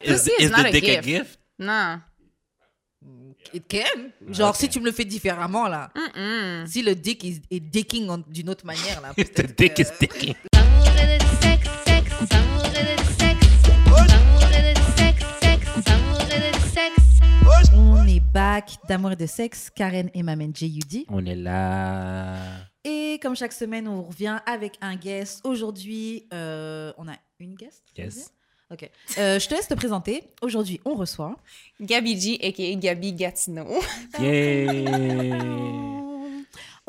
Is, is is not the a dick a gift. gift? Non. It can. Genre, Ok. si tu me le fais différemment, là. Si le dick est, est dicking d'une autre manière, là. The peut-être dick que- is dicking. On est back d'amour et de sexe. Karen et Mamen J.U.D. On est là. Et comme chaque semaine, on revient avec un guest. Aujourd'hui, euh, on a une guest Yes. Ok. Euh, je te laisse te présenter. Aujourd'hui, on reçoit. Gabi G, a.k.a. Gabi Gatineau. Yeah.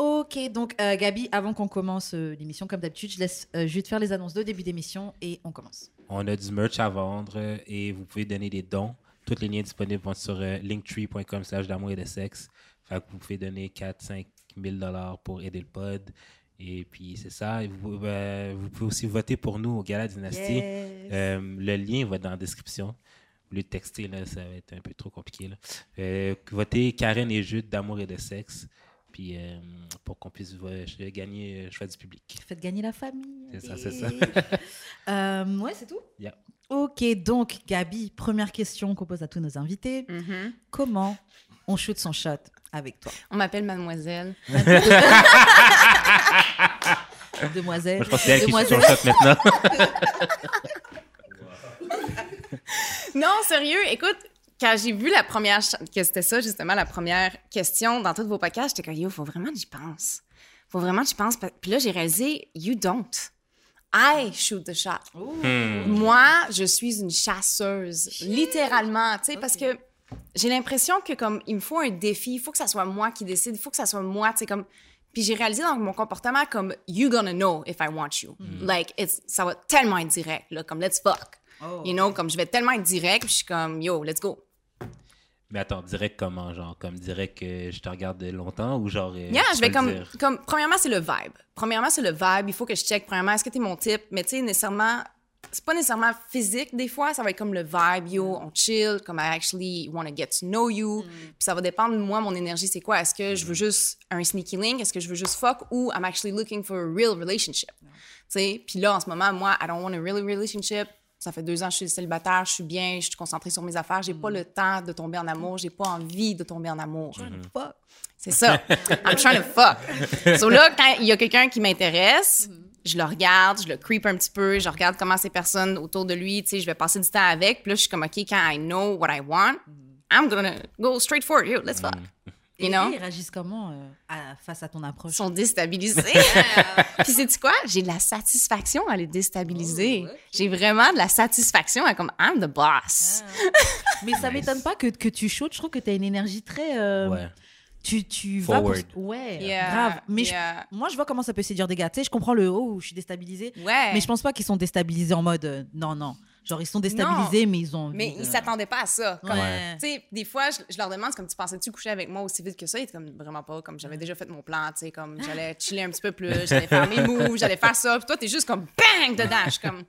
Ok, donc euh, Gabi, avant qu'on commence euh, l'émission, comme d'habitude, je laisse euh, juste faire les annonces de début d'émission et on commence. On a du merch à vendre et vous pouvez donner des dons. Tous les liens disponibles vont sur euh, linktree.com slash d'amour et de sexe. Fait que vous pouvez donner 4-5 000 dollars pour aider le pod. Et puis c'est ça. Et Vous, euh, vous pouvez aussi voter pour nous au Gala Dynastie. Yes. Euh, le lien va dans la description. Vous le texter, là, ça va être un peu trop compliqué. Là. Euh, votez Karen et Jude d'amour et de sexe. Puis euh, pour qu'on puisse gagner le choix du public. Faites gagner la famille. C'est ça, c'est ça. Euh, ouais, c'est tout Yeah. Ok, donc Gabi, première question qu'on pose à tous nos invités. Mhm. Comment on shoot son shot? Avec toi On m'appelle Mademoiselle. Demoiselle. Moi, je pense que c'est elle qui shoot Demoiselle. son shot maintenant. Non, sérieux, écoute, quand j'ai vu la première, que c'était ça, justement, la première question dans tous vos podcasts, j'étais comme, yo, faut vraiment que j'y pense. Faut vraiment que j'y pense. Puis là, j'ai réalisé, you don't. I shoot the shot. Hmm. Moi, je suis une chasseuse, littéralement, tu sais, parce que j'ai l'impression que comme il me faut un défi, il faut que ça soit moi qui décide, il faut que ça soit moi, tu sais comme puis j'ai réalisé dans mon comportement comme you gonna know if I want you. Like it's ça va tellement être direct là, comme let's fuck. Oh. You know, comme je vais tellement être direct, puis je suis comme yo, let's go. Mais attends, direct comment? Genre, comme direct que je te regarde longtemps ou genre. euh, Yeah, tu je vais comme, dire? comme, premièrement, c'est le vibe. Premièrement, c'est le vibe. Il faut que je check, premièrement, est-ce que t'es mon type? Mais tu sais, nécessairement, c'est pas nécessairement physique des fois. Ça va être comme le vibe, yo, on chill, comme I actually want to get to know you. Puis ça va dépendre de moi, mon énergie, c'est quoi? Est-ce que je veux juste un sneaky link? Est-ce que je veux juste fuck? Ou I'm actually looking for a real relationship? Tu sais, puis là, en ce moment, moi, I don't want a real relationship. Ça fait deux ans que je suis célibataire, je suis bien, je suis concentrée sur mes affaires. J'ai pas le temps de tomber en amour, j'ai pas envie de tomber en amour. Fuck. C'est ça. I'm trying to fuck. So là, quand il y a quelqu'un qui m'intéresse, je le regarde, je le creep un petit peu, je regarde comment ces personnes autour de lui, tu sais, je vais passer du temps avec. Puis là, je suis comme, OK, quand I know what I want, I'm gonna go straight for it. Yo, let's fuck. You Et know? ils réagissent comment euh, à- face à ton approche? Ils sont déstabilisés. Puis sais-tu quoi? J'ai de la satisfaction à les déstabiliser. Oh. J'ai vraiment de la satisfaction à comme, I'm the boss. Mais ça m'étonne pas que, que tu shootes. Je trouve que tu as une énergie très. euh, Ouais. Tu, tu vas pour- Ouais, Yeah, grave. Mais je- moi, je vois comment ça peut séduire des gars. Tu sais, je comprends le oh, je suis déstabilisée. Ouais. Mais je pense pas qu'ils sont déstabilisés en mode euh, non, non. Genre, ils sont déstabilisés, mais ils ont. Mais de- ils s'attendaient pas à ça. Comme, Ouais. Tu sais, des fois, je, je leur demande, comme tu pensais-tu coucher avec moi aussi vite que ça? Ils étaient comme vraiment pas, comme j'avais déjà fait mon plan, tu sais, comme j'allais chiller un petit peu plus, j'allais faire mes moves, j'allais faire ça. Puis toi, t'es juste comme bang dedans. Je suis comme,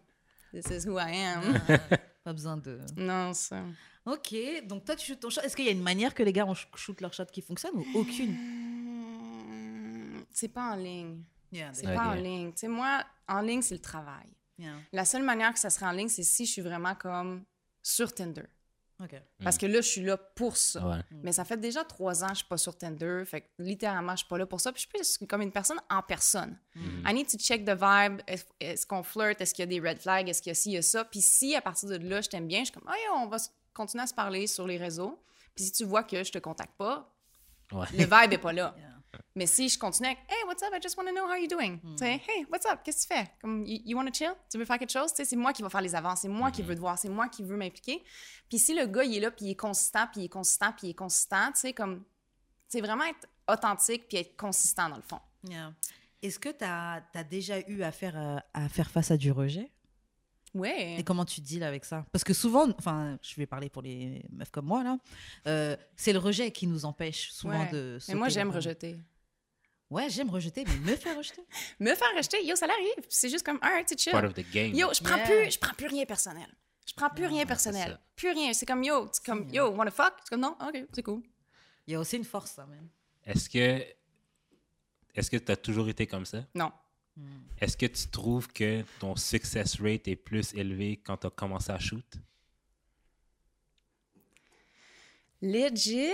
this is who I am. Pas besoin de. non, ça. Ok, donc toi, tu shootes ton shot. Est-ce qu'il y a une manière que les gars ont sh- shoot leur shot qui fonctionne ou aucune? Hmm, C'est pas en ligne. C'est pas en ligne. Tu sais, moi, en ligne, c'est le travail. Yeah. La seule manière que ça serait en ligne, c'est si je suis vraiment comme sur Tinder. Ok. Parce que là, je suis là pour ça. Ouais. Mais ça fait déjà trois ans que je suis pas sur Tinder. Fait que littéralement, je suis pas là pour ça. Puis je suis plus comme une personne en personne. I need to check the vibe. Est-ce qu'on flirte? Est-ce qu'il y a des red flags? Est-ce qu'il y a ci, il y a ça? Puis si à partir de là, je t'aime bien, je suis comme, oh, yeah, on va s- continuer à se parler sur les réseaux. Puis si tu vois que je te contacte pas, Ouais. le vibe est pas là. Yeah. Mais si je continue avec Hey, what's up? I just want to know how you're doing. Tu sais, Hey, what's up? Qu'est-ce que tu fais? Comme, you, you want to chill? Tu veux faire quelque chose? Tu sais, c'est moi qui va faire les avances. C'est moi qui veux te voir. C'est moi qui veux m'impliquer. Puis si le gars, il est là, puis il est consistant, puis il est consistant, puis il est consistant, tu sais, comme, c'est vraiment être authentique, puis être consistant dans le fond. Yeah. Est-ce que tu as, déjà eu à faire, euh, à faire face à du rejet? Ouais. Et comment tu deals avec ça? Parce que souvent, enfin, je vais parler pour les meufs comme moi, là, euh, c'est le rejet qui nous empêche souvent Ouais. de. Mais moi, j'aime rejeter. Ouais, j'aime rejeter, mais me faire rejeter. Me faire rejeter, yo, ça l'arrive. C'est juste comme, un, tu chill. Part of the game. Yo, je prends Yeah. plus, je prends plus rien personnel. Je prends plus rien c'est personnel. Plus rien. C'est comme, yo, c'est comme, yo, wanna fuck? C'est comme, non, ok, c'est cool. Il y a aussi une force, ça, même. Est-ce que est-ce que tu as toujours été comme ça? Non. Est-ce que tu trouves que ton success rate est plus élevé quand tu as commencé à shoot? Legit,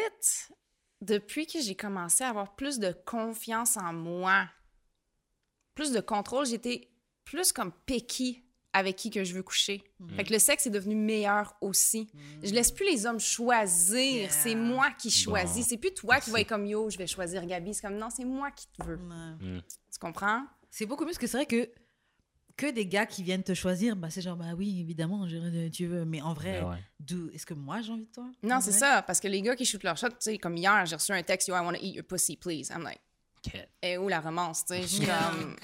depuis que j'ai commencé à avoir plus de confiance en moi, plus de contrôle, j'étais plus comme picky avec qui que je veux coucher. Fait que le sexe est devenu meilleur aussi. Je laisse plus les hommes choisir. Yeah. C'est moi qui choisis. Bon. C'est plus toi qui vas être comme yo, je vais choisir Gabi. C'est comme non, c'est moi qui te veux. Tu comprends? C'est beaucoup mieux parce que c'est vrai que que des gars qui viennent te choisir, bah c'est genre bah oui évidemment je- tu veux, mais en vrai, Mais ouais. d'où- est-ce que moi j'ai envie de toi? Non, c'est ça. Parce que les gars qui shootent leur shot, tu sais, comme hier, j'ai reçu un texte, yo, I want to eat your pussy, please. I'm like, et où la romance, tu sais? Je suis Yeah. comme.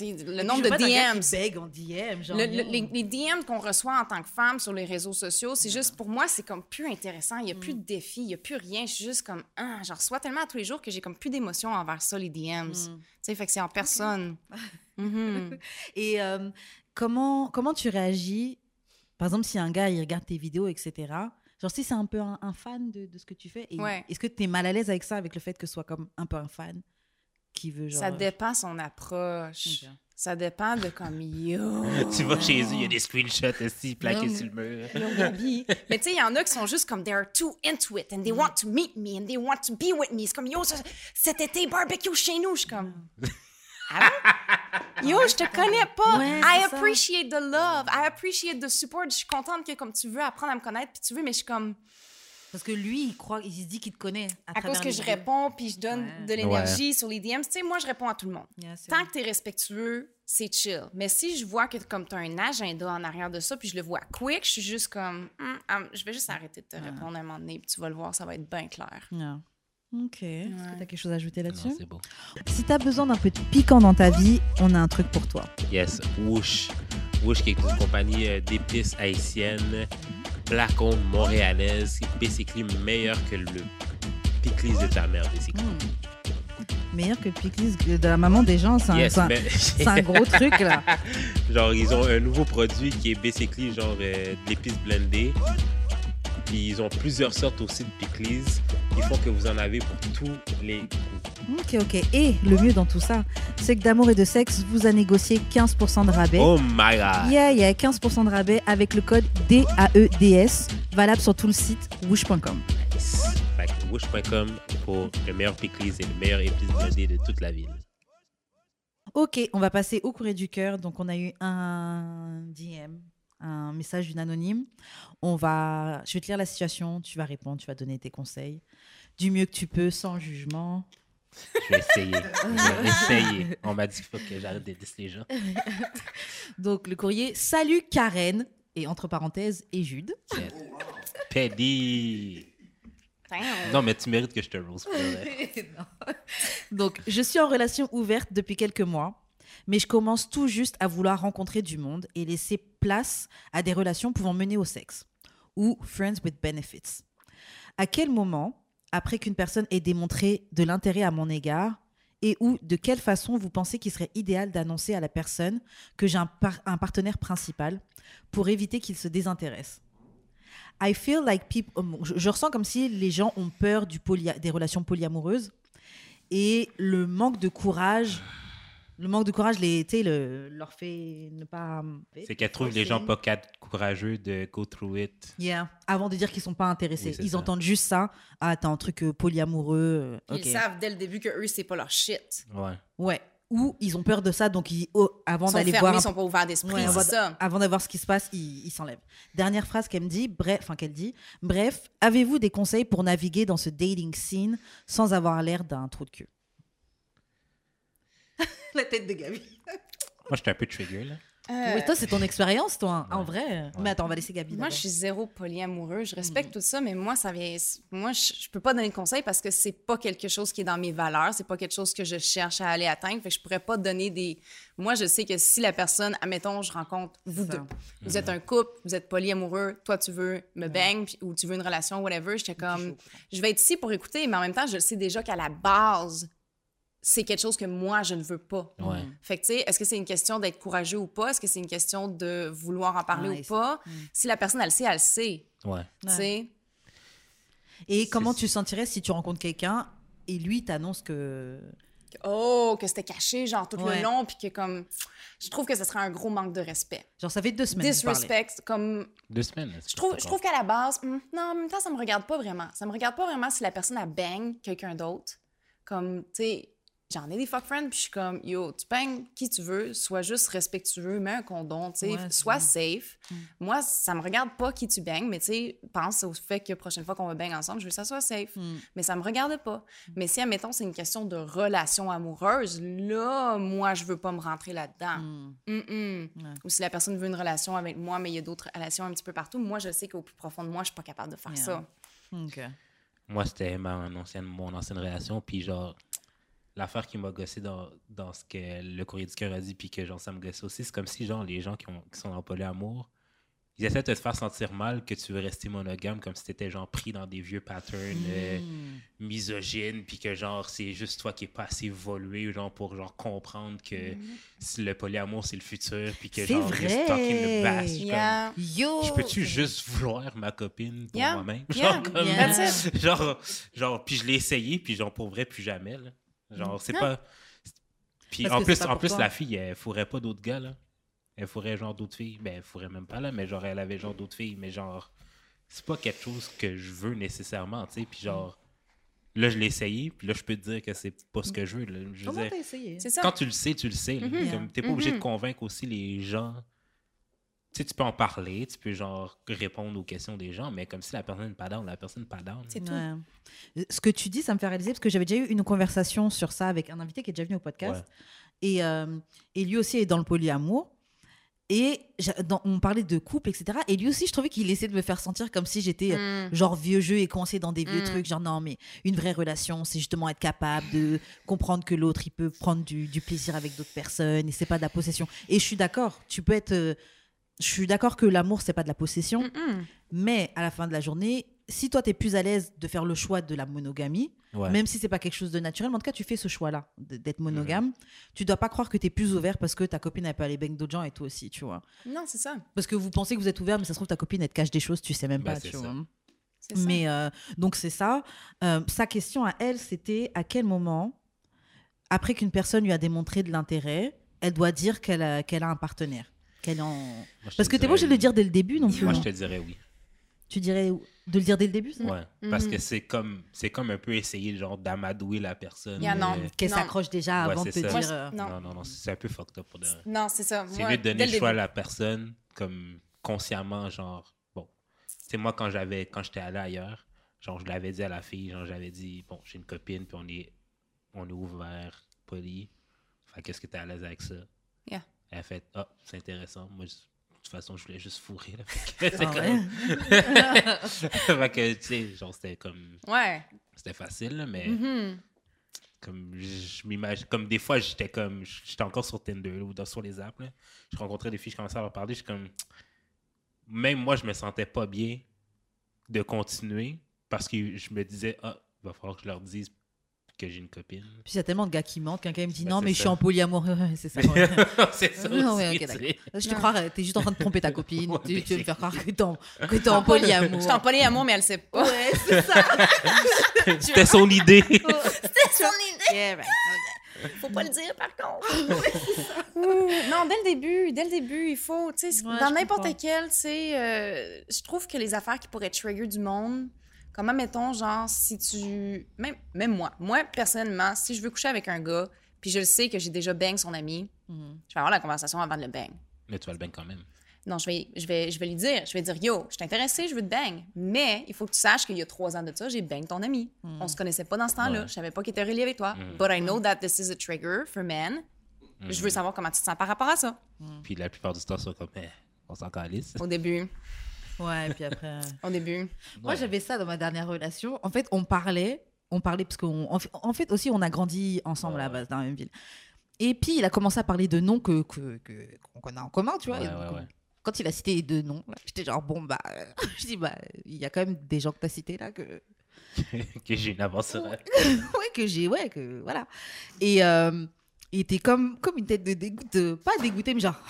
Le nombre de DMs. en DM, genre. Le- le- non. les, les DM qu'on reçoit en tant que femme sur les réseaux sociaux, c'est juste pour moi, c'est comme plus intéressant. Il n'y a Mm. plus de défis, il n'y a plus rien. Je suis juste comme, ah, j'en reçois tellement à tous les jours que j'ai comme plus d'émotion envers ça, les DMs. Mm. Tu sais, fait que c'est en personne. Mhm. Et euh, comment, comment tu réagis? Par exemple, si un gars il regarde tes vidéos, etc. Genre, si c'est un peu un, un fan de, de ce que tu fais, Ouais. est-ce que tu es mal à l'aise avec ça, avec le fait que ce soit comme un peu un fan? Qui veut genre. Ça dépend son approche. Ça dépend de comme, yo. Tu vas chez eux, il y a des screenshots aussi plaqués Non, sur le mur. Mais tu sais, il y en a qui sont juste comme, they're too into it and they want to meet me and they want to be with me. C'est comme, yo, cet été, barbecue chez nous. Je suis comme, ah bon? Yo, je te connais pas. Ouais, I ça. appreciate the love. I appreciate the support. Je suis contente que comme tu veux apprendre à me connaître, puis tu veux, mais je suis comme, Parce que lui, il croit, il se dit qu'il te connaît. À, à cause que les je vidéos. réponds, puis je donne Ouais. de l'énergie sur les DMs. Tu sais, moi, je réponds à tout le monde. Yeah, Tant vrai. que tu es respectueux, c'est chill. Mais si je vois que comme tu as un agenda en arrière de ça, puis je le vois quick, je suis juste comme, Hum, hum, je vais juste arrêter de te répondre à un moment donné, puis tu vas le voir, ça va être bien clair. Yeah. Ok. Est-ce que tu as quelque chose à ajouter Non, là-dessus? c'est beau. Si tu as besoin d'un peu de piquant dans ta vie, on a un truc pour toi. Yes, Woosh. Woosh qui est une compagnie euh, d'épices haïtiennes, blackonde montréalaise, basically meilleure que le pickles de ta mère, basically. Meilleur que le pickles de la maman des gens, c'est un, Yes, c'est un- mais- c'est un gros truc là. genre, ils ont un nouveau produit qui est basically genre euh, de l'épice blendée. Puis ils ont plusieurs sortes aussi de pickles qui font que vous en avez pour tous les goûts. Ok, ok. Et le mieux dans tout ça, c'est que d'amour et de sexe vous a négocié 15% de rabais. Oh my god! Yeah, il y a 15% de rabais avec le code DAEDS, valable sur tout le site woosh.com. Nice. Woosh.com pour le meilleur pickles et le meilleur épice blendé de toute la ville. Ok, on va passer au courrier du cœur. Donc, on a eu un DM, un message d'une anonyme. On va, je vais te lire la situation, tu vas répondre, tu vas donner tes conseils du mieux que tu peux, sans jugement. Je vais essayer. Je vais essayer. On m'a dit qu'il faut que j'arrête de les gens. Donc, le courrier Salut Karen, et entre parenthèses, et Jude. Damn. Non, mais tu mérites que je te rose. Donc, je suis en relation ouverte depuis quelques mois, mais je commence tout juste à vouloir rencontrer du monde et laisser place à des relations pouvant mener au sexe ou friends with benefits. À quel moment, après qu'une personne ait démontré de l'intérêt à mon égard, et ou de quelle façon vous pensez qu'il serait idéal d'annoncer à la personne que j'ai un, par- un partenaire principal pour éviter qu'il se désintéresse? I feel like people, bon, je, ressens comme si les gens ont peur des relations polyamoureuses et le manque de courage, le manque de courage les, tu sais, le, leur fait ne pas. C'est qu'elle trouve les gens pas courageux de go through it. Yeah. Avant de dire qu'ils sont pas intéressés, Oui, ils ça. entendent juste ça. Ah, t'as un truc euh, polyamoureux. euh, Ils savent dès le début que eux, c'est pas leur shit. Ouais. Ouais. Ou ils ont peur de ça, donc ils, oh, avant Ils sont d'aller fermés, voir, ils sont pas ouverts d'esprit, Ouais, c'est avant, ça. avant d'avoir ce qui se passe, ils ils s'enlèvent. Dernière phrase qu'elle me dit, bref, enfin qu'elle dit, bref, avez-vous des conseils pour naviguer dans ce dating scene sans avoir l'air d'un trou de cul? La tête de Gabi. Moi, j'étais un peu trigger, là. Euh, Oui, toi, c'est ton expérience, toi, hein, en Ouais. vrai. Mais attends, on va laisser Gabi. Moi, je suis zéro polyamoureux. Je Mm. respecte tout ça, mais moi, ça vient. Moi, je, je peux pas donner de conseils parce que c'est pas quelque chose qui est dans mes valeurs. C'est pas quelque chose que je cherche à aller atteindre. Fait que je pourrais pas donner des. Moi, je sais que si la personne, admettons, je rencontre vous Ça. deux, vous êtes un couple, vous êtes polyamoureux, toi, tu veux me bang ou tu veux une relation, whatever, j'étais comme. Je vais être ici pour écouter, mais en même temps, je sais déjà qu'à la base, c'est quelque chose que moi, je ne veux pas. Ouais. Fait que, tu sais, est-ce que c'est une question d'être courageux ou pas? Est-ce que c'est une question de vouloir en parler ou pas? Si la personne, elle le sait, elle le sait. Ouais. Tu sais? Et comment tu sentirais si tu rencontres quelqu'un et lui t'annonce que Oh, que c'était caché, genre, tout Ouais. le long, puis que comme. Je trouve que ce serait un gros manque de respect. Genre, ça fait deux semaines. Disrespect, comme. Deux semaines. Je trouve, je trouve qu'à la base, hmm, non, en même temps, ça me regarde pas vraiment. Ça me regarde pas vraiment si la personne a bang quelqu'un d'autre. Comme, tu sais, j'en ai des fuck friends, puis je suis comme, yo, tu bangs qui tu veux, sois juste respectueux, mets un condom, tu sais, Ouais, sois vrai. safe. Moi, ça me regarde pas qui tu bangs, mais tu sais, pense au fait que la prochaine fois qu'on va bang ensemble, je veux que ça soit safe. Mm. Mais ça me regarde pas. Mais si, admettons, c'est une question de relation amoureuse, là, moi, je veux pas me rentrer là-dedans. Mm. Ouais. Ou si la personne veut une relation avec moi, mais il y a d'autres relations un petit peu partout, moi, je sais qu'au plus profond de moi, je suis pas capable de faire Yeah. ça. Ok. Moi, c'était ma ancienne, mon ancienne relation. Puis, genre, l'affaire qui m'a gossé dans, dans ce que le courrier du cœur a dit, puis que, genre, ça me gossait aussi, c'est comme si, genre, les gens qui, ont, qui sont en polyamour, ils essaient de te faire sentir mal que tu veux rester monogame, comme si t'étais, genre, pris dans des vieux patterns euh, Mm. misogynes, puis que, genre, c'est juste toi qui est pas assez évolué, genre, pour, genre, comprendre que si le polyamour, c'est le futur, puis que, genre, vrai. stuck in the suis comme. Yo! je peux-tu juste vouloir ma copine pour Yeah. moi-même? Yeah. Genre, comme- genre, genre, puis je l'ai essayé, puis genre, pour vrai, plus jamais, là. Genre, c'est Non. pas... Puis Parce en plus, c'est pas en plus toi. la fille, elle fourrait pas d'autres gars, là. Elle fourrait genre d'autres filles. Ben, elle fourrait même pas, là, mais genre, elle avait genre d'autres filles. Mais genre, c'est pas quelque chose que je veux nécessairement, tu sais. Puis genre, là, je l'ai essayé, puis là, je peux te dire que c'est pas ce que je veux, là. Je veux Comment t'as essayé? C'est quand tu le sais, tu le sais. Mhm. Comme, t'es pas obligé de Mhm. convaincre aussi les gens. Tu sais, tu peux en parler, tu peux genre répondre aux questions des gens, mais comme si la personne n'est pas down, la personne n'est pas down. C'est tout. Ouais. Euh, Ce que tu dis, ça me fait réaliser, parce que j'avais déjà eu une conversation sur ça avec un invité qui est déjà venu au podcast. Et, euh, et lui aussi est dans le polyamour. Et dans- on parlait de couple, etc. Et lui aussi, je trouvais qu'il essayait de me faire sentir comme si j'étais euh, Mm. genre vieux jeu et coincé dans des vieux Mm. trucs. Genre, non, mais une vraie relation, c'est justement être capable de comprendre que l'autre, il peut prendre du, du plaisir avec d'autres personnes et c'est pas de la possession. Et je suis d'accord, tu peux être. euh, je suis d'accord que l'amour, c'est pas de la possession. Mm-mm. Mais à la fin de la journée, si toi, tu es plus à l'aise de faire le choix de la monogamie, Ouais. même si c'est pas quelque chose de naturel, mais en tout cas, tu fais ce choix-là d'être monogame, tu dois pas croire que tu es plus ouvert parce que ta copine, elle peut aller bang d'autres gens et toi aussi, tu vois. Non, c'est ça. Parce que vous pensez que vous êtes ouvert, mais ça se trouve, ta copine, elle te cache des choses, tu sais même Bah, pas, c'est tu ça. vois. Mais euh, donc, c'est ça. Euh, sa question à elle, c'était à quel moment, après qu'une personne lui a démontré de l'intérêt, elle doit dire qu'elle a, qu'elle a un partenaire? En... Moi, Parce que t'es pas obligé de le dire dès le début non plus. Moi, je te dirais oui. Tu dirais de le dire dès le début ça? Ouais. Parce Mhm. que c'est comme, c'est comme un peu essayer genre d'amadouer la personne. Yeah, non. euh, Qu'elle s'accroche déjà Ouais, avant de te ça. dire. Euh, Non. Non, non, non, c'est un peu fucked up pour de. Non, c'est ça. C'est mieux de donner le choix à la personne, comme consciemment, genre, bon. C'est moi, quand j'avais, quand j'étais allé ailleurs, genre, je l'avais dit à la fille, genre, j'avais dit, bon, j'ai une copine, puis on est, on est ouvert, poli. Fait qu'est-ce que t'es à l'aise avec ça? Yeah. Elle a fait, ah, c'est intéressant. Moi, je- de toute façon, je voulais juste fourrer, là. Fait que c'est comme- fait que, tu sais, genre, c'était comme, Ouais. c'était facile, là, mais Mhm. comme je m'imagine comme des fois j'étais comme j'étais encore sur Tinder là, ou dans- sur les apps là. je rencontrais des filles je commençais à leur parler je suis comme même moi je me sentais pas bien de continuer parce que je me disais ah il va falloir que je leur dise que j'ai une copine Puis il y a tellement de gars qui mentent. Quelqu'un me dit Bah, non, mais je suis en polyamour. C'est ça. ouais. c'est ça Ah ouais, aussi, ok, tu sais. Je te Non. crois, euh, t'es juste en train de tromper ta copine. Ouais, tu, veux me faire croire que t'es en, que en polyamour. Je suis en polyamour, mais elle le sait pas. Ouais, c'est ça. c'était son idée C'était son idée. Yeah, right. Faut pas le dire, par contre. Non, dès le début, dès le début, il faut, tu sais, Ouais, dans n'importe quel, tu sais, euh, je trouve que les affaires qui pourraient trigger du monde, comment mettons, genre, si tu, même, même moi, moi, personnellement, si je veux coucher avec un gars, puis je le sais que j'ai déjà bang son ami, Mhm. je vais avoir la conversation avant de le bang. mais tu vas le bien quand même Non, je vais, je vais, je vais lui dire, je vais dire, yo, je suis intéressée, je veux te bang. Mais il faut que tu saches qu'il y a trois ans de ça, j'ai bang ton ami. On se connaissait pas dans ce temps-là. Ouais. Je savais pas qu'il était relié avec toi. Mhm. But I know that this is a trigger for men. Je veux savoir comment tu te sens par rapport à ça. puis la plupart du temps c'est comme eh, on s'en calisse Au début. Ouais, et puis après. Au début. Moi, Ouais. j'avais ça dans ma dernière relation. En fait, on parlait, on parlait parce qu'en en fait, en aussi, on a grandi ensemble à la Ouais. base dans la même ville. Et puis, il a commencé à parler de noms que que- que- qu'on a en commun, tu vois. Ouais, Et donc, ouais, ouais. Quand il a cité les deux noms, j'étais genre bon bah, euh, je dis bah, il y a quand même des gens que t'as cités là que que j'ai une avance ouais que j'ai ouais que voilà. Et euh, il était comme comme une tête de dégoût, de- pas dégoûté mais genre.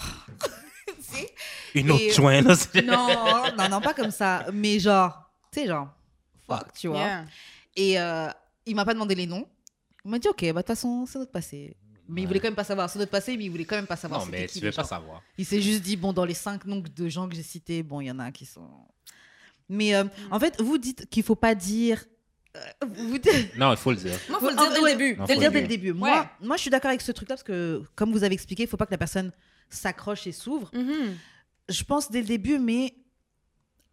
Tu sais une autre Et- joint là non, non, non, pas comme ça. Mais genre, tu sais, genre, fuck, tu vois. Yeah. Et euh, il m'a pas demandé les noms. Il m'a dit, ok, bah, de toute façon, c'est notre passé. Mais il Ouais. voulait quand même pas savoir. C'est notre passé, mais il voulait quand même pas savoir. Non, mais qui tu veux pas savoir. Il s'est juste dit, bon, dans les cinq noms de gens que j'ai cités, bon, il y en a qui sont. Mais euh, Mm. en fait, vous dites qu'il faut pas dire. euh, vous dites- Non, il faut le dire. Moi, faut le dire dès le début. Non, Faut le faut dire le dès le dire. début. Ouais. Moi, moi, je suis d'accord avec ce truc-là parce que, comme vous avez expliqué, il faut pas que la personne s'accroche et s'ouvre. Mhm. Je pense dès le début, mais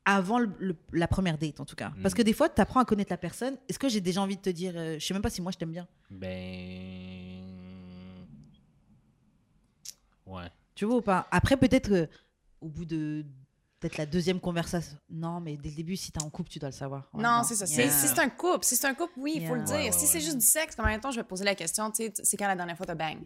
avant le- le- la première date, en tout cas. Parce Mm. que des fois, tu apprends à connaître la personne. Est-ce que j'ai déjà envie de te dire, euh, je sais même pas si moi je t'aime bien. Ben. Ouais. Tu vois ou pas? Après, peut-être au bout de peut-être la deuxième conversation. Non, mais dès le début, si t'es en couple, tu dois le savoir. Ouais, non, c'est ça. Yeah. Si c'est un couple, si c'est un couple, oui, il faut le dire. Ouais, ouais, si c'est juste du sexe, comme en même temps, je vais poser la question, tu sais, c'est quand la dernière fois t'as bang?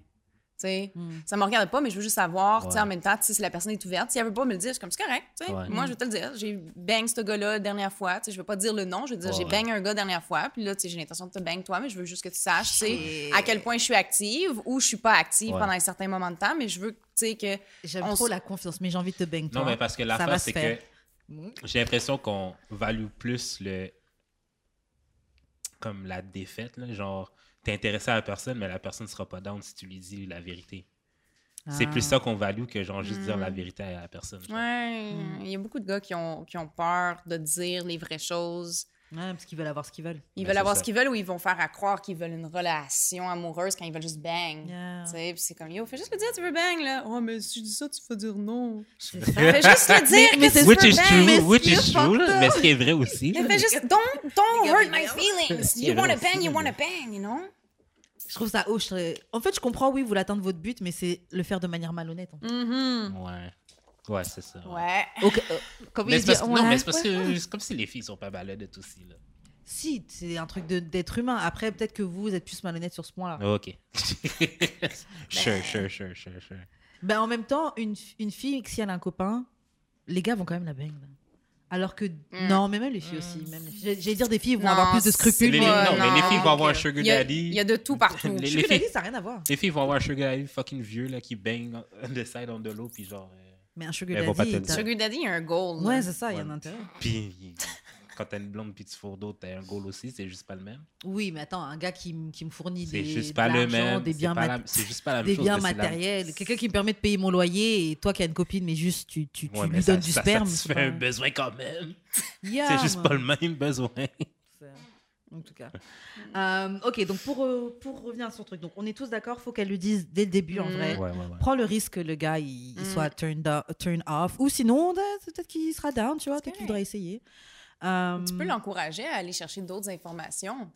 Tu sais, Mm. ça me regarde pas, mais je veux juste savoir, tu sais, Ouais. en même temps, si la personne est ouverte. Si elle veut pas me le dire, je suis comme, c'est correct, tu sais. Ouais. Moi, je vais te le dire. J'ai bang ce gars-là la dernière fois, tu sais, je vais pas dire le nom, je vais dire, Ouais, j'ai bang un gars la dernière fois, puis là, tu sais, j'ai l'intention de te bang toi, mais je veux juste que tu saches, tu sais, Shit. à quel point je suis active ou je suis pas active Ouais. pendant un certain moment de temps, mais je veux, tu sais, que. J'aime On trop s- la confiance, mais j'ai envie de te bang. toi. Non, mais parce que l'affaire, se c'est que j'ai l'impression qu'on value plus le. comme la défaite, là. Genre, t'es intéressé à la personne, mais la personne sera pas down si tu lui dis la vérité. C'est Ah. plus ça qu'on value que, genre, juste dire la vérité à la personne. genre. Ouais, il y a beaucoup de gars qui ont, qui ont peur de dire les vraies choses. Ouais, parce qu'ils veulent avoir ce qu'ils veulent. Ils Ben, veulent avoir ça. ce qu'ils veulent ou ils vont faire à croire qu'ils veulent une relation amoureuse quand ils veulent juste bang. Yeah. Tu sais, puis c'est comme, yo, fais juste le dire, tu veux bang, là. Oh, mais si je dis ça, tu vas dire non. Fais juste le dire mais que c'est tu Which veux is bang. true, Mais which is true, là, mais ce qui est vrai aussi. Mais fais juste, don't, don't hurt my feelings. You wanna bang, you mais- wanna bang, you know? Je trouve ça haut. je serais- En fait, je comprends, oui, vous voulez atteindre votre but, mais c'est le faire de manière malhonnête. en fait. Mhm. Ouais. Ouais, c'est ça. Ouais. Euh, comme Mais parce, non, mais c'est parce que c'est comme si les filles sont pas malhonnêtes aussi. Là. Si, c'est un truc de- d'être humain. Après, peut-être que vous, vous êtes plus malhonnête sur ce point-là. Ok. sure, sure, sure, sure, sure. Ben, en même temps, une, une fille, si elle a un copain, les gars vont quand même la bang. là. Alors que. Non, mais même les filles aussi. Même les filles. J'allais- dire des filles vont Non, avoir plus de scrupules. Les- pas- mais- non, mais les non, filles vont avoir un sugar Il y, a, daddy. il y a de tout partout. Les- Sugar filles- daddy, ça n'a rien à voir. Les filles vont avoir un sugar daddy fucking vieux là, qui bang on the side on the low, puis genre. euh, Mais un sugar daddy. dire. Sugar Daddy, il y a un goal. Ouais, c'est ça, il y a un intérêt. Puis quand t'as une blonde puis tu fourres d'autres, t'as un goal aussi, c'est juste pas le même. Oui, mais attends, un gars qui, qui me fournit des, juste de pas le l'argent, même. des c'est biens, mat- la- des chose. la- matériels, quelqu'un qui me permet de payer mon loyer et toi qui as une copine, mais juste tu, tu, tu Ouais, mais lui ça- donnes du ça sperme. satisfait c'est un besoin quand même. Yeah, C'est juste pas le même besoin. En tout cas. Euh, ok, donc pour, euh, pour revenir sur le truc, donc on est tous d'accord, faut qu'elle lui dise dès le début en Mm. vrai. Ouais, ouais, ouais. Prends le risque que le gars il, il Mm. soit turned, o- turn off, ou sinon ben, peut-être qu'il sera down, tu vois, peut-être qu'il voudra essayer. Euh, Tu peux l'encourager à aller chercher d'autres informations.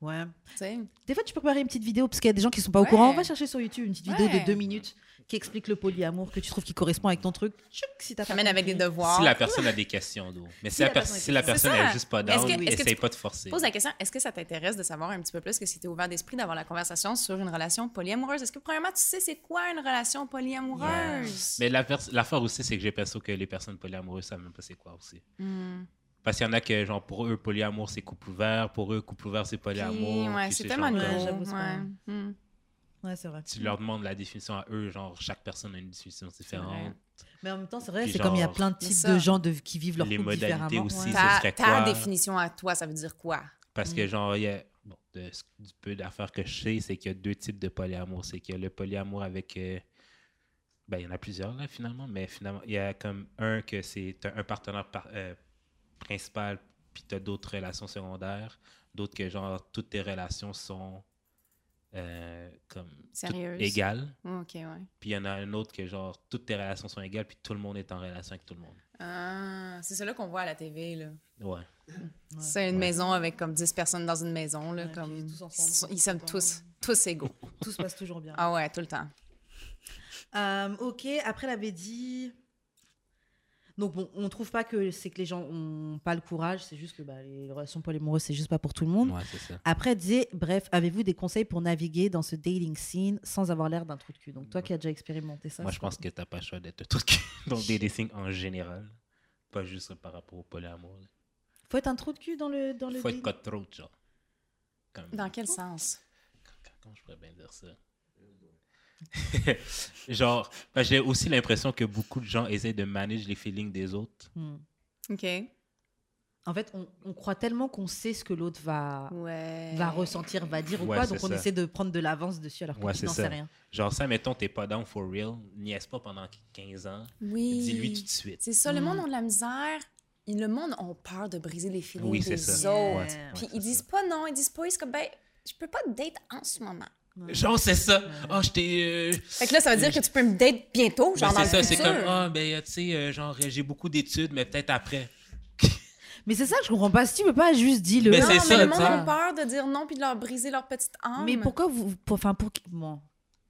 Ouais. Tu sais. Des fois, tu peux préparer une petite vidéo parce qu'il y a des gens qui sont pas au courant. On va chercher sur YouTube une petite vidéo Ouais. de deux minutes qui explique le polyamour que tu trouves qui correspond avec ton truc. Tchouk, si t'as pas T'amènes avec des devoirs. Si la personne a des questions, d'eau. Mais si, Si la, la per- si la personne C'est est ça. juste pas Mais est-ce down, que- est-ce que essaye pas de forcer. Pose la question, est-ce que ça t'intéresse de savoir un petit peu plus que si tu es ouvert d'esprit d'avoir la conversation sur une relation polyamoureuse? Est-ce que, premièrement, tu sais c'est quoi une relation polyamoureuse? Mais la pers- l'affaire aussi, c'est que j'ai l'impression que les personnes polyamoureuses savent même pas c'est quoi aussi. Hmm. Parce qu'il y en a que, genre, pour eux, polyamour, c'est couple ouvert. Pour eux, couple ouvert, c'est polyamour. Puis, ouais, c'est tellement genre, Ouais, ouais. Hmm. Ouais, c'est vrai. Tu leur demandes la définition à eux, genre, chaque personne a une définition différente. Mais en même temps, c'est vrai, c'est comme il y a plein de types de gens de, qui vivent leur Les couple modalités différemment. aussi, ouais. ça Ta, serait ta quoi? définition à toi, ça veut dire quoi? Parce Mm. que, genre, il y a. Bon, de, ce- du peu d'affaires que je sais, c'est qu'il y a deux types de polyamour. C'est qu'il y a le polyamour avec. euh, ben, il y en a plusieurs, là, finalement. Mais finalement, il y a comme un que c'est un partenaire par- euh, principal, puis tu as d'autres relations secondaires. D'autres que, genre, toutes tes relations sont. euh, comme. toutes Sérieuses. égales. OK, ouais. Puis il y en a un autre que, genre, toutes tes relations sont égales, puis tout le monde est en relation avec tout le monde. Ah, c'est cela qu'on voit à la TV, là. Ouais. C'est une Ouais. maison avec comme 10 personnes dans une maison, là, Ouais, comme... puis tous ensemble, Ils sont- tous tous, égaux. Tout se passe toujours bien. Ah ouais, tout le temps. Euh, ok, après, elle avait dit. Donc, bon, on trouve pas que c'est que les gens ont pas le courage, c'est juste que bah, les relations polyamoureuses, c'est juste pas pour tout le monde. Ouais, c'est ça. Après, disait, bref, avez-vous des conseils pour naviguer dans ce dating scene sans avoir l'air d'un trou de cul? Donc, toi qui as déjà expérimenté ça. Moi, je pense que t'as pas le choix d'être tout dans des dessins en général. Pas juste par rapport au polyamour. Faut être un trou de cul dans le, dans le Faut être dating? cutthroat, genre. Comme- Dans quel sens? Comment je pourrais bien dire ça? genre, que j'ai aussi l'impression que beaucoup de gens essaient de manager les feelings des autres. Hmm. OK. En fait, on, on croit tellement qu'on sait ce que l'autre va, Ouais. va ressentir, va dire ou Ouais, quoi, donc on ça. essaie de prendre de l'avance dessus alors qu'on Ouais, c'est n'en ça. sait rien. Genre, ça, mettons, t'es pas down for real, niaise pas pendant 15 ans. Oui. Dis-lui tout de suite. C'est ça, le monde a de la misère. Le monde a peur de briser les feelings Oui, des ça. autres. Ouais, Puis ouais, ils disent pas non, ils disent pas, ils sont comme, ben, je peux pas te date en ce moment. Genre, c'est ça. Ah, je t'ai. euh, Fait que là, ça veut dire que tu peux me date bientôt, genre ben, dans c'est ça, c'est comme, ah, ben, tu sais, euh, genre, j'ai beaucoup d'études, mais peut-être après. Mais c'est ça que je comprends pas. Si tu peux pas juste dire le. Mais non, c'est mais ça, le tu monde sais. a peur de dire non puis de leur briser leur petite âme. Mais pourquoi vous. pour- Enfin, pour. Bon.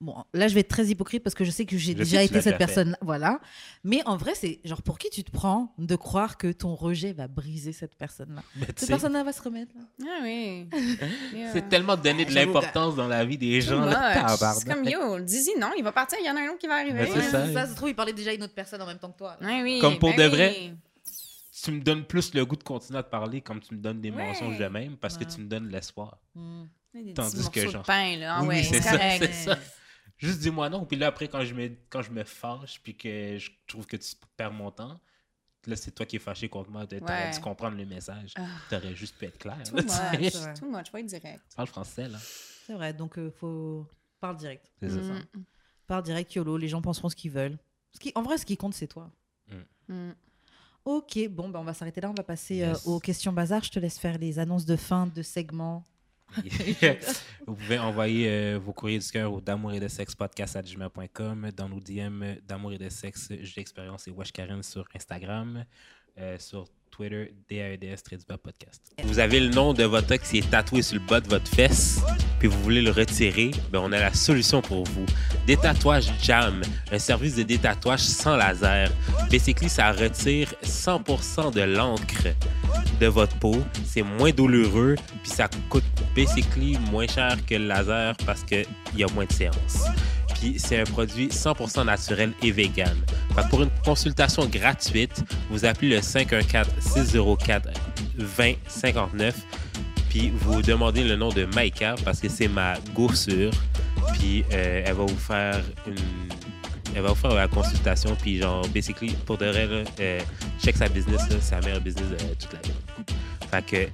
Bon, là, je vais être très hypocrite parce que je sais que j'ai déjà été cette personne. Voilà. Mais en vrai, c'est genre pour qui tu te prends de croire que ton rejet va briser cette personne-là? Tu Cette personne-là va se remettre. là. Ah oui. Yeah. C'est tellement donner de l'importance dans la vie des gens. là. C'est comme yo, dis-y non, il va partir, il y en a un autre qui va arriver. C'est ça. ça se trouve, il parlait déjà à une autre personne en même temps que toi. là. Ouais, oui, Comme pour ben de oui. vrai. Tu me donnes plus le goût de continuer à te parler comme tu me donnes des Ouais. mensonges de même parce que Ouais. tu me donnes l'espoir. Des Tandis que genre- de pain, là. Ah Oui, ouais, c'est ça. Juste dis-moi non. Puis là, après, quand je me, quand je me fâche puis que je trouve que tu perds mon temps, là, c'est toi qui es fâché contre moi. T'aurais Ouais. dû comprendre le message. Ah. T'aurais juste pu être clair. Too là, much, too much, faut être direct. Parle français, là. C'est vrai, donc euh, faut. Parle direct. C'est ça. Mm, Parle direct, YOLO. Les gens penseront ce qu'ils veulent. Ce qui... En vrai, ce qui compte, c'est toi. mm. Ok, bon, ben, on va s'arrêter là. On va passer Yes. euh, aux questions bazar. Je te laisse faire les annonces de fin de segment. Vous pouvez envoyer euh, vos courriers du cœur au d'amour et de sexe podcast. Dans nos DM d'amour et de sexe, j'ai expérience et Wesh Karen sur Instagram, euh, sur Twitter, DAEDS bas podcast. Vous avez le nom de votre ex qui est tatoué sur le bas de votre fesse, puis vous voulez le retirer, ben on a la solution pour vous. Détatouage Jam, un service de détatouage sans laser. Basically, ça retire 100% de l'encre de votre peau. C'est moins douloureux, puis ça coûte basically moins cher que le laser parce qu'il y a moins de séances. Puis c'est un produit 100% naturel et vegan. Pour une consultation gratuite, vous appelez le 514-604-2059, puis vous demandez le nom de Maïka parce que c'est ma goursure. Puis euh, elle va vous faire elle va vous faire la consultation, puis genre, basically, pour de vrai, euh, check sa business, c'est la meilleure business de toute la vie. Fait que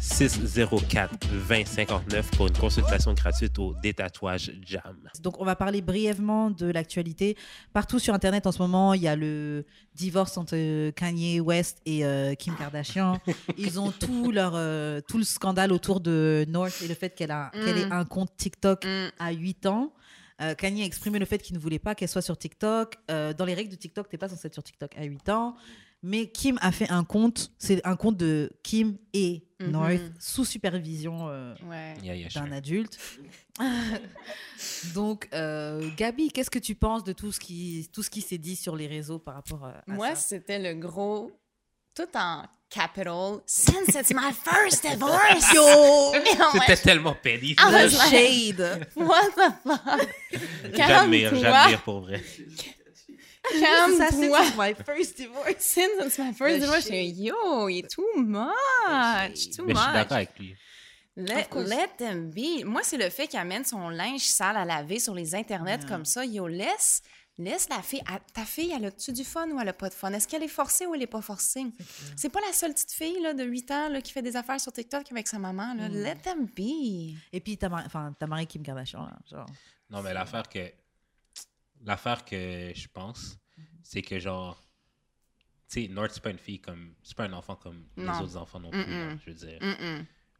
514-604-2059 pour une consultation gratuite au Détatouage Jam. Donc, on va parler brièvement de l'actualité. Partout sur Internet en ce moment, il y a le divorce entre euh, Kanye West et euh, Kim Kardashian. Ils ont tout, leur, euh, tout le scandale autour de North et le fait qu'elle a- qu'elle ait un compte TikTok Mm. à 8 ans. Euh, Kanye a exprimé le fait qu'il ne voulait pas qu'elle soit sur TikTok. Euh, dans les règles de TikTok, t'es pas censé être sur TikTok à 8 ans. Mais Kim a fait un compte, c'est un compte de Kim et Mhm. North sous supervision euh, Ouais. Yeah, yeah, d'un sure. adulte. Donc, euh, Gabi, qu'est-ce que tu penses de tout ce qui, tout ce qui s'est dit sur les réseaux par rapport à, à Moi, c'était le gros, tout en capital, since it's my first divorce. Yo! C'était tellement petty. Ah Le shade What the fuck? J'admire, j'admire pour vrai. Ça, c'est Calme-toi. my first divorce. Since it's my first divorce, j'étais yo, il est too much, too Mais je suis much. d'accord avec lui. Let, let them be. Moi, c'est le fait qu'il amène son linge sale à laver sur les internets Yeah. comme ça. Yo, laisse, laisse la fille. à- ta fille, elle a-tu du fun ou elle a pas de fun? Est-ce qu'elle est forcée ou elle est pas forcée? C'est pas la seule petite fille là, de 8 ans là, qui fait des affaires sur TikTok avec sa maman. Là. Mm. Let them be. Et puis, t'as marié Kim Kardashian, là, genre. Non, mais l'affaire que. L'affaire que je pense, c'est que genre. Tu sais, North, c'est pas une fille comme. C'est pas un enfant comme Non. les autres enfants non plus, là, je veux dire.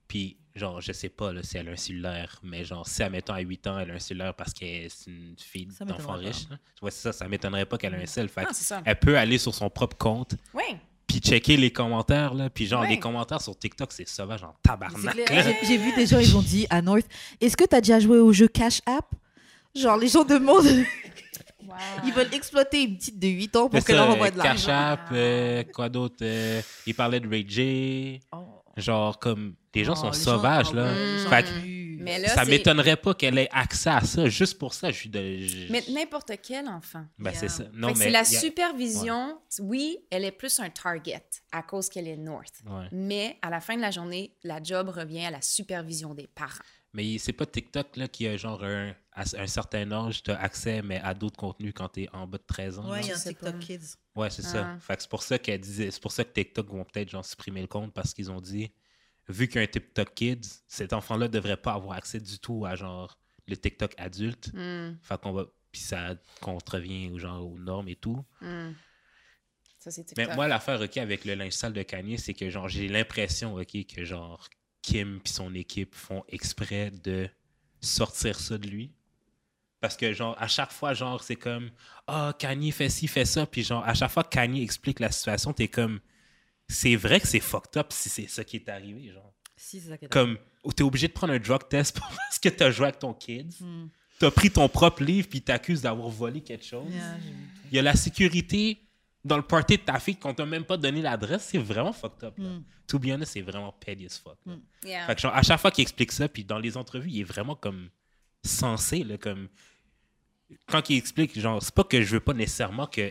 Puis, genre, je sais pas là, si elle a un cellulaire, mais genre, si, admettons, à 8 ans, elle a un cellulaire parce qu'elle c'est une fille d'enfant riche, là. Tu vois, c'est ça, ça m'étonnerait pas qu'elle a un cell. Fait que c'est ça. elle peut aller sur son propre compte, Oui. puis checker les commentaires, là. Puis, genre, Ouais. les commentaires sur TikTok, c'est sauvage en tabarnak. J'ai vu des gens, ils ont dit à North Est-ce que t'as déjà joué au jeu Cash App? Genre, les gens demandent, ils veulent exploiter une petite de 8 ans pour qu'elle leur envoie de Cash l'argent. App, euh, quoi d'autre? euh, il parlait de Ray J. Oh. Genre, comme, les gens Oh, sont les sauvages, ah là. gens Fait que abusent. Mais là, ça m'étonnerait pas qu'elle ait accès à ça. Juste pour ça, je suis de. je- Mais n'importe quel enfant. Ben, Yeah. c'est ça. Non, mais. c'est la supervision. Oui, elle est plus un target à cause qu'elle est North. Ouais. Mais à la fin de la journée, la job revient à la supervision des parents. Mais c'est pas TikTok là, qui a genre un, à un certain âge, tu as accès mais à d'autres contenus quand tu es en bas de 13 ans. Ouais, genre. il y a un TikTok pas. Kids. Ouais, c'est ça. Ah. Que c'est pour ça qu'elle disait, c'est pour ça que TikTok vont peut-être genre supprimer le compte parce qu'ils ont dit, vu qu'il y a un TikTok Kids, cet enfant-là devrait pas avoir accès du tout à genre le TikTok adulte. Hmm, Fait qu'on va, puis ça contrevient au genre aux normes et tout. hmm. Ça, c'est Mais moi, l'affaire, OK, avec le linge sale de Kanye, c'est que, genre, j'ai l'impression, OK, que, genre, Kim puis son équipe font exprès de sortir ça de lui. Parce que, genre, à chaque fois, genre, c'est comme, ah, Kanye fait ci, fait ça. Puis, genre, à chaque fois que Kanye explique la situation, t'es comme, c'est vrai que c'est fucked up si c'est ça qui est arrivé, genre. Si, c'est ça qui est Comme, t'es obligé de prendre un drug test parce que t'as joué avec ton kid. Hmm. T'as pris ton propre livre puis t'accuses d'avoir volé quelque chose. Yeah. Il y a la sécurité dans le party de ta fille qu'on t'a même pas donné l'adresse. C'est vraiment fucked up. Là. Mm. To be honest, c'est vraiment petty as fuck. Mm. Yeah. Fait que genre, à chaque fois qu'il explique ça, puis dans les entrevues, il est vraiment comme sensé. Là, comme... Quand il explique, genre, c'est pas que je veux pas nécessairement que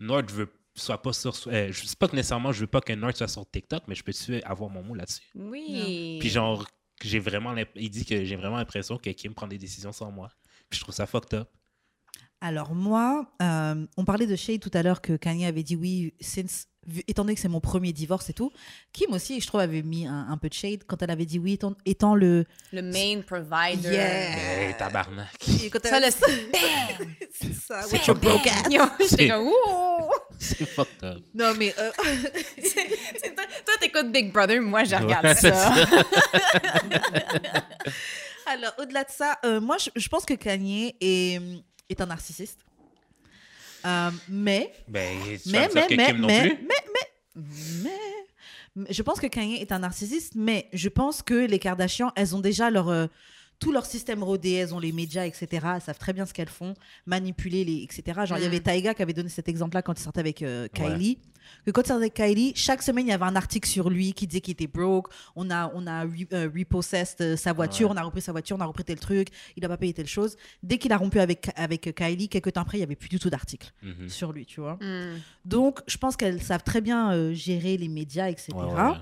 Nord veut soit pas sur. Euh, je sais pas que nécessairement je veux pas que Nord soit sur TikTok, mais je peux-tu avoir mon mot là-dessus? Oui. Puis genre, j'ai vraiment il dit que j'ai vraiment l'impression que Kim prend des décisions sans moi. Puis je trouve ça fucked up. Alors moi, euh, on parlait de Shade tout à l'heure que Kanye avait dit oui, since, vu- étant donné que c'est mon premier divorce et tout. Kim aussi, je trouve, avait mis un, un peu de Shade quand elle avait dit oui, étant, étant le... Le main provider. Yeah. Hey, tabarnak. Et quand Ça, elle- le bam! C'est ça, Bam! with your broke C'est- J'étais comme, ouh! C'est fucked up. Non mais... euh, C'est- toi, t'écoutes Big Brother, moi, je regarde Ouais, c'est ça. Alors, au-delà de ça, euh, moi, je, je pense que Kanye est, est un narcissiste. Euh, mais, Ben, tu mais, vas me dire mais, que mais, non mais, plus? mais, mais, mais- mais- je pense que Kanye est un narcissiste, mais je pense que les Kardashians, elles ont déjà leur, euh, tout leur système rodé, elles ont les médias, etc. Elles savent très bien ce qu'elles font, manipuler les, etc. Genre, il y Mm. avait Taiga qui avait donné cet exemple-là quand il sortait avec euh, Kylie. Que quand il sortait avec Kylie, chaque semaine, il y avait un article sur lui qui disait qu'il était broke. On a, on a re- euh, repossessed euh, sa voiture, Ouais. on a repris sa voiture, on a repris tel truc, il n'a pas payé telle chose. Dès qu'il a rompu avec, avec Kylie, quelques temps après, il n'y avait plus du tout d'article Mhm. sur lui, tu vois. Hmm. Donc, je pense qu'elles savent très bien euh, gérer les médias, etc. Ouais, ouais, ouais.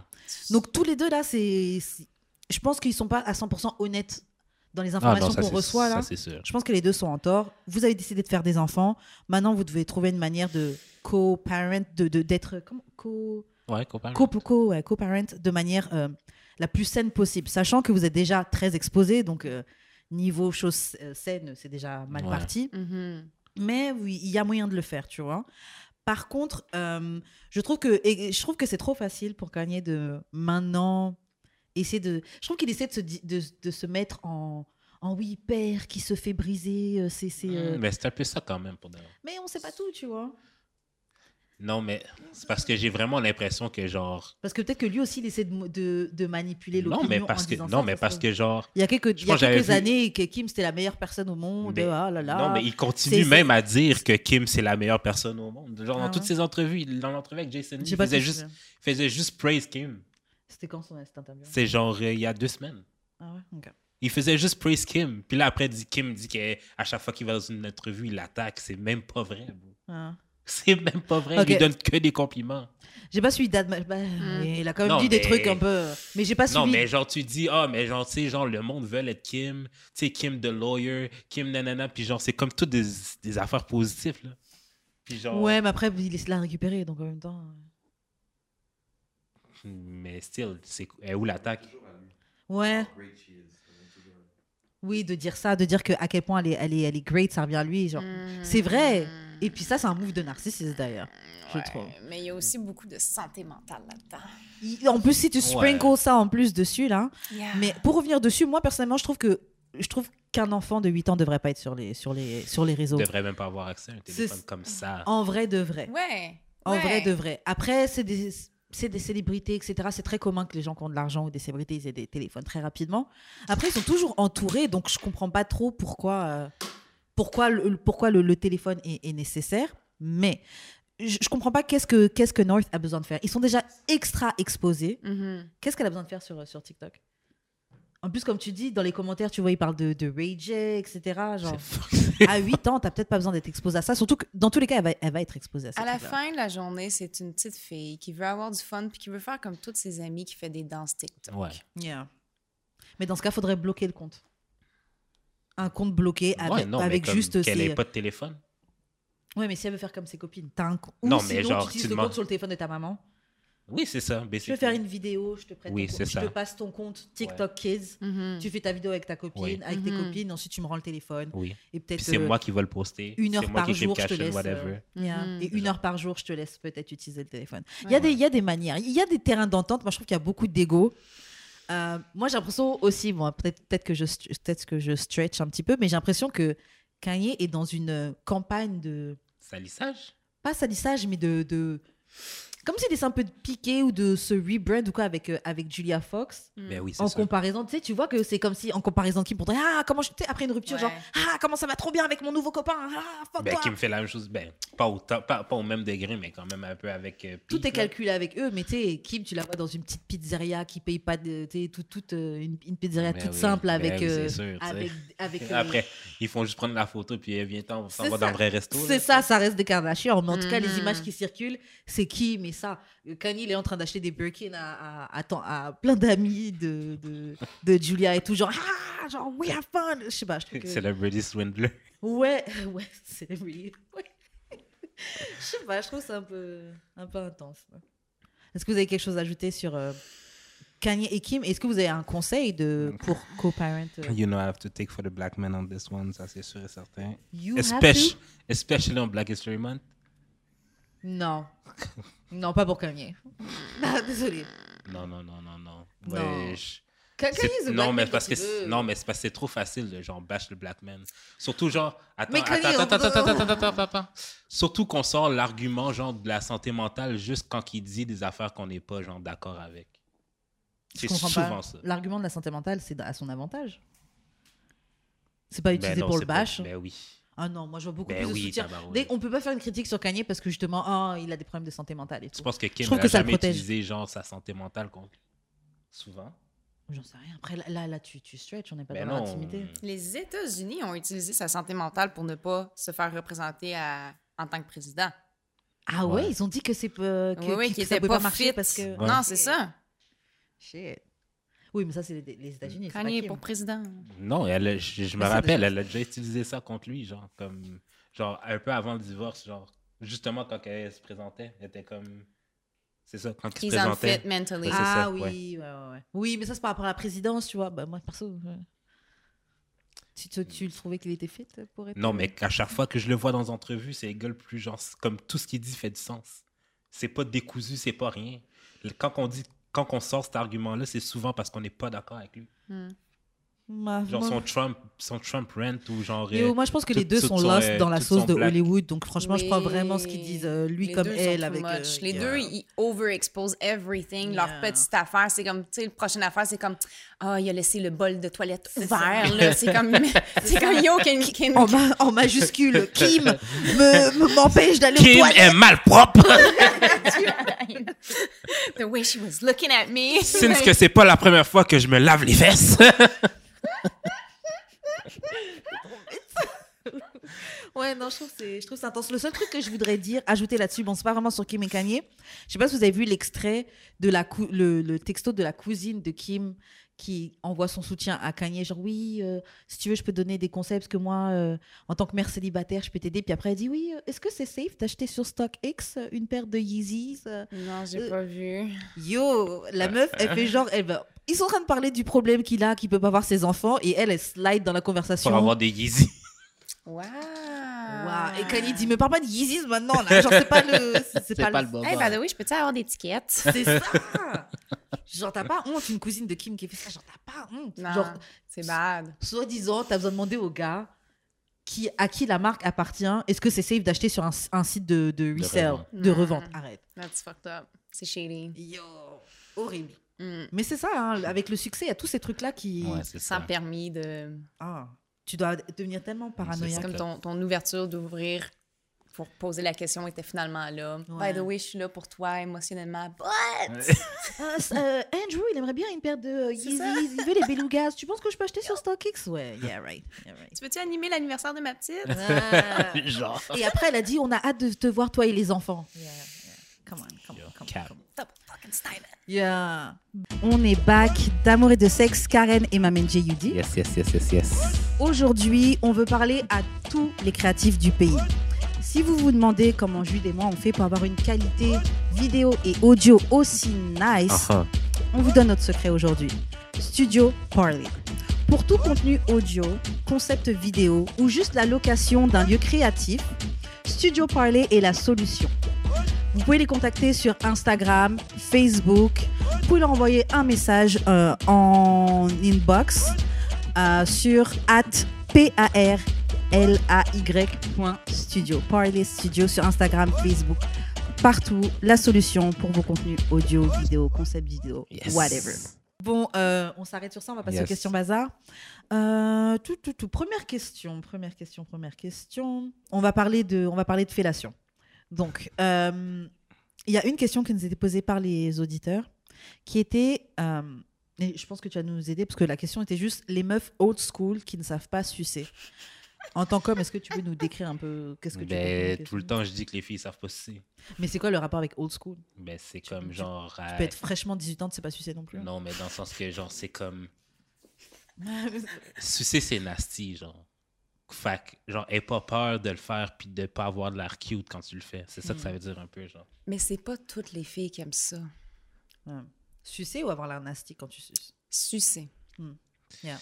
Donc, tous les deux, là, c'est. c'est- Je pense qu'ils sont pas à 100% honnêtes dans les Ah, informations qu'on reçoit, là. Ça, c'est sûr. Je pense que les deux sont en tort. Vous avez décidé de faire des enfants. Maintenant, vous devez trouver une manière de co-parent, de de- d'être comment co Ouais, copain. co co ouais, co-parent de manière euh, la plus saine possible, sachant que vous êtes déjà très exposé, donc euh, niveau choses euh, saines, c'est déjà mal Ouais. parti. Mhm. Mais oui, il y a moyen de le faire, tu vois. Par contre, euh, je trouve que et je trouve que c'est trop facile pour Kanye de maintenant essayer de. Je trouve qu'il essaie de se, de, de se mettre en en oui père qui se fait briser. euh, C'est c'est. euh, Mm, Mais c'est un peu ça quand même pour. Mais on sait pas tout, tu vois. Non, mais c'est parce que j'ai vraiment l'impression que genre. Parce que peut-être que lui aussi, il essaie de, de, de manipuler l'opinion Non, mais parce en que non, ça, mais parce que genre. Il y a quelques, Je il y a pense que j'avais quelques vu- années que Kim, c'était la meilleure personne au monde. Mais- ah là là. Non, mais il continue même à dire que Kim c'est la meilleure personne au monde. Genre dans Ah toutes ses entrevues, dans l'entrevue avec Jason il faisait juste, faisait juste praise Kim. C'était quand son interview C'est genre euh, il y a deux semaines. Ah ouais, ok. Il faisait juste praise Kim. Puis là après dit- Kim dit qu'à chaque fois qu'il va dans une entrevue, il l'attaque. C'est même pas vrai. Ah. C'est même pas vrai. Ok. Il lui donne que des compliments. J'ai pas suivi Dad. bah, Hmm. Il a quand même Non, dit des trucs un peu. Mais j'ai pas Non, suivi. mais genre, tu dis, ah, mais genre, tu sais, genre, le monde veut être Kim, tu sais, Kim the lawyer, Kim nanana, puis genre, c'est comme toutes des, des affaires positives, là. Puis genre, Ouais, mais après, il de la récupérer, donc en même temps. Mais still, c'est elle est où l'attaque? Ouais. Oui, de dire ça, de dire que à quel point elle est, elle est, elle est great, ça revient à lui. Genre. C'est vrai. Et puis ça, c'est un move de narcissiste d'ailleurs, je Ouais, trouve. Mais il y a aussi beaucoup de santé mentale là-dedans. En plus, si tu sprinkles ça en plus dessus, là. Yeah. Mais pour revenir dessus, moi personnellement, je trouve que je trouve qu'un enfant de 8 ans devrait pas être sur les, sur les, sur les réseaux. Il devrait même pas avoir accès à un téléphone comme ça. En vrai de vrai. Ouais. En ouais. vrai de vrai. Après, c'est des, c'est des célébrités, etc. C'est très commun que les gens qui ont de l'argent ou des célébrités ils aient des téléphones très rapidement. Après, ils sont toujours entourés, donc je comprends pas trop pourquoi, euh, pourquoi, le, pourquoi le, le téléphone est, est nécessaire. Mais je, je comprends pas qu'est-ce que, qu'est-ce que North a besoin de faire. Ils sont déjà extra exposés. Mhm. Qu'est-ce qu'elle a besoin de faire sur, sur TikTok? En plus, comme tu dis, dans les commentaires, tu vois, ils parlent de, de rager, etc. Genre, à 8 ans, t'as peut-être pas besoin d'être exposé à ça. Surtout que dans tous les cas, elle va, elle va être exposée à ça. À la fin de la journée, c'est une petite fille qui veut avoir du fun puis qui veut faire comme toutes ses amies qui fait des danses TikTok. Ouais. Yeah. Mais dans ce cas, faudrait bloquer le compte. Un compte bloqué avec, Ouais, non, mais avec comme juste qu'elle ses... ait pas de téléphone. Ouais, mais si elle veut faire comme ses copines, t'as un compte. Ou Non, mais sinon, genre, tu utilises tu le compte sur le téléphone de ta maman. Oui, c'est ça. Je vais faire une vidéo, je te prête Oui, ton je ça. te passe ton compte TikTok Kids. Mhm. Tu fais ta vidéo avec ta copine, Oui. avec tes Mhm. copines, ensuite tu me rends le téléphone. Oui. Et Puis peut-être c'est euh, moi qui vais le poster. une heure par jour, je te laisse. whatever. euh, yeah. Mhm. Et une heure par jour, je te laisse peut-être utiliser le téléphone. Il y, a des- il y a des manières, il y a des terrains d'entente. Moi, je trouve qu'il y a beaucoup d'ego. Euh, moi, j'ai l'impression aussi, bon, peut-être peut que, je peut-être que je stretch un petit peu, mais j'ai l'impression que Kanye est dans une campagne de, Salissage pas salissage, mais de. de comme s'il essaie un peu de piquer ou de se rebrand ou quoi avec, euh, avec Julia Fox. Mm. Ben oui, c'est En ça. comparaison, tu sais, tu vois que c'est comme si, en comparaison, Kim pourrait, ah, comment je, tu sais, après une rupture, Ouais. genre, ah, comment ça va trop bien avec mon nouveau copain, ah, fuck Ben, toi. qui me fait la même chose. Ben, pas au, pas, pas au même degré, mais quand même un peu avec. euh, Tout Pete, est là. calculé avec eux, mais tu sais, Kim, tu la vois dans une petite pizzeria qui paye pas de. Tu sais, toute, toute, euh, une, une pizzeria Ben toute oui, simple ben avec. oui, c'est euh, sûr, avec, avec euh, Après, ils font juste prendre la photo, puis euh, viens t'en, on s'en C'est va dans le vrai resto. C'est ça, ça reste des Kardashians. Mais en tout cas, les Mhm. images qui circulent, c'est Kim ça. Euh, Kanye, il est en train d'acheter des Birkin à, à, à, tant- à plein d'amis de, de, de Julia et tout. Genre, ah, genre, we have fun. Je sais pas, je trouve que. Celebrity Swindler. Ouais, ouais, c'est really. Ouais. Je sais pas, je trouve ça un peu, un peu intense. Est-ce que vous avez quelque chose à ajouter sur euh, Kanye et Kim? Est-ce que vous avez un conseil de, pour co-parent euh, You know, I have to take for the black man on this one, ça c'est sûr et certain. You have to? especially on Black History Month. Non. Non, pas pour Kanye. Ah, désolé. Non, non, non, non, non. Non. Je- Kanye non, mais parce que non, mais c'est parce que c'est trop facile de genre bash le black man. Surtout genre attends, Mais Kanye, attends, attends, attends, attends, attends, attends, attends. Surtout qu'on sort l'argument genre de la santé mentale juste quand il dit des affaires qu'on n'est pas genre d'accord avec. C'est souvent pas. ça. L'argument de la santé mentale, c'est à son avantage. C'est pas Ben utilisé non, pour le c'est pas- bash. Ben oui. Ah non, moi je vois beaucoup Ben plus de soutien. Dès- on peut pas faire une critique sur Kanye parce que justement, ah, il a des problèmes de santé mentale et Tu tout. penses que Kim trouve n'a que ça le jamais protège. utilisé genre sa santé mentale contre souvent? J'en sais rien. Après, là, là, là, tu, tu stretch, on n'est pas Ben dans l'intimité. Les États-Unis ont utilisé sa santé mentale pour ne pas se faire représenter à- en tant que président. Ah ouais, Ouais. ils ont dit que c'est que, oui, oui, était pouvait pas, pas marcher fit. parce que. Ouais. Non, c'est ça. Shit. Oui, mais ça, c'est les, les États-Unis. Kanye pour président. Non, elle, a- je, je me ça, rappelle, déjà- elle a déjà utilisé ça contre lui, genre comme genre un peu avant le divorce, genre justement quand elle se présentait, elle était comme c'est ça quand il se He's présentait. unfit mentally. C'est Ah ça, oui, ouais. ouais, ouais, ouais. Oui, mais ça, c'est par rapport à la présidence, tu vois. Bah, moi, perso. Tu, tu, tu le trouvais qu'il était fit pour être. Non, mais qu'à chaque fois que je le vois dans des entrevues, c'est gueule plus genre comme tout ce qu'il dit fait du sens. C'est pas décousu, c'est pas rien. Quand on dit quand on sort cet argument-là, c'est souvent parce qu'on n'est pas d'accord avec lui. Ma- Genre son Trump, son Trump rant ou genre. Yo, euh, moi, je pense que tout- les deux sont son, lost euh, dans la sauce de black. Hollywood. Donc, franchement, je crois vraiment ce qu'ils disent, euh, lui Les comme elle. avec. euh, Les yeah. deux, ils overexpose everything. Leur petite affaire, c'est comme, tu sais, la prochaine affaire, c'est comme, ah, il a laissé le bol de toilette ouvert, là. C'est comme, c'est comme, yo, can, can, en, ma- en majuscule, Kim me- me- m'empêche d'aller aux Kim est mal propre. the way she was looking at me. Since que c'est pas la première fois que je me lave les fesses. Ouais, non, je trouve c'est, je trouve c'est intense. Le seul truc que je voudrais dire, ajouter là-dessus, bon, c'est pas vraiment sur Kim et Kanye. Je sais pas si vous avez vu l'extrait de la cou- le, le texto de la cousine de Kim qui envoie son soutien à Kanye, genre oui, euh, si tu veux, je peux te donner des conseils parce que moi, euh, en tant que mère célibataire, je peux t'aider. Puis après, elle dit oui, euh, est-ce que c'est safe d'acheter sur StockX une paire de Yeezys Non, j'ai Euh, pas vu. Yo, la meuf, elle fait genre, elle va. Ils sont en train de parler du problème qu'il a, qu'il peut pas voir ses enfants, et elle, elle slide dans la conversation. Pour avoir des Yeezy. Wow. Wow. Et Kanye dit, mais parle pas de Yeezys maintenant, là. Genre, c'est pas le. C'est pas le bon. Hey, by the way, je peux-tu avoir des tickets? C'est ça. genre, t'as pas honte, une cousine de Kim qui fait ça. Genre, t'as pas honte. Non, Genre, c'est bad. soi-disant, t'as besoin de demander au gars qui, à qui la marque appartient, est-ce que c'est safe d'acheter sur un, un site de, de resale, revente. de Mm. revente? Arrête. That's fucked up. C'est shady. Yo, horrible. Mm. Mais c'est ça, hein, avec le succès, il y a tous ces trucs-là qui. Ouais, ça. permis de. Ah, tu dois devenir tellement paranoïaque. C'est comme ton, ton ouverture d'ouvrir pour poser la question était finalement là. Ouais. By the way, je suis là pour toi émotionnellement. But c- euh, Andrew, il aimerait bien une paire de euh, C'est ça. Yeezys. Il veut les belugas. Tu penses que je peux acheter sur StockX? Ouais, yeah, right. Yeah, right. tu veux-tu animer l'anniversaire de ma petite? Ah. Genre. Et après, elle a dit on a hâte de te voir, toi et les enfants. Yeah, yeah. Come on, come on, come on, Cap. come on. Double fucking. Yeah. On est back d'amour et de sexe, Karen et Mamen Yudi. Yes, yes, yes, yes, yes. Aujourd'hui, on veut parler à tous les créatifs du pays. Si vous vous demandez comment Jude et moi on fait pour avoir une qualité vidéo et audio aussi nice, Enfin. on vous donne notre secret aujourd'hui. Studio Parley. Pour tout contenu audio, concept vidéo ou juste la location d'un lieu créatif, Studio Parley est la solution. Vous pouvez les contacter sur Instagram, Facebook. Vous pouvez leur envoyer un message euh, en inbox euh, sur at P-A-R-L-A-Y.studio. Parley Studio sur Instagram, Facebook, partout. La solution pour vos contenus audio, vidéo, concept vidéo, Yes. whatever. Bon, euh, on s'arrête sur ça, on va passer Yes. aux questions bazar. Euh, tout, tout, tout. Première question, première question, première question. On va parler de, on va parler de fellation. Donc, euh, il y a une question qui nous été posée par les auditeurs, qui était, euh, et je pense que tu vas nous aider parce que la question était juste les meufs old school qui ne savent pas sucer. En tant qu'homme, est-ce que tu peux nous décrire un peu qu'est-ce que tu Ben, veux tout le temps, je dis que les filles savent pas sucer. Mais c'est quoi le rapport avec old school? Ben, c'est comme tu- genre. Tu peux être fraîchement 18 ans, tu sais pas sucer non plus. Non, mais dans le sens que, genre, c'est comme. Sucer, c'est nasty, genre. Fait que, genre, aie pas peur de le faire puis de pas avoir de l'air cute quand tu le fais. C'est ça que ça veut dire un peu, genre. Mais c'est pas toutes les filles qui aiment ça. Sucer ou avoir l'air nasty quand tu suces? Sucer. Yeah.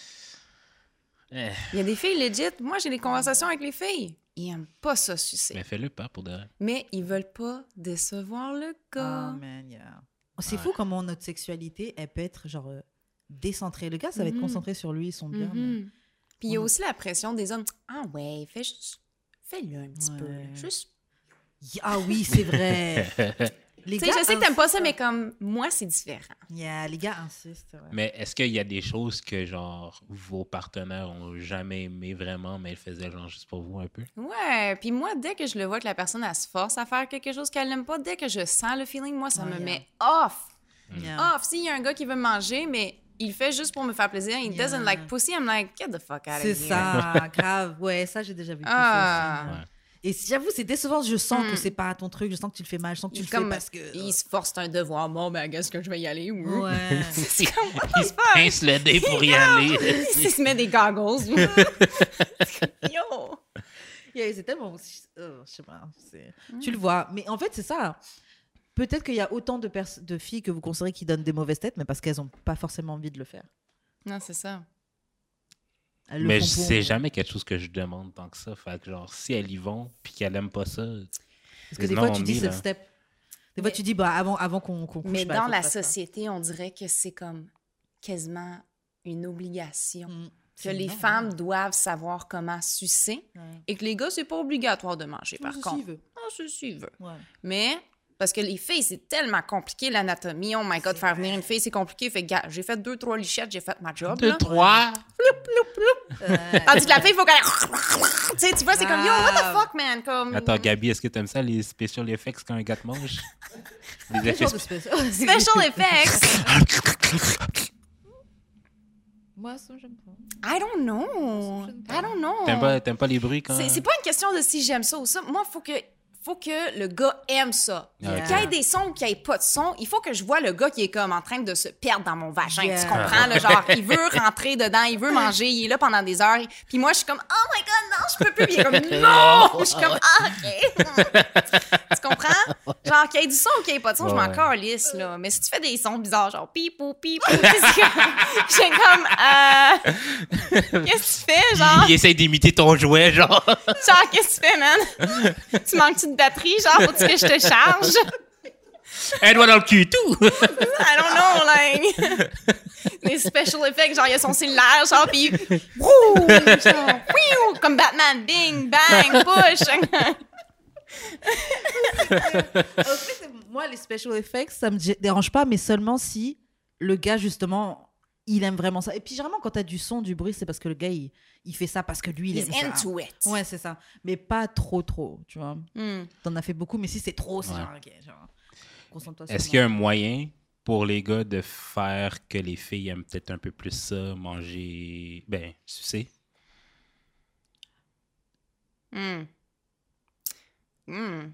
Eh, Il y a des filles legit. Moi, j'ai des conversations avec les filles. Ils aiment pas ça sucer. mais fais-le pas pour de vrai. Mais ils veulent pas décevoir le gars. Oh man, yeah. C'est fou comment notre sexualité, elle peut être genre euh, décentrée. Le gars, ça va être Mhm. concentré sur lui, son bien. mais- Mhm. Puis il y a aussi la pression des hommes. Ah ouais, fais juste. Fais-le un petit peu. Juste. Yeah, Ah oui, c'est vrai. les sais, je sais que t'aimes pas ça, mais comme moi, c'est différent. Yeah, les gars insistent. ouais. Mais est-ce qu'il y a des choses que, genre, vos partenaires ont jamais aimé vraiment, mais ils faisaient, genre, juste pour vous un peu? Ouais, puis moi, dès que je le vois que la personne, elle se force à faire quelque chose qu'elle n'aime pas, dès que je sens le feeling, moi, ça Ouais, me yeah. met off. Yeah. Off. S'il y a un gars qui veut manger, mais il fait juste pour me faire plaisir, il Yeah. doesn't like pussy, I'm like, get the fuck out of C'est here. ça, grave. Ouais, ça, j'ai déjà vu. Ah. ça aussi, ouais. Et j'avoue, c'est décevant. Je sens que Mm. c'est pas ton truc. Je sens que tu le fais mal. Je sens que tu Il, le fais comme, parce que. il se force c'est un devoir. Bon, ben, qu'est-ce que je vais y aller? ou- Ouais. c'est comme, what Il se pince le dé pour y aller. il se met des goggles. Yo! Yeah, c'est tellement. euh, je sais pas. c'est- Tu le vois. Mais en fait, c'est ça. Peut-être qu'il y a autant de, filles que vous considérez qui donnent des mauvaises têtes, mais parce qu'elles n'ont pas forcément envie de le faire. Non, c'est ça. Elles le Mais sais jamais quelque chose que je demande tant que ça. Fait que, genre, si elles y vont puis qu'elles aiment pas ça, Parce que des Non, fois, tu dis c'est là. step. Des fois, Mais- tu dis, bah, avant, avant qu'on couche. Mais dans la ça. société, on dirait que c'est comme quasiment une obligation. Mm. Que C'est les femmes doivent savoir comment sucer Ouais. et que les gars, c'est pas obligatoire de manger, Non, par contre. veut. Ah, c'est s'il veut. Ouais. Mais, parce que les filles, c'est tellement compliqué, l'anatomie. Oh my God, faire venir une fille, c'est compliqué. Fait que, gars, j'ai fait deux, trois lichettes, j'ai fait ma job. deux, là. trois. Euh, Tandis que la fille, il faut qu'elle. tu sais, tu vois, c'est comme, yo, what the fuck, man? Comme... Attends, Gabi, est-ce que t'aimes ça, les special effects quand un gars te mange? les effets spécial Special effects. Moi, ça, j'aime pas. I don't know. I don't know. T'aimes pas, t'aimes pas les bruits quand... C'est c'est pas une question de si j'aime ça ou ça. Moi, faut que faut que le gars aime ça. Ah. Qu'il y ait des sons ou qu'il n'y ait pas de son, il faut que je vois le gars qui est comme en train de se perdre dans mon vagin. Yeah. Tu comprends? Là, genre, il veut rentrer dedans, il veut manger, il est là pendant des heures. Puis moi, je suis comme, oh my god, non, je peux plus. Puis il est comme, non! Je suis comme, ah, ok. tu comprends? Genre, qu'il y ait du son ou qu'il n'y ait pas de son, je m'en Ouais. calisse, là. Mais si tu fais des sons bizarres, genre, pipou, pipou, j'ai comme, euh, qu'est-ce que tu fais, genre? Il essaye d'imiter ton jouet, genre. Genre, qu'est-ce que tu fais, man? tu manques-tu de batterie? Genre, faut-tu que je te charge? Un doigt dans le cul, tout! I don't know, like. Des special effects, genre, il y a son cellulaire, genre, pis. Wouh! Genre, wouh! Comme Batman, bing, bang, push! En fait, moi, les special effects, ça me dé- dérange pas, mais seulement si le gars, justement, il aime vraiment ça. Et puis, généralement, quand t'as du son, du bruit, c'est parce que le gars, il, il fait ça parce que lui, il He's aime ça. into it. Ouais, c'est ça. Mais pas trop, trop, tu vois. Hmm. T'en as fait beaucoup, mais si c'est trop, c'est Ouais. genre, ok, genre, concentre-toi sur Est-ce qu'il y a un moyen pour les gars de faire que les filles aiment peut-être un peu plus ça, manger... Ben, sucer? Hmm. Hmm.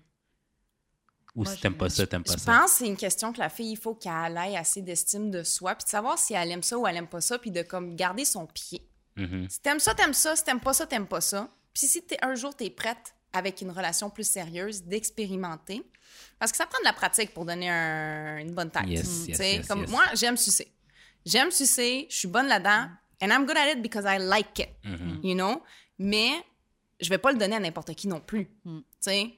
Ou Moi, si je- t'aimes pas ça, t'aimes pas Je ça. pense que c'est une question que la fille, il faut qu'elle ait assez d'estime de soi, puis de savoir si elle aime ça ou elle aime pas ça, puis de comme garder son pied. Mhm. Si t'aimes ça, t'aimes ça. Si t'aimes pas ça, t'aimes pas ça. Puis si t'es, un jour t'es prête avec une relation plus sérieuse, d'expérimenter. Parce que ça prend de la pratique pour donner un- une bonne tête. Yes, Tu yes, comme yes. moi, j'aime sucer. J'aime sucer, je suis bonne là-dedans, and I'm good at it because I like it. Mhm. You know? Mais je vais pas le donner à n'importe qui non plus. Mm. Tu sais?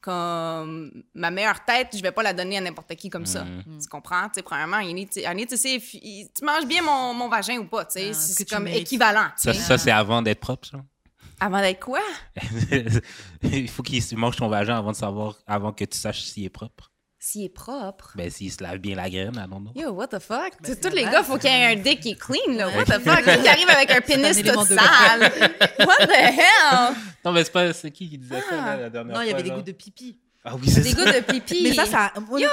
Comme ma meilleure tête, je vais pas la donner à n'importe qui comme ça. Mm. Tu comprends? Tu sais, premièrement, you need to, I need to see if you- tu manges bien mon, mon vagin ou pas. Tu sais, Ah, c'est comme mérites? équivalent. tu Ça, ça c'est avant d'être propre, ça? Avant d'être quoi? Il faut qu'il se mange ton vagin avant de savoir, avant que tu saches s'il est propre. S'il est propre. Ben, s'il se lave bien la graine, don't know. Yo, what the fuck? Ben, Tous les base. gars, faut qu'il y ait un dick qui est clean, là. What the fuck? Qui arrive avec un pénis tout de sale? What the hell? Non, mais c'est pas c'est qui qui disait ça Ah. là, la dernière Non, fois. il y avait des gouttes de pipi. Ah oui, c'est Des ça. gouttes de pipi. Mais ça, ça. Honnêtement,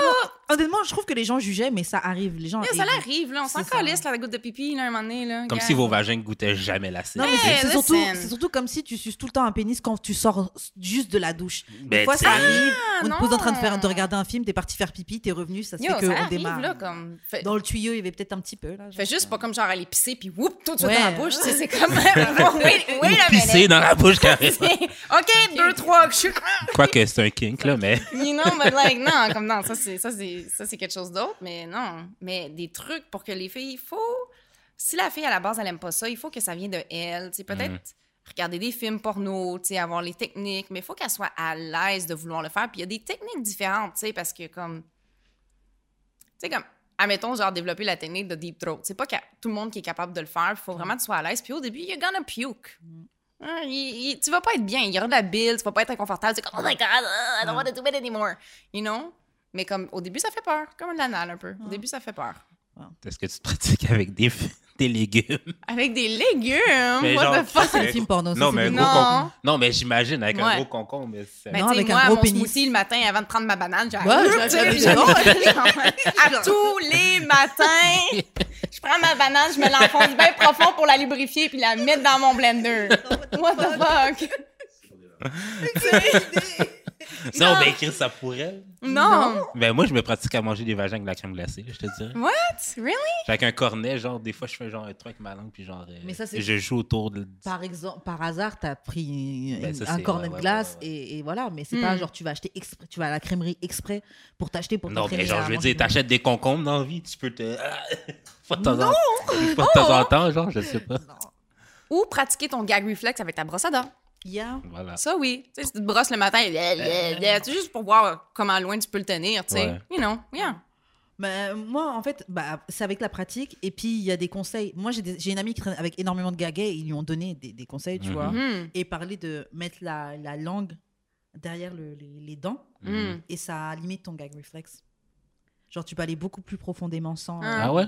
honnêtement, je trouve que les gens jugeaient, mais ça arrive. Les gens. Yo, ça l'arrive, là. On s'en calisse, la goutte de pipi, là, un moment donné, là. Comme Gars. si vos vagins goûtaient jamais l'acide. Non, mais c'est- Hey, c'est surtout, listen. c'est surtout comme si tu suces tout le temps un pénis quand tu sors juste de la douche. Des Ben, fois, tu ça arrive. on te pose en train de, faire, de regarder un film, t'es parti faire pipi, t'es revenu, ça se Yo, fait ça qu'on arrive, démarre. là, comme... Fait, Dans le tuyau, il y avait peut-être un petit peu. Là, fait juste pas comme genre aller pisser, puis whoop, tout de suite Ouais. dans la bouche, tu sais, c'est comme... wait a Pisser dans la bouche carrément. OK, deux, trois, je suis... Quoique c'est un kink, là, mais. You know, but like, non, comme non, ça c'est, ça c'est, ça c'est quelque chose d'autre, mais non. Mais des trucs pour que les filles, il faut. Si la fille à la base elle aime pas ça, il faut que ça vienne de elle. Tu sais, peut-être Mhm. regarder des films porno, tu sais, avoir les techniques, mais il faut qu'elle soit à l'aise de vouloir le faire. Puis il y a des techniques différentes, tu sais, parce que comme. Tu sais, comme. Admettons, genre, développer la technique de deep throat. C'est pas que tout le monde qui est capable de le faire. Il faut vraiment que tu sois à l'aise. Puis au début, you're gonna puke. Hein, il- il- tu vas pas être bien. Il y aura de la bile, tu vas pas être inconfortable. C'est comme, oh my god, uh, I don't want to do it anymore. You know? Mais comme, au début, ça fait peur. Comme un anal un peu. Au début, ça fait peur. Est-ce que tu te pratiques avec des, des légumes? Avec des légumes? Mais What genre, the fuck? c'est le film porno, Non, c'est mais un gros Non. concombre. Non, mais j'imagine avec un gros concombre. Mais c'est- Ben, Non, tu sais, avec un moi, gros mon pénis. smoothie le matin avant de prendre ma banane, j'ai Ouais, je l'avais vu, non? À tous les matins, je prends ma banane, je me l'enfonce bien profond pour la lubrifier puis la mettre dans mon blender. What the fuck? Ça, on va écrire ça pour elle. Non. Ben, moi, je me pratique à manger des vagins avec de la crème glacée, je te dirais. What? Really? Avec un cornet, genre, des fois, je fais genre un truc avec ma langue, puis genre. euh, Mais ça, c'est- Je joue autour de. Par exemple, par hasard, t'as pris Ben, ça, un cornet ouais, de glace ouais, ouais. Et, et voilà. Mais c'est Hmm. pas genre tu vas acheter exprès, tu vas à la crèmerie exprès pour t'acheter pour Non, mais genre, je veux dire, t'achètes des concombres dans la vie, tu peux te. Pas de temps en Pas de temps en temps, genre, je sais pas. Ou pratiquer ton gag reflex avec ta brosse à dents. Yeah. Voilà. Ça, oui. Tu sais, si tu te brosses le matin, c'est juste pour voir comment loin tu peux le tenir, tu sais. Ouais. You know, yeah. Mais moi, en fait, bah, c'est avec la pratique. Et puis, il y a des conseils. Moi, j'ai des- j'ai une amie qui traîne avec énormément de gaguets. Ils lui ont donné des, des conseils, tu Mhm. vois. Hmm. Et parler de mettre la, la langue derrière le- les, les dents. Hmm. Et ça limite ton gag reflex. Genre, tu peux aller beaucoup plus profondément sans. Ah. Ah ouais?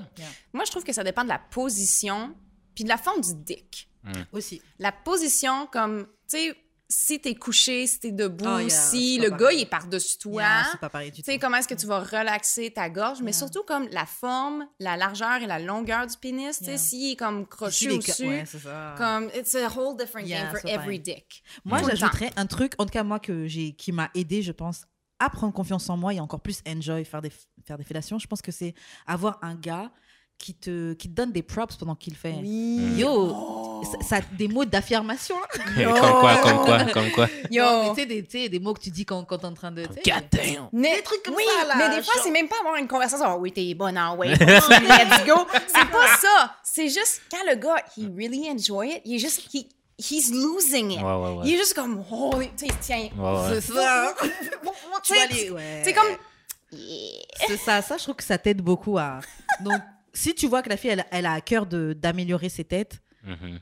Moi, je trouve que ça dépend de la position puis de la forme du dick. Aussi. La position, comme, tu sais, si t'es couché, si t'es debout, Oh, yeah, si le pas gars, pareil. il est par-dessus toi. Yeah, pareil Tu sais, comment est-ce que tu vas relaxer ta gorge, mais surtout comme la forme, la largeur et la longueur du pénis. Tu sais, s'il est comme crochu les au ca- dessus, ouais, c'est ça. comme, it's a whole different game for every pareil. dick. Moi, j'ajouterais un truc, en tout cas, moi, que j'ai, qui m'a aidé, je pense, à prendre confiance en moi et encore plus enjoy faire des, faire des fellations. Je pense que c'est avoir un gars qui te, qui te donne des props pendant qu'il fait. Oui. Yo, ça, ça des mots d'affirmation. comme quoi, comme quoi, comme quoi. Yo. Tu sais, des, mots que tu dis quand, quand t'es en train de. God damn! Des trucs comme oui, ça, là, mais des fois, c'est même pas avoir une conversation. Oh, oui, t'es bonne en way. Let's go. C'est pas ça. C'est juste quand le gars, he really enjoy it, il est juste, he, he's losing it. Ouais, ouais, ouais. Il est juste comme, oh, tu sais. Ouais, ouais. C'est ça. Tu Tu vas aller- ouais. C'est comme, yeah. C'est ça, ça, je trouve que ça t'aide beaucoup à. Donc, si tu vois que la fille, elle, elle a à cœur de- d'améliorer ses têtes, Mhm.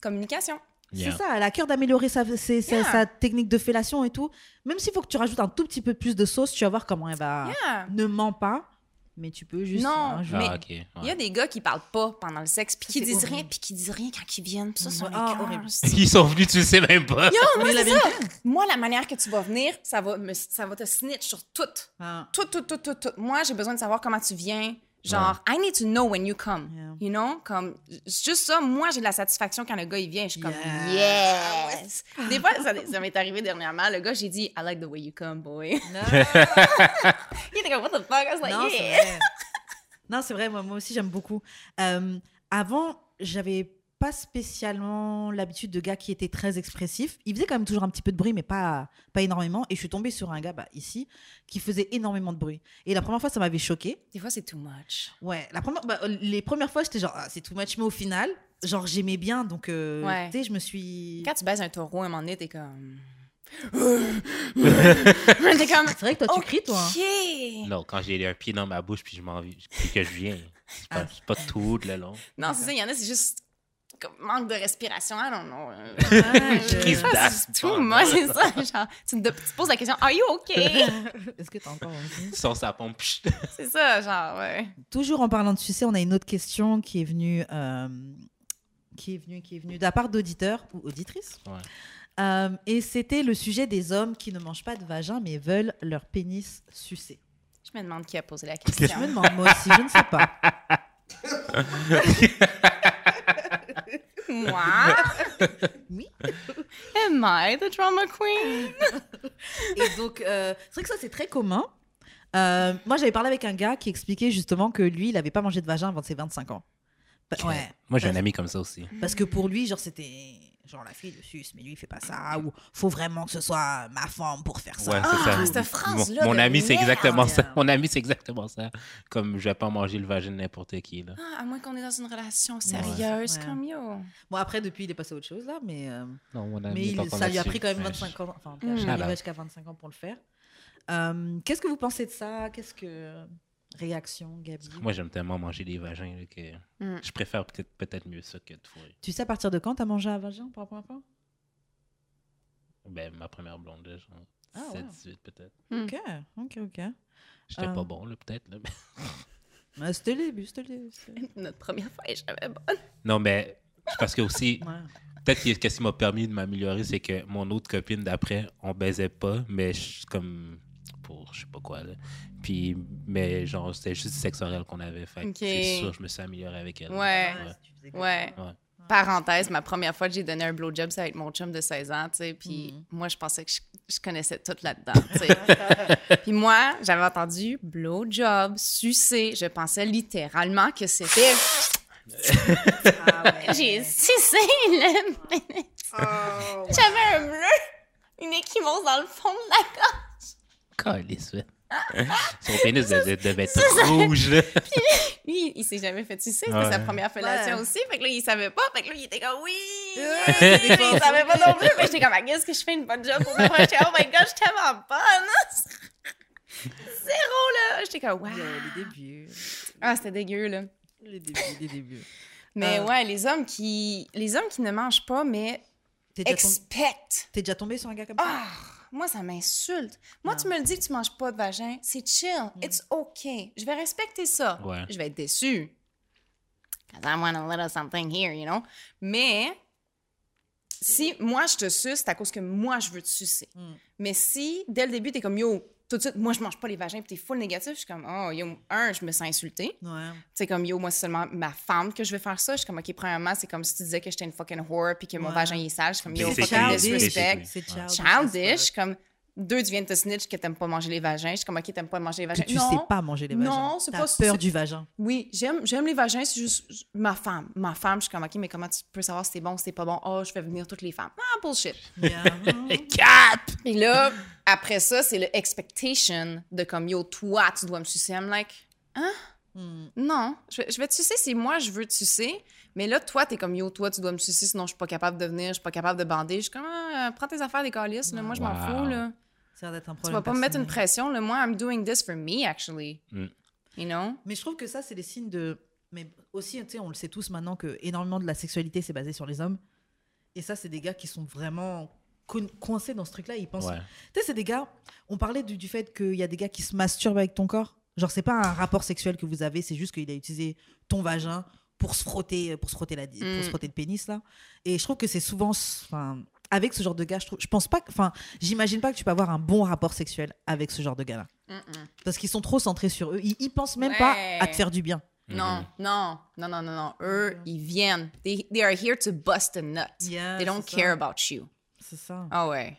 communication. Yeah. c'est ça, elle a à cœur d'améliorer sa, ses- sa- Yeah. sa technique de fellation et tout. Même s'il faut que tu rajoutes un tout petit peu plus de sauce, tu vas voir comment elle va. Yeah. Ne ment pas, mais tu peux juste. Non, hein, mais- Ah, ouais. Il y a des gars qui parlent pas pendant le sexe, puis Ça, qui disent horrible. rien, puis qui disent rien quand ils viennent. Puis ça, c'est ah, horrible. c'est- Ils sont venus, tu le sais même pas. Yo, moi, Mais la ça. Moi, la manière que tu vas venir, ça va, me, ça va te snitch sur tout. Ah. Tout, tout, tout, tout, tout. Moi, j'ai besoin de savoir comment tu viens. Genre, I need to know when you come. Yeah. You know? Comme, c'est juste ça, moi, j'ai de la satisfaction quand le gars, il vient. Je suis comme, yes! Des fois, ça, ça m'est arrivé dernièrement. Le gars, j'ai dit, I like the way you come, boy. Il était comme, what the fuck? I was like, non, c'est yeah! vrai. Non, c'est vrai, moi, moi aussi j'aime beaucoup. Euh, avant, j'avais pas spécialement l'habitude de gars qui étaient très expressifs. Il faisait quand même toujours un petit peu de bruit, mais pas, pas énormément. Et je suis tombée sur un gars bah, ici qui faisait énormément de bruit. Et la première fois, ça m'avait choqué. Des fois, c'est too much. Ouais, la première, bah, euh, les premières fois, j'étais genre, ah, c'est too much, mais au final, genre, j'aimais bien. Donc, euh, Ouais. tu sais, je me suis. Quand tu baises un taureau, à un moment donné, t'es comme. C'est vrai que toi, tu cries, toi. hein. Non, quand j'ai un pied dans ma bouche puis je m'en puis que je viens. C'est Ah. pas, c'est pas tout le long. Non, c'est ça, il y en a, c'est juste manque de respiration. I don't know. Je- Crise Ah, d'asthme. c'est too much, c'est ça. Genre, tu te tu te poses la question, Are you okay? Est-ce que t'as encore Sans sa pompe. c'est ça, genre, ouais. Toujours en parlant de succès, on a une autre question qui est venue, euh, qui est venue, qui est venue de la part d'auditeurs ou auditrices. Ouais. Euh, et c'était le sujet des hommes qui ne mangent pas de vagin mais veulent leur pénis sucé. Je me demande qui a posé la Je me question. demande moi aussi, je ne sais pas. Moi? Oui. Am I the drama queen? Et donc, euh, c'est vrai que ça, c'est très commun. Euh, moi, j'avais parlé avec un gars qui expliquait justement que lui, il n'avait pas mangé de vagin avant ses 25 ans. Pa- Ouais. Moi, j'ai un ami comme ça aussi. Parce que pour lui, genre, c'était genre la fille le suce, mais lui, il fait pas ça. Ou faut vraiment que ce soit ma femme pour faire ça. Ouais, c'est Ah, ça. cette phrase-là Mon, mon de ami, c'est exactement ça. Mon ami, c'est exactement ça. Comme je vais pas manger le vagin de n'importe qui. Là. Ah, à moins qu'on est dans une relation sérieuse, Ouais. comme yo. Bon, après, depuis, il est passé à autre chose, là, mais, euh, Non, mon ami. mais il- pas qu'on ça lui a pris quand même Ouais, 25 ans. Enfin, Mm. il jusqu'à 25 ans pour le faire. Euh, Qu'est-ce que vous pensez de ça? Qu'est-ce que. Réaction, Gabi? Moi, j'aime tellement manger des vagins là, que Mm. je préfère peut-être peut-être mieux ça que de fourrer. Tu sais à partir de quand t'as mangé un vagin pour la première fois? Ben, ma première blonde, là, genre Ah, 17, ouais. 18 peut-être. Mm. Ok, ok, ok. J'étais Euh. pas bon, là, peut-être. là, mais- Ouais, C'était le début, c'était le début. c'était- Notre première fois, est jamais bonne. Non, mais parce que aussi, Ouais. peut-être que ce qui m'a permis de m'améliorer, c'est que mon autre copine d'après, on baisait pas, mais je- comme pour je sais pas quoi. Là. Puis, mais genre, c'était juste oral qu'on avait. Fait que Ok. c'est sûr, je me suis amélioré avec elle. Ouais. Ouais. Parenthèse, ma première fois que j'ai donné un blowjob, c'est avec mon chum de 16 ans, tu sais, puis Mhm. moi, je pensais que je, je connaissais tout là-dedans, tu sais. puis moi, j'avais entendu blowjob, sucer, je pensais littéralement que c'était... Ah ouais. J'ai sucé le pénis. Oh. J'avais un bleu, une échymose dans le fond de la gorge. Calisse, ouais. Son pénis devait, devait être rouge. là. Lui, il s'est jamais fait sucer, c'était Ouais. sa première fellation Ouais. aussi, fait que là, il savait pas, fait que là, il était comme « oui! Puis c'est il savait pas non plus, mais j'étais comme « qu'est-ce que je fais une bonne job pour faire? J'étais « oh my god, je suis tellement bonne! » Zéro, là! J'étais comme « wow! Les débuts. !» Ah, c'était dégueu, là. Les débuts, les débuts. Mais Euh. ouais, les hommes qui les hommes qui ne mangent pas, mais T'es déjà, tombé... expect. t'es déjà tombé sur un gars comme ça? Ah, moi, ça m'insulte. Moi, Non. tu me le dis que tu manges pas de vagin, c'est chill. It's okay. Je vais respecter ça. Ouais. Je vais être déçue. Because I want a little something here, you know? Mais si moi, je te suce, c'est à cause que moi, je veux te sucer. Mm. Mais si, dès le début, t'es comme, yo, tout de suite, moi, je mange pas les vagins, puis t'es full négatif, je suis comme, oh, yo, un, je me sens insultée. Ouais. C'est comme, yo, moi, c'est seulement ma femme que je vais faire ça. Je suis comme, OK, premièrement, c'est comme si tu disais que j'étais une fucking whore puis que mon vagin il est sale. Je suis comme, yo, fucking disrespect. C'est childish. Childish. Comme, deux, tu viens de te snitch que t'aimes pas manger les vagins. Je suis comme, OK, t'aimes pas manger les Que vagins. tu non. sais pas manger les vagins. Non, c'est pas- peur du vagin. Oui, j'aime, j'aime les vagins, c'est juste ma femme. Ma femme, je suis comme, OK, mais comment tu peux savoir si c'est bon, si c'est pas bon? Oh, je fais venir toutes les femmes. Ah, bullshit. Yeah. Quatre! Et là, après ça, c'est le expectation de comme, yo, toi, tu dois me sucer. I'm like, hein? Hmm. Non, je vais, je vais te sucer si moi je veux te sucer. Mais là, toi, t'es comme yo, toi, tu dois me sucer, sinon je suis pas capable de venir, je suis pas capable de bander. Je suis comme, ah, prends tes affaires des calices, là. Moi, je m'en Wow. fous, là. Ça un Tu problème. vas pas me mettre une pression, là. Moi, I'm doing this for me, actually. Mm. You know? Mais je trouve que ça, c'est les signes de. Mais aussi, tu sais, on le sait tous maintenant que énormément de la sexualité, c'est basé sur les hommes. Et ça, c'est des gars qui sont vraiment co- coincés dans ce truc-là. Ils pensent. Ouais. Tu sais, c'est des gars. On parlait du, du fait qu'il y a des gars qui se masturbent avec ton corps. Genre, c'est pas un rapport sexuel que vous avez, c'est juste qu'il a utilisé ton vagin pour se frotter, pour se frotter, la, pour Mm. se frotter le pénis, là. Et je trouve que c'est souvent. Enfin, avec ce genre de gars, je, trouve, je pense pas, que- enfin, j'imagine pas que tu peux avoir un bon rapport sexuel avec ce genre de gars-là, Mm-mm. parce qu'ils sont trop centrés sur eux. Ils, ils pensent même pas à te faire du bien. Non, non, non, non, non, non. Eux, ils viennent. They, they are here to bust a nut. Yeah, they don't care ça. about you. C'est ça. Ah ouais.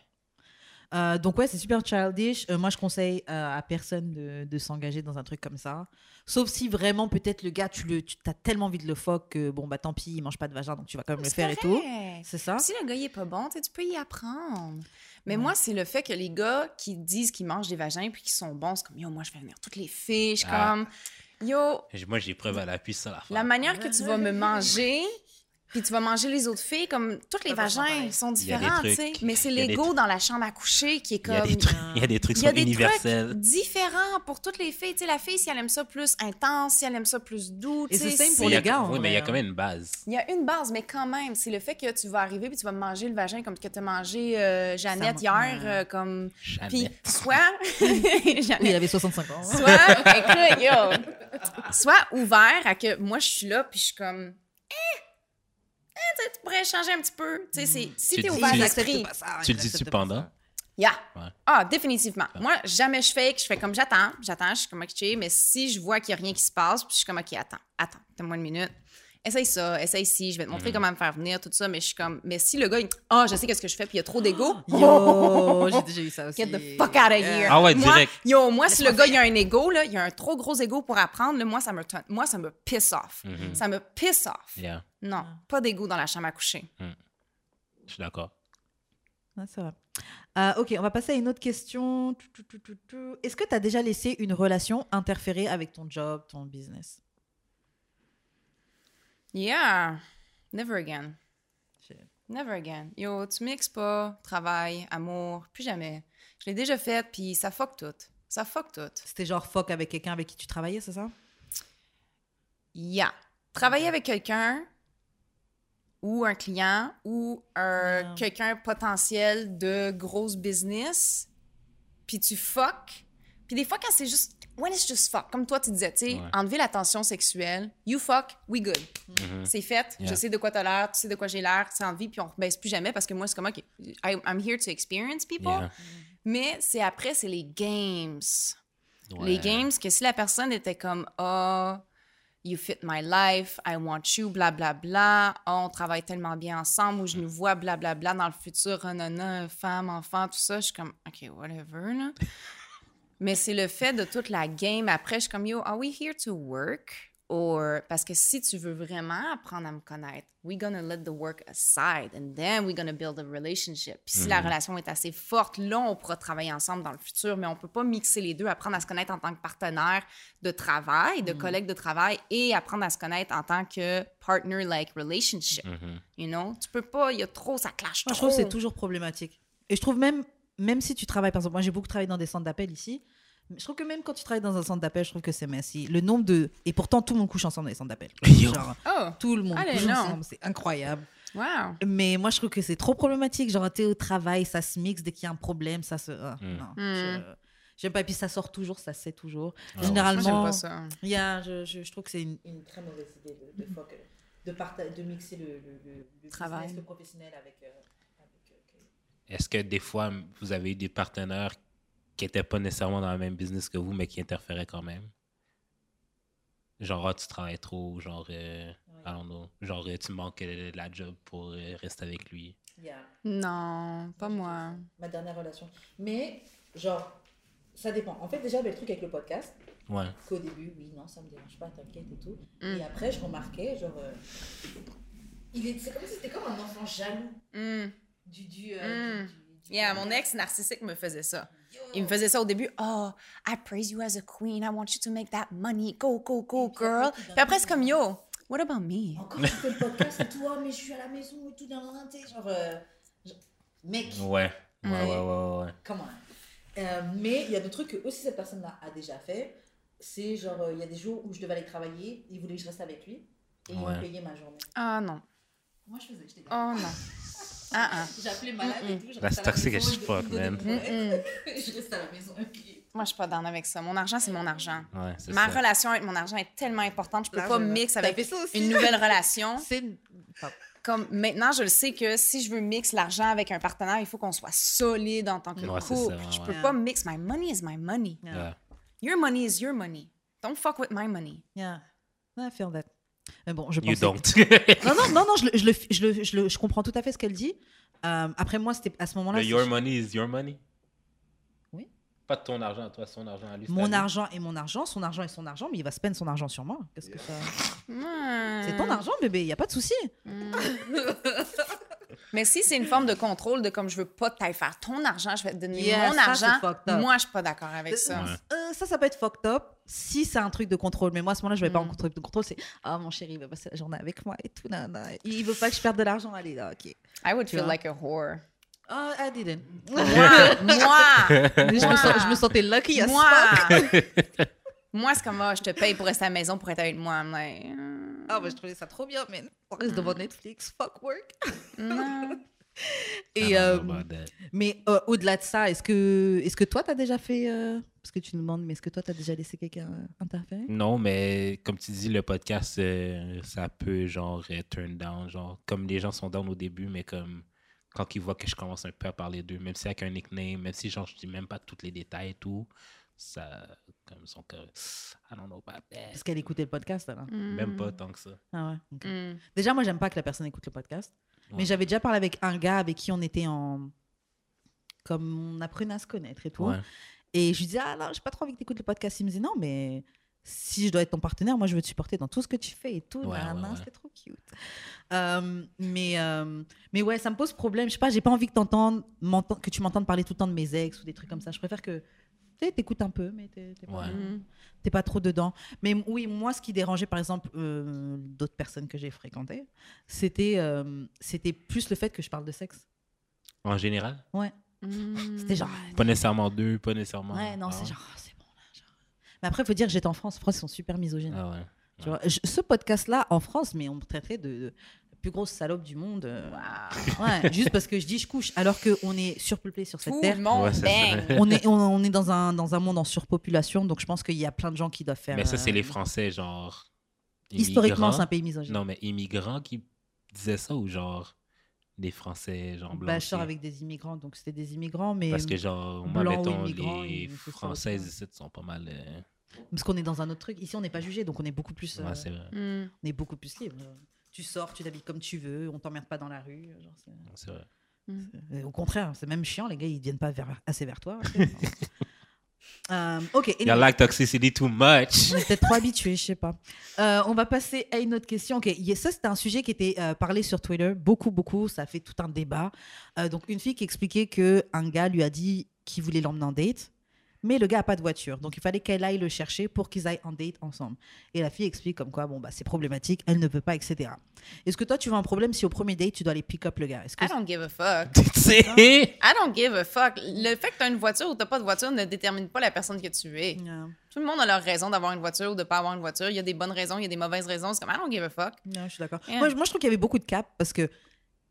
Euh, donc ouais, c'est super childish. Euh, moi, je conseille euh, à personne de, de s'engager dans un truc comme ça. Sauf si vraiment, peut-être, le gars, tu le, tu as tellement envie de le fuck que, bon, bah tant pis, il mange pas de vagin, donc tu vas quand même le faire et tout. C'est ça Si le gars il est pas bon, tu peux y apprendre. Mais moi, c'est le fait que les gars qui disent qu'ils mangent des vagins puis qu'ils sont bons, c'est comme yo, moi je fais venir toutes les filles, je suis Ah. comme yo, Moi, j'ai preuve à la la manière que tu vas me manger, puis tu vas manger les autres filles, comme tous les Pas vraiment vagins sont différents, tu sais. Mais c'est l'ego dans la chambre à coucher qui est Il y a comme des trucs, il y a des trucs il y a sont des universels. trucs différents pour toutes les filles. Tu sais, la fille, si elle aime ça plus intense, si elle aime ça plus doux, tu Et sais, c'est simple pour les gars, Oui, mais il y a quand même une base. Il y a une base, mais quand même, c'est le fait que tu vas arriver puis tu vas me manger le vagin comme que tu as mangé euh, Jeannette hier, euh, comme... Jamais. Puis soit... Jeannette, Oui, il avait 65 ans. soit, écoute, yo, soit ouvert à que moi, je suis là puis je suis comme... Eh, eh, tu pourrais changer un petit peu. Tu sais, si Tu t'es dis- ouvert tu- d'esprit... Tu le dis-tu pendant? Yeah. Ouais. Ah, définitivement. Moi, jamais je fake. Je fais comme j'attends, j'attends, je suis comme ok, mais si je vois qu'il n'y a rien qui se passe, puis je suis comme ok, attends, attends, donne-moi une minute. Essaye ça, essaye ci, je vais te montrer comment me faire venir, tout ça, mais je suis comme, mais si le gars, il, ah, je sais qu'est-ce que je fais, puis il y a trop d'ego, Yo, j'ai déjà eu ça aussi. get the fuck out of here. Ah ouais, moi, direct. Yo, moi, si le gars, il a un ego, là, il a un trop gros ego pour apprendre, là, moi, ça me, moi, ça me piss off. Mhm. Ça me piss off. Yeah, Non, pas d'ego dans la chambre à coucher. je suis d'accord. Ouais, c'est vrai. Euh, ok, on va passer à une autre question. Est-ce que tu as déjà laissé une relation interférer avec ton job, ton business? Yeah. Never again. Shit. Never again. Yo, tu mixes pas travail, amour, plus jamais. Je l'ai déjà fait, puis ça fuck tout. Ça fuck tout. C'était genre fuck avec quelqu'un avec qui tu travaillais, c'est ça? Yeah. Travailler avec quelqu'un ou un client ou un Yeah. quelqu'un potentiel de grosse business, puis tu fuck. Puis des fois, quand c'est juste... When it's just fuck, comme toi, tu disais, tu sais, Ouais. enlever la tension sexuelle, you fuck, we good. Mhm. C'est fait, je Yeah. sais de quoi t'as l'air, tu sais de quoi j'ai l'air, c'est envie, puis on rebaisse plus jamais parce que moi, c'est comme, OK, I- I'm here to experience people. Yeah. Mais c'est après, c'est les games. Ouais. Les games, que si la personne était comme, oh, you fit my life, I want you, blablabla, bla, bla. oh, on travaille tellement bien ensemble, ou je nous vois, blablabla, bla, bla, dans le futur, oh, non, non, femme, enfant, tout ça, je suis comme, OK, whatever, là. Mais c'est le fait de toute la game. Après, je suis comme, yo, are we here to work? Or, parce que si tu veux vraiment apprendre à me connaître, we gonna let the work aside and then we gonna build a relationship. Puis si la relation est assez forte, là, on pourra travailler ensemble dans le futur, mais on peut pas mixer les deux, apprendre à se connaître en tant que partenaire de travail, de collègue de travail et apprendre à se connaître en tant que partner-like relationship. Mhm. You know? Tu peux pas, il y a trop, ça clash Moi, je trop. trouve que c'est toujours problématique. Et je trouve même, même si tu travailles, par exemple, moi j'ai beaucoup travaillé dans des centres d'appel ici, je trouve que même quand tu travailles dans un centre d'appel, je trouve que c'est messy. Le nombre de. Et pourtant, tout le monde couche ensemble dans les centres d'appel. Genre, Oh, tout le monde Allez, couche non. ensemble, c'est incroyable. wow. Mais moi, je trouve que c'est trop problématique. Genre, t'es au travail, ça se mixe dès qu'il y a un problème, ça se. ah, Mm. non, Mm. je- J'aime pas. Et puis ça sort toujours, ça sait toujours. Ah ouais. Généralement, Moi, j'aime pas ça. il y a, je, je, je trouve que c'est une, une très mauvaise idée de, de, fuck, de, parta- de mixer le, le, le, le Travail. business, le professionnel avec. euh, avec, euh, Est-ce que des fois, vous avez eu des partenaires qui n'étaient pas nécessairement dans le même business que vous, mais qui interféraient quand même? Genre, ah, tu travailles trop, genre, euh, I don't know, genre, euh, tu manques euh, la job pour euh, rester avec lui. Non, pas moi. Ma dernière relation. Mais, genre, ça dépend. En fait, déjà, il y avait le truc avec le podcast, Ouais. qu'au début, oui, non, ça me dérange pas, t'inquiète et tout. Mm. Et après, je remarquais, genre, euh, il est, c'est comme si c'était comme un enfant jaloux Hmm. du. du, Mm. du- du- du- Yeah, mon ex narcissique me faisait ça. Il me faisait ça au début. Oh, I praise you as a queen. I want you to make that money. Go, go, go, girl. Puis après, c'est comme yo. What about me? Encore, tu fais le podcast et tout, mais je suis à la maison et tout, dans genre, euh, genre, mec, Ouais. Ouais, Ouais. ouais, ouais, ouais. comment euh, Mais il y a d'autres trucs que aussi cette personne-là a déjà fait. C'est genre, euh, il y a des jours où je devais aller travailler, il voulait que je reste avec lui et il me payait ma journée. Ah non. Moi, je faisais, j'étais Oh non. Ah ah. J'appelais malade et tout. je That's restais à la as me fuck, man. Je reste à la maison. Moi, je suis pas down avec ça. Mon argent, c'est mon argent. Ouais, Ma ça. relation avec mon argent est tellement importante. Je peux pas mixer avec une nouvelle relation. C'est. pas- comme maintenant, je le sais que si je veux mix l'argent avec un partenaire, il faut qu'on soit solide en tant que Ouais, couple. ça, je ouais. peux pas mix. My money is my money. Yeah. Your money is your money. Don't fuck with my money. Yeah. I feel that. Mais bon, je You don't. Non, non, non, non, je, je, le- je, le- je, le- je comprends tout à fait ce qu'elle dit. Euh, après, moi, c'était à ce moment-là. Your money is your money. Oui. Pas de ton argent à toi, son argent à lui. Mon lui. argent est mon argent, son argent est son argent, mais il va spend son argent sur moi. Qu'est-ce que ça. C'est ton argent, bébé, il n'y a pas de souci. Mais si c'est une forme de contrôle de comme je veux pas t'aille faire ton argent, je vais te donner Yeah, mon ça, argent. Moi, je suis pas d'accord avec ça. Ouais. Euh, ça, ça peut être fucked up si c'est un truc de contrôle. Mais moi, à ce moment-là, je vais pas en Mm. truc de contrôle. C'est Ah, mon chéri, il va passer la journée avec moi et tout. nan, nan. Il veut pas que je perde de l'argent. Allez, là, ok. I would Tu feel vois? like a whore. Oh, I didn't. Moi, moi, je, me sens- je me sentais lucky as moi. fuck. moi, c'est comme, ah, je te paye pour rester à la maison pour être avec moi. I'm like, hmm, Ah, bah, je trouvais ça trop bien, mais on reste devant Netflix. Fuck work. Et, I euh, mais euh, au-delà de ça, est-ce que, est que toi, t'as déjà fait. euh, Parce que tu nous demandes, mais est-ce que toi, t'as déjà laissé quelqu'un interférer? Non, mais comme tu dis, le podcast, ça peut genre turn down. Genre, comme les gens sont down au début, mais comme quand ils voient que je commence un peu à parler d'eux, même si avec un nickname, même si genre je dis même pas tous les détails et tout, ça, comme sont comme, I don't know about that. Parce qu'elle écoutait le podcast, alors. Même pas tant que ça. Ah ouais. Hmm. Déjà, moi, j'aime pas que la personne écoute le podcast. Mais j'avais déjà parlé avec un gars avec qui on était en. Comme on apprenait à se connaître et tout. Ouais. Et je lui disais, ah non, j'ai pas trop envie que tu écoutes le podcast. Il me disait, non, mais si je dois être ton partenaire, moi, je veux te supporter dans tout ce que tu fais et tout. Ouais. C'était trop cute. Euh, mais, euh, mais ouais, ça me pose problème. Je sais pas, j'ai pas envie que, t'entendes- m'entend- que tu m'entendes parler tout le temps de mes ex ou des trucs comme ça. Je préfère que t'écoutes un peu, mais t'es pas, Ouais. T'es pas trop dedans. Mais oui, moi, ce qui dérangeait, par exemple, euh, d'autres personnes que j'ai fréquentées, c'était euh, c'était plus le fait que je parle de sexe. En général, Ouais. Hmm. C'était genre. pas nécessairement deux, pas nécessairement. Ouais, non, Ah c'est ouais? genre, ah, c'est bon là. genre. Mais après, il faut dire que j'étais en France. En France, ils sont super misogynes. Ah ouais. Tu vois, Je- ce podcast-là, en France, mais on me traiterait de, plus grosse salope du monde. euh, ouais, juste parce que je dis je couche, alors qu'on est surpeuplé sur cette Tout terre. le monde Ouais, c'est bang. ça. On est, on, on est dans, un, dans un monde en surpopulation, donc je pense qu'il y a plein de gens qui doivent faire. Mais ça, c'est euh, les Français, genre. Historiquement, c'est un pays misogyne. Non, mais immigrants qui disaient ça ou genre des Français, genre blancs Bah, je sors aussi? avec des immigrants, donc c'était des immigrants, mais Parce que, genre, moi, blancs ou mettons, immigrants, les ça Françaises ici sont pas mal. euh, parce qu'on est dans un autre truc. Ici, on n'est pas jugé, donc on est beaucoup plus, euh, ouais, c'est vrai. Hmm. on est beaucoup plus libre. Tu sors, tu t'habilles comme tu veux, on t'emmerde pas dans la rue. genre, c'est- C'est vrai. Euh, Au contraire, c'est même chiant, les gars, ils viennent pas vers, assez vers toi. ok. Euh, ok, You anyway, like toxicity too much. on est peut-être trop habitués, je sais pas. Euh, on va passer à une autre question. Ok, ça c'était un sujet qui était euh, parlé sur Twitter, beaucoup, beaucoup. Ça a fait tout un débat. Euh, donc une fille qui expliquait que un gars lui a dit qu'il voulait l'emmener en date, mais le gars a pas de voiture, donc il fallait qu'elle aille le chercher pour qu'ils aillent en date ensemble. Et la fille explique comme quoi, bon bah c'est problématique, elle ne peut pas, etc. Est-ce que toi tu vois un problème si au premier date tu dois aller pick up le gars? Que I don't give a fuck. tu sais? I don't give a fuck. Le fait que tu as une voiture ou tu pas de voiture ne détermine pas la personne que tu es. Tout le monde a leur raison d'avoir une voiture ou de pas avoir une voiture. Il y a des bonnes raisons, il y a des mauvaises raisons. C'est comme I don't give a fuck. Non, je suis d'accord. Yeah. Moi, je- moi, je trouve qu'il y avait beaucoup de cap parce que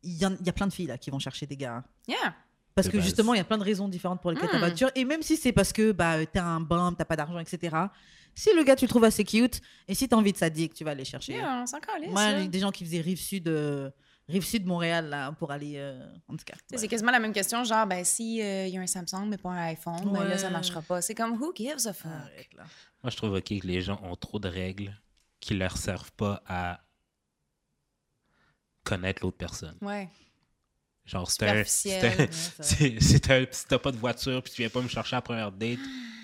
il y, y a plein de filles là qui vont chercher des gars. hein. Yeah. Parce De que justement, il y a plein de raisons différentes pour lesquelles t'as Mm. pas de voiture. Et même si c'est parce que bah, t'es un bum, t'as pas d'argent, etc. Si le gars, tu le trouves assez cute, et si t'as envie de sa dick, tu vas aller chercher. Yeah, on s'en calisse, Moi, là. j'ai des gens qui faisaient rive sud, euh, rive sud Montréal là, pour aller. euh, en tout cas. Tu ouais. C'est quasiment la même question, genre, ben, si euh, y a un Samsung, mais pas un iPhone, ben là, ça marchera pas. C'est comme, who gives a fuck? Arrête. Moi, je trouve ok que les gens ont trop de règles qui leur servent pas à connaître l'autre personne. Ouais. Genre, c'est un. Si t'as pas de voiture puis tu viens pas me chercher à la première date,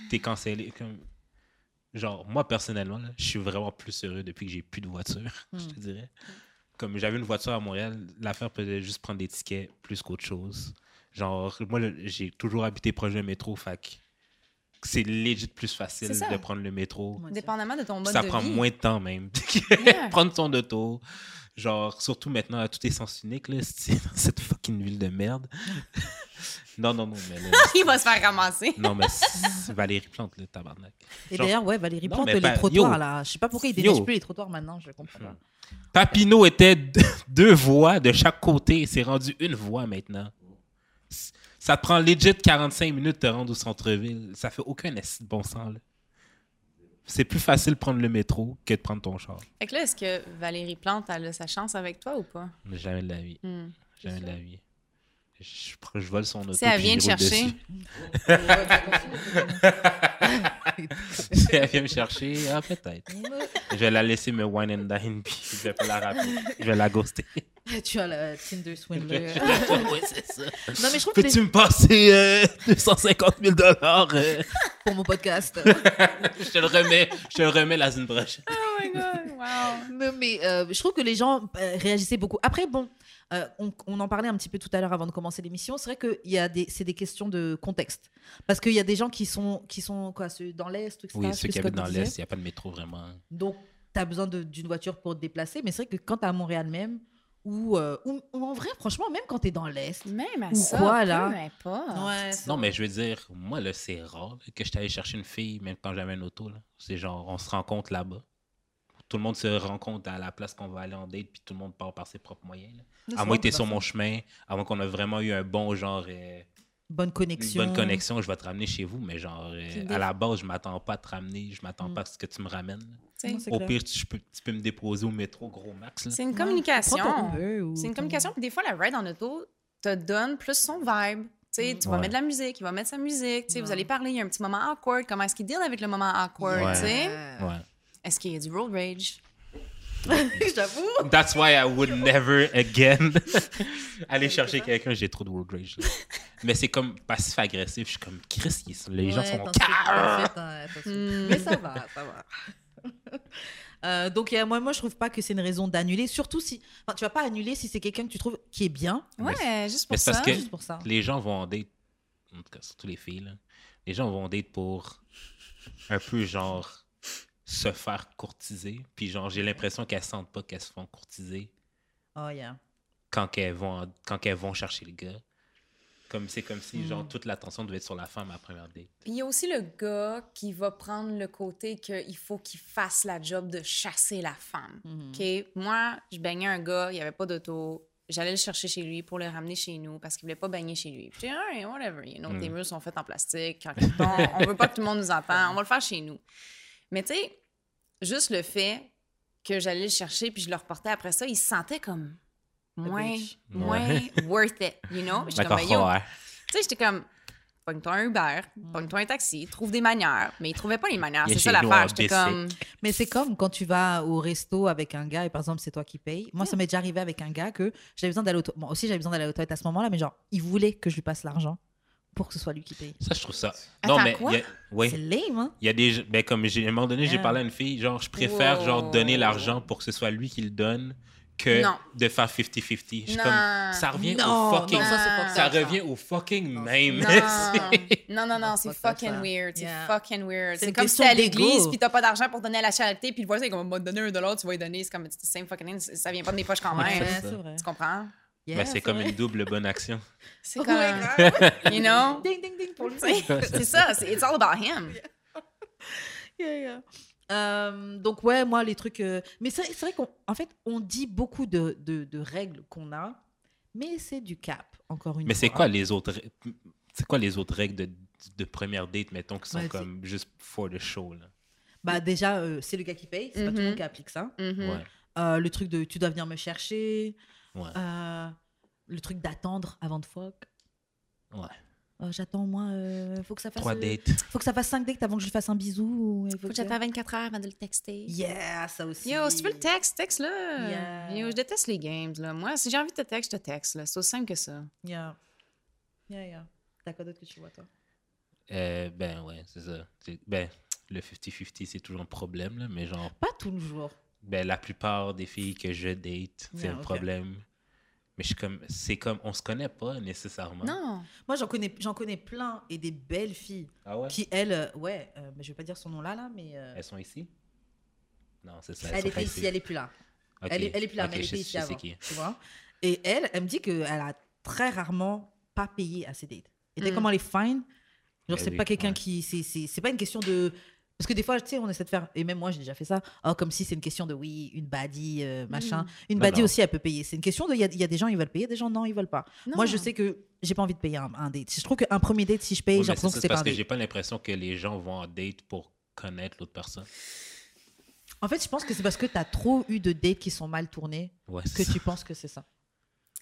t'es cancellé. Comme... Genre, moi, personnellement, je suis vraiment plus heureux depuis que j'ai plus de voiture, je te dirais. Comme j'avais une voiture à Montréal, l'affaire peut juste prendre des tickets plus qu'autre chose. Genre, moi, j'ai toujours habité proche d'un métro, que c'est legit plus facile de prendre le métro. Dépendamment de ton mode Ça de prend vie. moins de temps même. Yeah. Prendre son auto. Genre, surtout maintenant, tout est sens unique, là, dans cette fucking ville de merde. non, non, non, mais là, il va se faire ramasser. non, mais Valérie Plante, le tabarnak. Et Genre- d'ailleurs, ouais, Valérie Plante, les trottoirs yo. là. Je sais pas pourquoi ils déneigent plus les trottoirs maintenant, je comprends pas. Papineau était deux voies de chaque côté. C'est rendu une voie maintenant. Ça te prend legit 45 minutes de te rendre au centre-ville. Ça fait aucun de bon sens, là. c'est plus facile de prendre le métro que de prendre ton char. Fait que là, est-ce que Valérie Plante, elle a sa chance avec toi ou pas? Mais Jamais de la vie. Hmm. Jamais de la vie. Je, vole son auto. Si elle vient roule chercher. si elle vient me chercher, ah, peut-être. je vais la laisser me wine and dine, puis je vais pas la rappeler. Je vais la ghoster. tu as le Tinder swindler. ouais, c'est ça. non, mais je trouve que les- Peux-tu me passer euh, 250 000 dollars? euh? pour mon podcast. je te le remets, je te le remets la semaine prochaine. Oh my God, wow. mais mais, euh, je trouve que les gens euh, réagissaient beaucoup. Après, bon, euh, on, on en parlait un petit peu tout à l'heure avant de commencer l'émission. C'est vrai que il y a des, c'est des questions de contexte. Parce qu'il y a des gens qui sont, qui sont quoi, ceux dans l'Est, etc. Oui, ceux qui habitent dans l'Est, il n'y a pas de métro vraiment. Donc, tu as besoin de- d'une voiture pour te déplacer. Mais c'est vrai que quand tu es à Montréal même, ou, euh, ou, ou en vrai, franchement, même quand tu es dans l'Est. Même à Ou ça, quoi, peu là? importe. Ouais, Non, mais je veux dire, moi, là, c'est rare là, que je t'allais chercher une fille, même quand j'avais une auto. là. C'est genre, on se rencontre là-bas. Tout le monde se rencontre à la place qu'on va aller en date, puis tout le monde part par ses propres moyens. là. À moins que tu sur mon chemin, à moins qu'on a vraiment eu un bon genre, euh, Bonne une connexion. bonne connexion, je vais te ramener chez vous, mais genre, euh, à la base, je m'attends pas à te ramener, je m'attends Mm. pas à ce que tu me ramènes. Non, Au clair. pire, tu, je peux, tu peux me déposer au métro, gros max. là. C'est une Ouais. communication. Ou C'est une communication. Puis des fois, la ride en auto te donne plus son vibe. Tu sais, tu vas Ouais. mettre de la musique, il va mettre sa musique. Tu sais, vous Ouais. allez parler, il y a un petit moment awkward. Comment est-ce qu'il deal avec le moment awkward? Ouais. tu sais? Ouais. Est-ce qu'il y a du road rage? J'avoue. That's why I would never again aller chercher quelqu'un. J'ai trop de road rage. Mais c'est comme passif-agressif. Je suis comme, Chris, les gens Ouais, sont. Hmm. Mais ça va, ça va. Euh, donc, euh, moi, moi, je trouve pas que c'est une raison d'annuler. Surtout si. Enfin, tu vas pas annuler si c'est quelqu'un que tu trouves qui est bien. Mais Ouais, juste pour mais c'est ça. parce que- Juste pour ça. les gens vont en date, en tout cas, surtout les filles, là, les gens vont en date pour un peu genre se faire courtiser. Puis genre, j'ai l'impression qu'elles sentent pas qu'elles se font courtiser Oh, yeah. quand elles vont, quand elles vont chercher le gars. Comme c'est comme si genre Mm. toute l'attention devait être sur la femme à la première date. Puis il y a aussi le gars qui va prendre le côté qu'il faut qu'il fasse la job de chasser la femme. Mhm. OK? Moi, je baignais un gars, il n'y avait pas d'auto. J'allais le chercher chez lui pour le ramener chez nous parce qu'il voulait pas baigner chez lui. Puis j'ai dit, Alright, whatever. You know, Mm. Tes murs sont faits en plastique, en carton. on veut pas que tout le monde nous entende. On va le faire chez nous. Mais tu sais, juste le fait que j'allais le chercher puis je le reportais après ça, il se sentait comme moins, moins worth it, you know? J'étais comme, Ben, yo, ouais. tu sais, j'étais comme, pogne-toi un Uber, pogne-toi un taxi, trouve des manières. Mais il trouvait pas les manières. C'est ça l'affaire. J'étais comme, Mais c'est comme quand tu vas au resto avec un gars et par exemple c'est toi qui payes. Moi ça m'est déjà arrivé avec un gars que j'avais besoin d'aller au Bon aussi j'avais besoin d'aller aux toilettes à ce moment-là mais genre il voulait que je lui passe l'argent pour que ce soit lui qui paye. Ça, je trouve ça. Attends, non, mais quoi? il y a- oui. C'est lame hein? Il y a des. Ben, comme à un moment donné, j'ai Yeah. parlé à une fille, genre, je préfère, Wow. genre, donner l'argent pour que ce soit lui qui le donne que Non. de faire 50-50. Je suis Non. comme, ça revient Non, au fucking. non, ça, c'est revient au fucking même. non, non, non, non, c'est fucking ça. weird. C'est Yeah. fucking weird. C'est C'est comme si t'es à l'église puis t'as pas d'argent pour donner à la charité puis le voisin est comme, va te donner un dollar, tu vas y donner. C'est comme, it's the same fucking thing. Ça vient pas de mes poches quand même. c'est Ouais, c'est. Tu comprends? Yeah, Ben, c'est comme vrai. une double bonne action. C'est comme, you know? Ding ding ding pour lui. c'est ça. c'est- It's all about him. Yeah, yeah. Euh, donc ouais, moi les trucs. euh, Mais c'est vrai qu'en en fait on dit beaucoup de, de, de règles qu'on a, mais c'est du cap encore une Mais fois. c'est quoi les autres. C'est quoi les autres règles de, de première date, mettons, qui sont Ouais, comme juste for the show, là? Bah déjà euh, c'est le gars qui paye, c'est pas tout le Mhm. monde qui applique ça. Mhm. Ouais. Euh, le truc de tu dois venir me chercher, Ouais. euh, le truc d'attendre avant de fuck. Ouais. Euh, J'attends au moins, euh, faut que ça fasse. Trois euh, dates. Faut que ça fasse 5 dates avant que je lui fasse un bisou. ou- il Faut que j'attende 24 heures avant de le texter. Yeah, ça aussi. Yo, si tu veux le texte, texte-le. Yeah. Yo, je déteste les games, là. Moi, si j'ai envie de te texte, je te texte, là. C'est aussi simple que ça. Yeah. Yeah, yeah. T'as quoi d'autre que tu vois, toi? Euh, ben, ouais, c'est ça. C'est- Ben, le 50-50, c'est toujours un problème, là, mais genre, Pas toujours. ben, la plupart des filles que je date, c'est Yeah, un problème. Mais je suis comme, c'est comme, on se connaît pas nécessairement. Non. Moi, j'en connais, j'en connais plein et des belles filles Ah ouais? qui, elles, euh, ouais, euh, mais je vais pas dire son nom là, là, mais euh, Elles sont ici? Non, c'est ça. elle sont était pas ici, elle est plus là. Elle, est, elle est plus là, mais elle je était ici je sais avant. qui. Tu vois Et elle, elle me dit qu'elle a très rarement pas payé à ses dates. Et dès Mm. comment elle est fine, genre, c'est oui, pas quelqu'un ouais. qui. C'est c'est- c'est pas une question de. Parce que des fois, tu sais, on essaie de faire. Et même moi, j'ai déjà fait ça. Oh, comme si c'est une question de oui, une baddie, euh, machin. Une non. aussi, elle peut payer. C'est une question de. Il y a, il y a des gens, ils veulent payer, des gens, non, ils veulent pas. Moi, je sais que j'ai pas envie de payer un, un date. Je trouve qu'un premier date, si je paye, j'ai l'impression que c'est pas parce un que date. j'ai pas l'impression que les gens vont en date pour connaître l'autre personne. En fait, je pense que c'est parce que tu as trop eu de dates qui sont mal tournées Ouais, que ça. tu penses que c'est ça.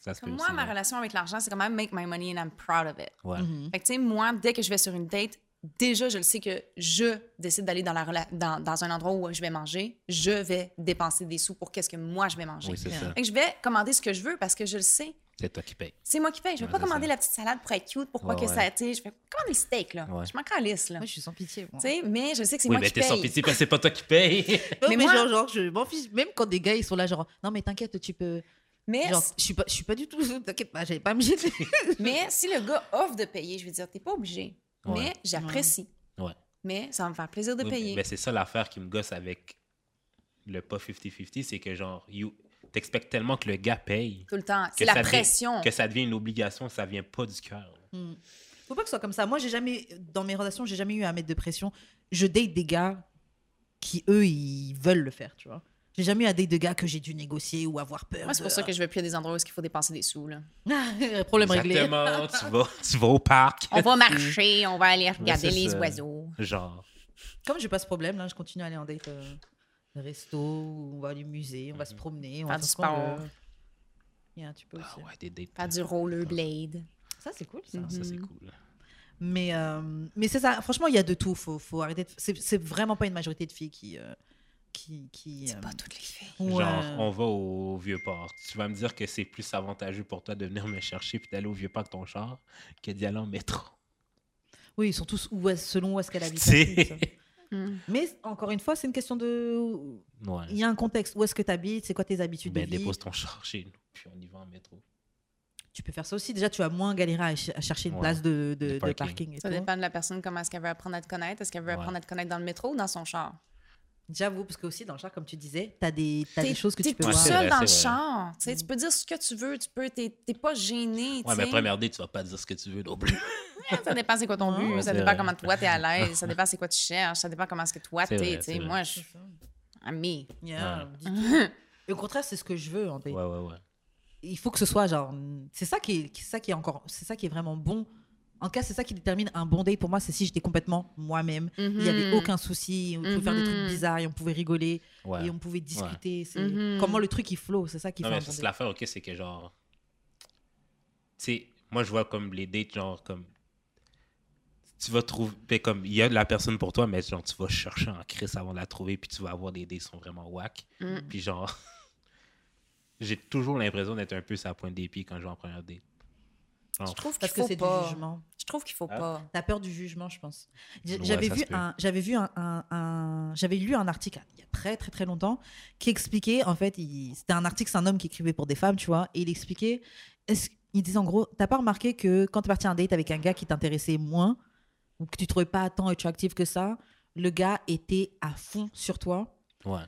Se moi, aussi, ma ouais. relation avec l'argent, c'est quand même make my money and I'm proud of it. Ouais. Mhm. Fait que, tu sais, moi, dès que je vais sur une date, déjà, je le sais que je décide d'aller dans, la rela- dans, dans un endroit où je vais manger, je vais dépenser des sous pour qu'est-ce que moi, je vais manger. Oui, ça. Que je vais commander ce que je veux parce que je le sais. C'est toi qui payes. C'est moi qui paye. Je vais Ouais, pas commander ça. la petite salade pour être cute, pour pas Ouais, que ouais. ça, tu je vais commander le steak, là. Ouais. Je m'en calisse, là. Moi, je suis sans pitié. moi. Mais je sais que c'est Oui, moi mais qui t'es paye. sans pitié parce que c'est pas toi qui paye. Non, Mais mais, moi- genre, genre, je m'en fiche. Même quand des gars, ils sont là, genre, non, mais t'inquiète, tu peux. Mais, Genre, je suis pas, je suis pas du tout. T'inquiète pas, j'allais pas me jeter. mais si le gars offre de payer, je vais dire, t'es pas obligé. Ouais. Mais j'apprécie. Ouais. Mais ça va me faire plaisir de Oui, payer. mais c'est ça l'affaire qui me gosse avec le pas 50-50, c'est que genre, you t'expectes tellement que le gars paye Tout le temps. que C'est la ça devient- pression. que ça devient une obligation, ça vient pas du cœur. Faut pas que ce soit comme ça. Moi, j'ai jamais, dans mes relations, j'ai jamais eu à mettre de pression. Je date des gars qui, eux, ils veulent le faire, tu vois. J'ai jamais eu à date de gars que j'ai dû négocier ou avoir peur. Moi, c'est pour de- ça que je vais plus à des endroits où il faut dépenser des sous. Là. Problème réglé. Exactement, tu vas, tu vas au parc. On va marcher, on va aller regarder les ça. oiseaux. Genre, Comme j'ai pas ce problème, là, je continue à aller en date euh, resto, on va aller au musée, on va se promener, on Faire va du sport. veut. Yeah, tu peux aussi. ah ouais, des dates. Faire du rollerblade. Ça, c'est cool, ça. Ça, c'est Mhm. cool. Mais, euh, mais c'est ça. Franchement, il y a de tout. Faut, faut arrêter. de- C'est, c'est vraiment pas une majorité de filles qui. euh, qui, qui C'est euh, pas toutes les filles. ouais. Genre, on va au vieux port. Tu vas me dire que c'est plus avantageux pour toi de venir me chercher puis d'aller au vieux port avec ton char que d'y aller en métro. Oui, ils sont tous où est- selon où est-ce qu'elle habite. C'est- la fille, ça. Mm. Mais encore une fois, c'est une question de. Ouais. Il y a un contexte. Où est-ce que tu habites C'est quoi tes habitudes Ben, de vie? dépose ton char chez nous, puis on y va en métro. Tu peux faire ça aussi. Déjà, tu vas moins galérer à, ch- à chercher une Ouais. place de, de- De de parking. parking. et Ça tout. dépend de la personne, comment est-ce qu'elle veut apprendre à te connaître. Est-ce qu'elle veut Ouais. apprendre à te connaître dans le métro ou dans son char? J'avoue, parce que aussi dans le char, comme tu disais, tu as des, t'as T'es- des choses que t'es tu peux tout voir. c'est seul vrai, dans le char. Tu sais, Tu peux dire ce que tu veux, tu peux, t'es t'es pas gêné. Ouais, mais première date, tu vas pas dire ce que tu veux non plus. Ça dépend c'est quoi ton but, ouais, ça dépend vrai. comment toi t'es à l'aise, ça dépend c'est quoi tu cherches, ça dépend comment est-ce que toi C'est t'es. Moi, je suis amie. Yeah, Ouais. tout. Au contraire, c'est ce que je veux en date. Ouais, ouais, ouais. Il faut que ce soit genre. C'est ça qui est, c'est ça qui est encore. C'est ça qui est vraiment bon. En tout cas, c'est ça qui détermine un bon date pour moi. C'est si j'étais complètement moi-même. Il n'y avait Mhm. aucun souci. On pouvait faire des trucs Mhm. bizarres et on pouvait rigoler Ouais. et on pouvait discuter. C'est Mhm. comment le truc il flow. C'est ça qui Non, fait c'est l'affaire, ok, c'est que genre. Tu sais, moi, je vois comme les dates, genre, comme. Tu vas trouver. ben, comme, il y a de la personne pour toi, mais genre, tu vas chercher en crise avant de la trouver, puis tu vas avoir des dates qui sont vraiment whack. Mm. Puis genre. J'ai toujours l'impression d'être un peu la pointe des pieds quand je vais en première date. Je trouve qu'il Parce que faut c'est du pas. jugement. Je trouve qu'il faut Hein? pas. T'as peur du jugement, je pense. Ouais, J'avais vu un, j'avais vu un, un- un- j'avais lu un article il y a très très très longtemps qui expliquait en fait, c'était un article, c'est un homme qui écrivait pour des femmes, tu vois, et il expliquait, est-ce- il disait en gros, t'as pas remarqué que quand t'es parti à un date avec un gars qui t'intéressait moins ou que tu trouvais pas tant attractif que ça, le gars était à fond sur toi? ouais.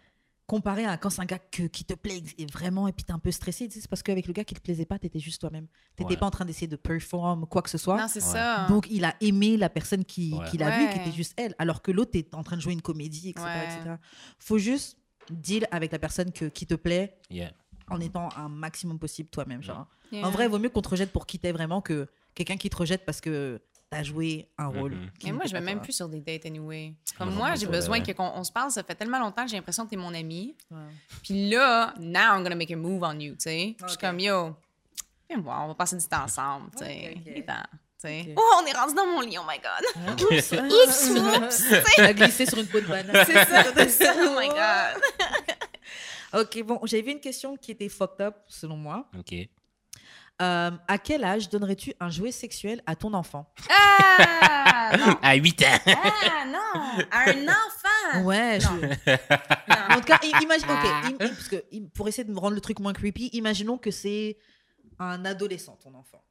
Comparé à quand c'est un gars que- qui te plaît et vraiment et puis t'es un peu stressé, c'est parce qu'avec le gars qui te plaisait pas, t'étais juste toi-même. T'étais Ouais. pas en train d'essayer de perform quoi que ce soit. Non, c'est Ouais. ça. Donc, il a aimé la personne qui, Ouais. qui l'a vu, qui était juste elle. Alors que l'autre est en train de jouer une comédie, etc. Ouais. etc. Faut juste deal avec la personne que, qui te plaît Yeah. en étant un maximum possible toi-même. Genre. Yeah. En vrai, il vaut mieux qu'on te rejette pour qui t'es vraiment que quelqu'un qui te rejette parce que t'as joué un rôle. Mhm. qui Mais moi, je vais même plus sur des dates anyway. Comme Moi j'ai besoin qu'on on se parle. Ça fait tellement longtemps que j'ai l'impression que t'es mon ami. Ouais. Puis là, now I'm gonna make a move on you, tu sais. Je suis comme, yo, viens voir, on va passer du temps ensemble, tu sais. Ok, ok. Il est temps, tu sais. Ok. Oh, on est rendu dans mon lit, oh my God. Oups, Oups, Elle a glissé sur une peau de banane. C'est ça, c'est ça, oh my God. Ok, bon, j'avais vu une question qui était fucked up, selon moi. Ok. Euh, à quel âge donnerais-tu un jouet sexuel à ton enfant? Ah, non. À 8 ans! Ah, non. À un enfant. Ouais, je- Non. En tout cas, imagine, ok, im- im- parce que pour essayer de me rendre le truc moins creepy, imaginons que c'est un adolescent, ton enfant.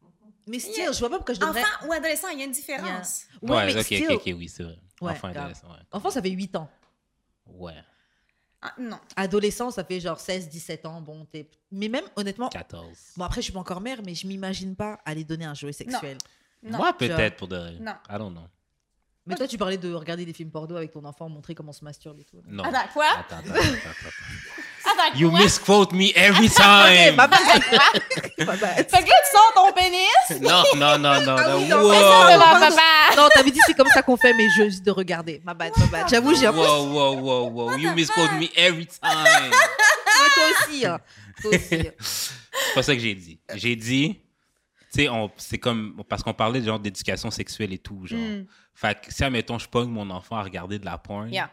Mais still, Yeah. je vois pas pourquoi je devrais. Enfant ou adolescent, il y a une différence. Ouais, Ouais, mais ok, still, ok, ok, oui, c'est vrai. Ouais, Enfant, adolescent, ouais. enfant, ça fait 8 ans. Ouais. Ah, non. Adolescent, ça fait genre 16, 17 ans. Bon, t'es. Mais même, honnêtement. 14. Bon, après, je suis pas encore mère, mais je m'imagine pas aller donner un jouet sexuel. Non. Moi, peut-être, pour de vrai. Non. I don't know. Mais toi, tu parlais de regarder des films porno avec ton enfant, montrer comment on se masturbe et tout. Non. Attends, quoi? Attends, attends, attends, attends. You misquote me every Ok, time. ma bad. Ma bad. Fait que là, tu sors ton pénis? Non, non, non, non. Ah non. oui, non, Wow. mais papa. Non, t'avais dit c'est comme ça qu'on fait, mais juste de regarder. Ma bad, ma bad. J'avoue, j'ai un peu. Wow, wow, wow, wow. You misquote me every time. Ouais, toi aussi. hein. Toi aussi. C'est pas ça que j'ai dit. J'ai dit, tu sais, on- c'est comme, parce qu'on parlait genre d'éducation sexuelle et tout, genre. Fait que si, admettons, je pogne mon enfant à regarder de la porn, Yeah.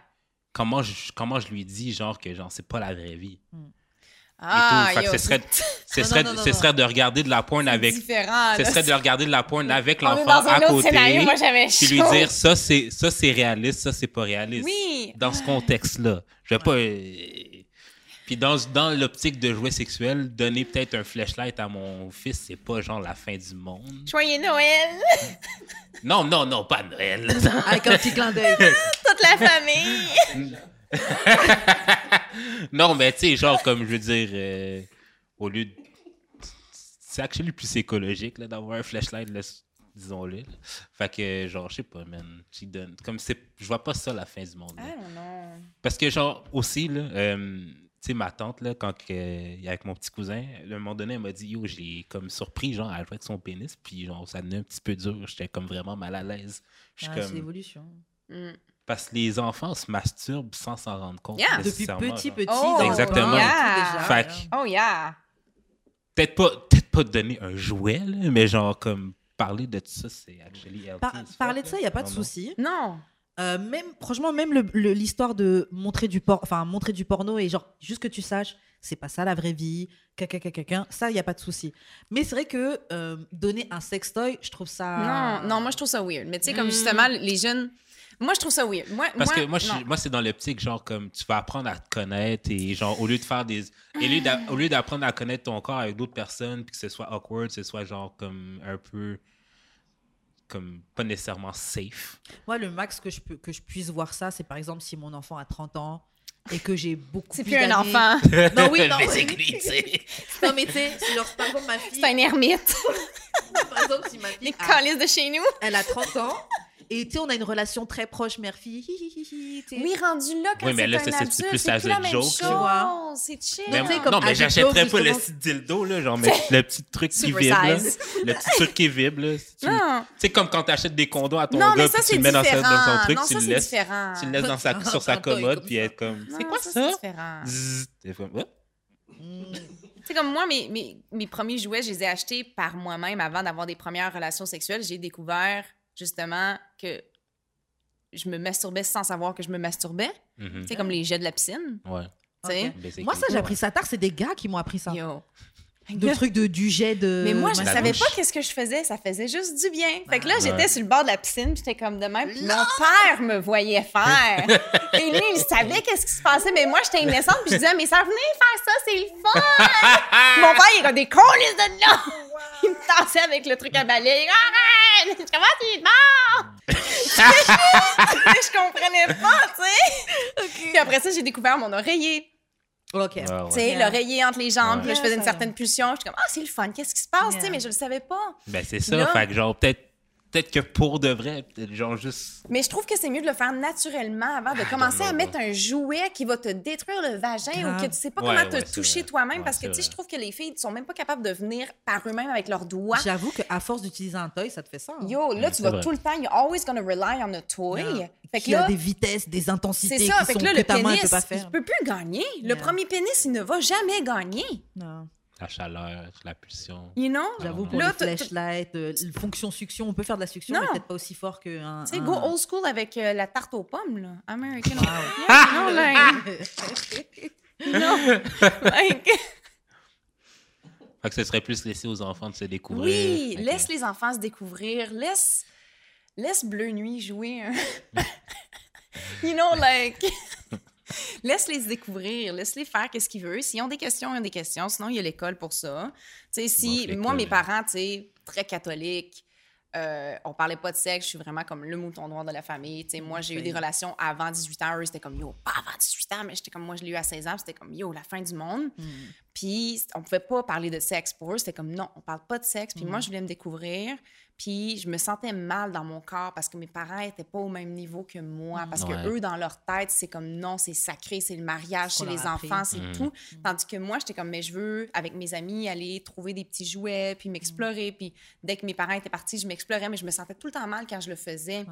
Comment, je, comment je lui dis, genre, que genre, c'est pas la vraie vie. Ah, et tout. Fait yo, que ce serait, ce serait, non, non, ce serait de regarder de la porn avec. différent. Ce serait de regarder de la porn avec l'enfant à côté. scénario, moi, Puis lui dire, ça, c'est, ça, c'est réaliste, ça, c'est pas réaliste. Oui. Dans ce contexte-là. Je vais pas. euh, Puis dans, dans l'optique de jouet sexuel, donner peut-être un flashlight à mon fils, c'est pas genre la fin du monde. Joyeux Noël. Non, non, non, pas Noël. Avec un petit clin d'œil. Toute la famille. non, mais tu sais, genre, comme je veux dire, euh, au lieu de. C'est actually plus écologique là, d'avoir un flashlight, là, disons-le. là. Fait que, genre, je sais pas, man. tu donnes- Comme c'est. Je vois pas ça la fin du monde. là. I don't know. Parce que, genre, aussi, là, euh, sais, ma tante, là, quand que- avec mon petit cousin, à un moment donné, elle m'a dit, yo, j'ai comme surpris, genre, à jouer avec son pénis, puis, genre, ça devenait un petit peu dur. J'étais comme vraiment mal à l'aise. Ah, C'est comme. l'évolution. Mm. Parce que les enfants se masturbent sans s'en rendre compte. Yeah. Depuis petit, genre. petit. Oh, Exactement. yeah. Oh, yeah. Peut-être pas, peut pas donner un jouet, là, mais genre, comme, parler de ça, c'est actually Par- parler de ça, il n'y a pas de souci. Non. Euh, même, franchement, même l'histoire de montrer du, por enfin, montrer du porno et genre, juste que tu saches, c'est pas ça la vraie vie, caca, caca, caca, ça, il n'y a pas de souci. Mais c'est vrai que euh, donner un sextoy, je trouve ça. Non, non, moi, je trouve ça weird. Mais tu sais, comme Mm. justement, les jeunes. Moi, je trouve ça weird. Moi, Parce moi, que moi, je c'est dans l'optique, genre, comme tu vas apprendre à te connaître et, genre, au lieu de faire des. au lieu d'apprendre à connaître ton corps avec d'autres personnes, puis que ce soit awkward, que ce soit, genre, comme un peu. Comme pas nécessairement safe. Moi, le max que je, peux, que je puisse voir ça, c'est par exemple si mon enfant a 30 ans et que j'ai beaucoup C'est plus plus un enfant. Non, oui, non. Basically. Non, mais tu sais, genre, par exemple, ma fille, C'est un ermite. par exemple, si ma Les fille a, calices de chez nous. elle a 30 ans et tu sais, on a une relation très proche mère-fille, sais. Oui, rendu là, quand Oui, mais c'est là, c'est adulte, plus c'est la joke, chose. tu vois. C'est chill. Tu sais, comme non, mais j'achèterais pas le petit dildo, là, genre, mais le petit truc qui vibre, là. Le petit truc qui vibre, là. si tu- Non. C'est comme quand tu achètes des condos à ton Non, gars, mais puis ça, tu c'est le mets dans, sa- différent. dans son truc, non, tu ça, le c'est laisses, différent. tu le laisses dans sa, sur sa commode, puis être comme, c'est Non, quoi ça? C'est différent. Mm. Tu sais, comme moi, mes, mes, mes premiers jouets, je les ai achetés par moi-même avant d'avoir des premières relations sexuelles. J'ai découvert, justement, que je me masturbais sans savoir que je me masturbais. Mhm. Tu sais, comme les jets de la piscine. Ouais. Tu sais? Ok. Basically. Moi, ça, j'ai appris ça tard. C'est des gars qui m'ont appris ça. Yo. Le truc de, du jet de. Mais moi, je La savais douche. pas qu'est-ce que je faisais. Ça faisait juste du bien. Fait que là, Ouais. j'étais sur le bord de la piscine, puis j'étais comme de même. Puis mon père me voyait faire. Et lui, il savait qu'est-ce qui se passait. Mais moi, j'étais innocente, puis je disais, mais ça, venez faire ça, c'est le fun. mon père, il a des colis de là. Il me tassait avec le truc à balayer. Arrête! Je commence, il est mort! je comprenais pas, tu sais. Puis après ça, j'ai découvert mon oreiller. Ok. Ouais, ouais. Tu sais, Yeah. l'oreiller entre les jambes. Ouais. Puis là, je faisais une certaine pulsion. J'étais comme, ah, c'est le fun. Qu'est-ce qui se passe? Tu sais, mais je le savais pas. Ben, c'est ça. Là- Fait que, genre, peut-être peut-être que pour de vrai, peut-être genre juste. Mais je trouve que c'est mieux de le faire naturellement avant de Ah, commencer à mettre un jouet qui va te détruire le vagin ou que tu sais pas Ouais, comment ouais, te c'est toucher vrai. toi-même Ouais, parce que c'est tu sais, je trouve que les filles sont même pas capables de venir par eux-mêmes avec leurs doigts. J'avoue qu'à force d'utiliser un toy, ça te fait ça. hein. Yo, là, tu c'est vas vrai. tout le temps, you're always gonna rely on a toy. Yeah. Fait que Qui a là, des vitesses, des c'est intensités ça. qui Fait sont que là, le main ne pénis, peut pas il faire. peut plus gagner. Le Yeah. premier pénis, il ne va jamais gagner. Non. La chaleur, la pulsion. You know? J'avoue, pour Là, t'as- flashlight, euh, fonction succion, on peut faire de la succion, Non. mais peut-être pas aussi fort qu'un. Tu sais, un- go old school avec euh, la tarte aux pommes, là. American. Wow. Yeah, you know, like, non. Like, Fait que ce serait plus laissé aux enfants de se découvrir. Oui, laisse les enfants se découvrir. Laisse, laisse Bleu Nuit jouer. un- you know, like. Laisse-les se découvrir, laisse-les faire qu'est-ce qu'ils veulent. S'ils ont des questions, ils ont des questions. Sinon, il y a l'école pour ça. Tu sais, si, Bon, moi, mes parents, tu très catholiques, euh, on parlait pas de sexe, je suis vraiment comme le mouton noir de la famille. Moi, j'ai eu des relations avant 18 ans. Eux, c'était comme, yo, pas avant 18 ans, mais j'étais comme, moi, je l'ai eu à 16 ans, c'était comme, yo, la fin du monde. Hmm. Puis on pouvait pas parler de sexe pour eux. C'était comme non, on parle pas de sexe. Puis moi, je voulais me découvrir. Puis je me sentais mal dans mon corps parce que mes parents étaient pas au même niveau que moi. Parce Ouais. que eux, dans leur tête, c'est comme non, c'est sacré, c'est le mariage, Ce c'est les enfants, c'est Mhm. tout. Tandis que moi, j'étais comme, mais je veux, avec mes amis, aller trouver des petits jouets, puis m'explorer. Puis dès que mes parents étaient partis, je m'explorais, mais je me sentais tout le temps mal quand je le faisais.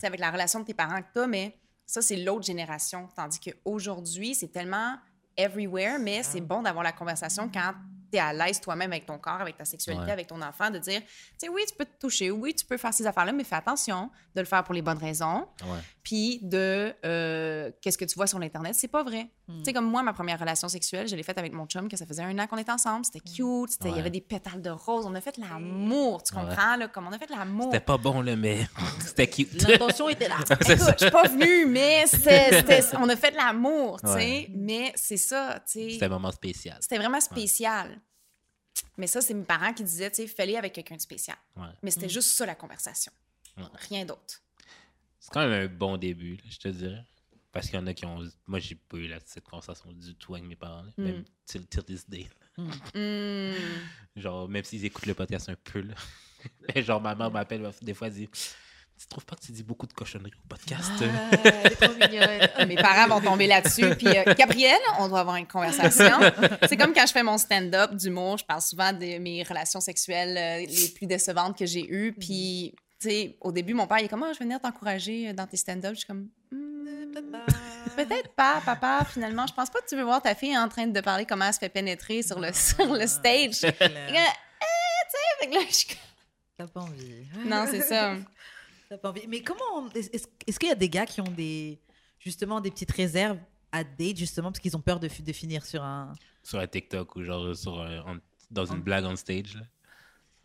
Sais, avec la relation de tes parents que t'as, mais ça, c'est l'autre génération. Tandis qu'aujourd'hui, c'est tellement everywhere, mais c'est bon d'avoir la conversation quand tu es à l'aise toi-même avec ton corps, avec ta sexualité, Ouais. avec ton enfant, de dire, tu sais, oui, tu peux te toucher, oui, tu peux faire ces affaires-là, mais fais attention de le faire pour les bonnes raisons. Ouais. Puis de euh, qu'est-ce que tu vois sur l'Internet, c'est pas vrai. Tu sais, comme moi, ma première relation sexuelle, je l'ai faite avec mon chum, que ça faisait un an qu'on était ensemble. C'était cute, c'était- il y avait des pétales de rose. On a fait l'amour, tu Ouais. comprends, là, comme on a fait l'amour. C'était pas bon, là, mais c'était cute. L'intention était là. C'est ça. Écoute, je suis pas venue, mais on a fait de l'amour, tu sais. Ouais. Mais c'est ça, tu sais. C'était un moment spécial. C'était vraiment spécial. Mais ça, c'est mes parents qui disaient, tu sais, fallait avec quelqu'un de spécial. Ouais. Mais c'était juste ça, la conversation. Ouais. Rien d'autre. C'est quand même un bon début, là, je te dirais. Parce qu'il y en a qui ont. Moi, j'ai pas eu la- cette conversation du tout avec mes parents, là. Mm. même till, till this day. Genre, même s'ils écoutent le podcast un peu, là. Mais genre, ma mère m'appelle des fois, elle dit Tu trouves pas que tu dis beaucoup de cochonneries au podcast? Ah, elle est trop mignonne. Mes parents vont tomber là-dessus. Puis, euh, Gabrielle, on doit avoir une conversation. C'est comme quand je fais mon stand-up d'humour, je parle souvent de mes relations sexuelles euh, les plus décevantes que j'ai eues. Puis, tu sais, au début, mon père, il est comme, Ah, je vais venir t'encourager dans tes stand-up. Je suis comme, Hmm, peut-être pas, papa. Finalement, je pense pas que tu veux voir ta fille en train de parler comment elle se fait pénétrer sur le, sur le stage. Eh, tu sais, fait que là, je suis comme, T'as pas envie. Non, c'est ça. T'as pas envie. Mais comment. Est-ce qu'il y a des gars qui ont des. Justement, des petites réserves à date, justement, parce qu'ils ont peur de, fi- de finir sur un. Sur un TikTok ou genre sur un- en- dans une blague on stage. Là?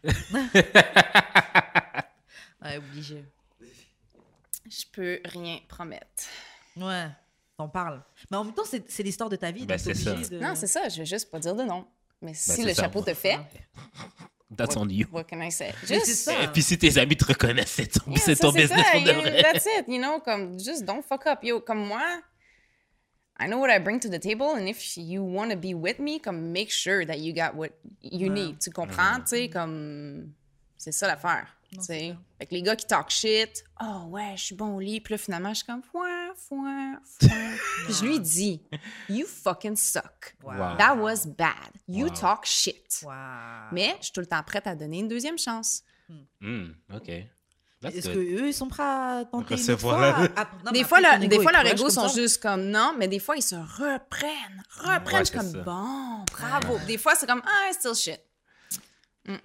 Ouais, obligé. Je peux rien promettre. Ouais, t'en parles. Mais en même temps, c'est l'histoire de ta vie. Ben, c'est ça. de- Non, c'est ça. Je vais juste pas dire de non. Mais si Ben, c'est le ça. chapeau te fait, That's on you. what can I say? Mais Just, c'est ça. Et puis si tes amis te reconnaissent, c'est ton, Yeah, ton business ça. pour de You- vrai. That's it. You know, comme, just don't fuck up. Yo, comme moi, I know what I bring to the table, and if you want to be with me, comme, make sure that you got what you need. Tu comprends? Tu sais, comme, c'est ça l'affaire. Tu Non, sais. c'est ça. Fait que les gars qui talk shit, oh ouais, je suis bon au lit, puis là, finalement, je suis comme, foin, foin, foin. puis je lui dis, you fucking suck. Wow. That was bad. You Wow. talk shit. Wow. Mais je suis tout le temps prête à donner une deuxième chance. Hmm, OK. That's Est-ce good. que eux ils sont prêts à tenter une fois? la- Ah, non, des fois, ton des ego fois est leurs égos sont ça. juste comme non, mais des fois, ils se reprennent, reprennent. Ouais, je suis c'est comme ça. bon, bravo. Des fois, c'est comme ah, still shit.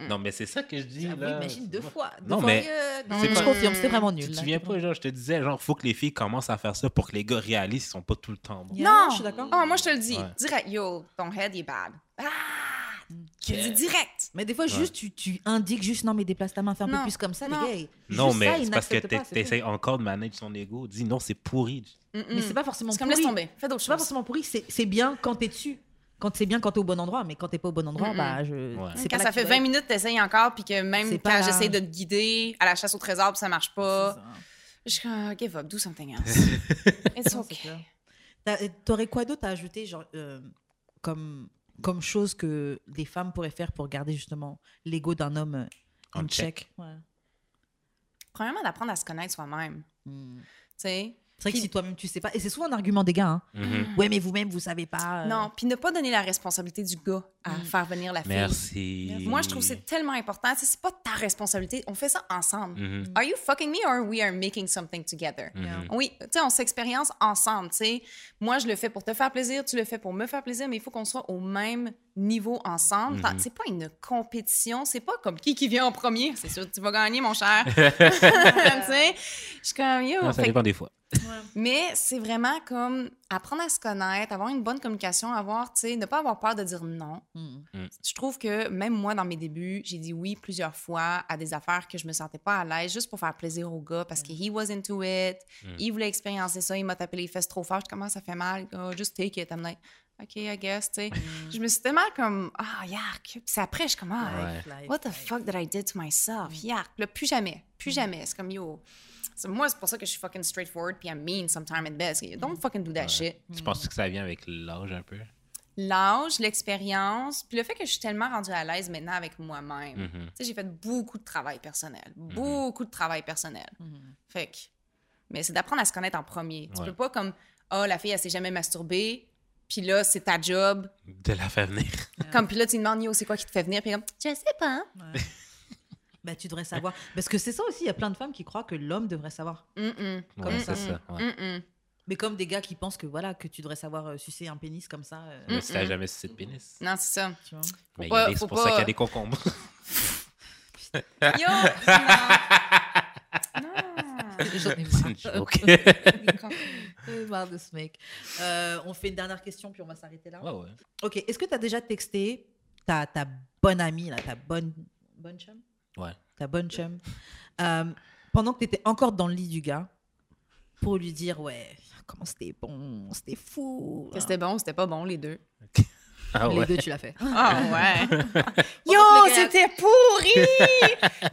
Non, mais c'est ça que je dis. J'avoue, là. imagine deux fois. Deux Non, fois mais mieux. c'est je pas- confirme, c'était vraiment Tu nul. te là. souviens pas, genre, je te disais, genre, faut que les filles commencent à faire ça pour que les gars réalisent qu'ils sont pas tout le temps bons. Yeah, non, je suis d'accord. Oh, moi, je te le dis. Ouais. Direct, yo, ton head est bad. Ah! Je te dis direct. Mais des fois, juste, tu, tu indiques juste, non, mais déplace ta main, fais un peu plus comme ça, non. les gars. Non, mais ça, ils c'est parce que c'est t'essayes encore de manager son ego. Dis non, c'est pourri. Mm-mm. Mais c'est pas forcément C'est comme pourri. laisse tomber. Fais d'autres C'est pas forcément pourri, c'est c'est bien quand t'es dessus. Quand c'est bien quand t'es au bon endroit, mais quand t'es pas au bon endroit, Mm-mm. bah, je. Ouais. c'est Quand pas ça fait tu 20 dois minutes, t'essayes encore, puis que même quand pas- j'essaie de te guider à la chasse au trésor, puis ça marche pas, je suis comme, ah, give up, do something else. It's okay. T'as- T'aurais quoi d'autre à ajouter, genre, euh, comme, comme chose que des femmes pourraient faire pour garder justement l'ego d'un homme euh, En in check, check. Ouais. Premièrement, d'apprendre à se connaître soi-même. Tu sais? C'est vrai que si toi-même tu sais pas, et c'est souvent un argument des gars, hein. Mhm. ouais, mais vous-même vous savez pas. euh. Non, puis ne pas donner la responsabilité du gars à Mm. faire venir la fille. Merci. Moi, je trouve que c'est tellement important. Tu sais, C'est pas ta responsabilité. On fait ça ensemble. Mhm. Are you fucking me or we are making something together? Mhm. Oui, tu sais, on s'expérience ensemble, tu sais. Moi, je le fais pour te faire plaisir, tu le fais pour me faire plaisir, mais il faut qu'on soit au même niveau ensemble. C'est pas une compétition, c'est pas comme qui qui vient en premier. C'est sûr que tu vas gagner, mon cher. tu sais, je suis comme, yo, Non, ça fait- dépend des fois. mais c'est vraiment comme apprendre à se connaître, avoir une bonne communication, avoir, tu sais, ne pas avoir peur de dire non. Hmm. Je trouve que même moi, dans mes débuts, j'ai dit oui plusieurs fois à des affaires que je me sentais pas à l'aise juste pour faire plaisir au gars parce que he was into it. Il voulait expériencer ça. Il m'a tapé les fesses trop fort. Je commence, ça fait mal. Oh, just take it. I'm like, OK, I guess, tu sais. Je me suis tellement comme, ah, yark. Puis c'est après, je suis comme, ah, Ouais. What the fuck did I did to myself? Yark. Là, plus jamais. Plus jamais. C'est comme, yo. Moi, c'est pour ça que je suis fucking straightforward puis I'm mean sometimes at best. Don't fucking do that shit. Tu penses que ça vient avec l'âge un peu? l'âge, l'expérience, puis le fait que je suis tellement rendue à l'aise maintenant avec moi-même. Mhm. Tu sais, j'ai fait beaucoup de travail personnel. Beaucoup de travail personnel. Fait que. Mais c'est d'apprendre à se connaître en premier. Tu Ouais. peux pas comme, oh, la fille, elle s'est jamais masturbée, puis là, c'est ta job. De la faire venir. Comme, puis là, tu lui demandes, yo, c'est quoi qui te fait venir? Puis comme, je sais pas. Bah, tu devrais savoir. Parce que c'est ça aussi, il y a plein de femmes qui croient que l'homme devrait savoir. Comme Ouais, ça. c'est ça. ouais. Mm-mm. Mais comme des gars qui pensent que voilà que tu devrais savoir euh, sucer un pénis comme ça. euh, Mais si t'as jamais sucé de pénis. Non, c'est ça. tu vois. Mais il y pas- a des- faut c'est pour ça qu'il y a des concombres. Yo! non. Ai marre. J'en ai marre de ce mec. Euh, on fait une dernière question puis on va s'arrêter là. ouais, ouais. Ok, est-ce que tu as déjà texté ta, ta bonne amie, là, ta bonne, bonne chum? Ouais. Ta bonne chum, euh, pendant que tu étais encore dans le lit du gars, pour lui dire, ouais, comment c'était bon, c'était fou. Que C'était bon, c'était pas bon, les deux. Ah Les ouais. deux, tu l'as fait. Ah ouais. Yo, c'était pourri!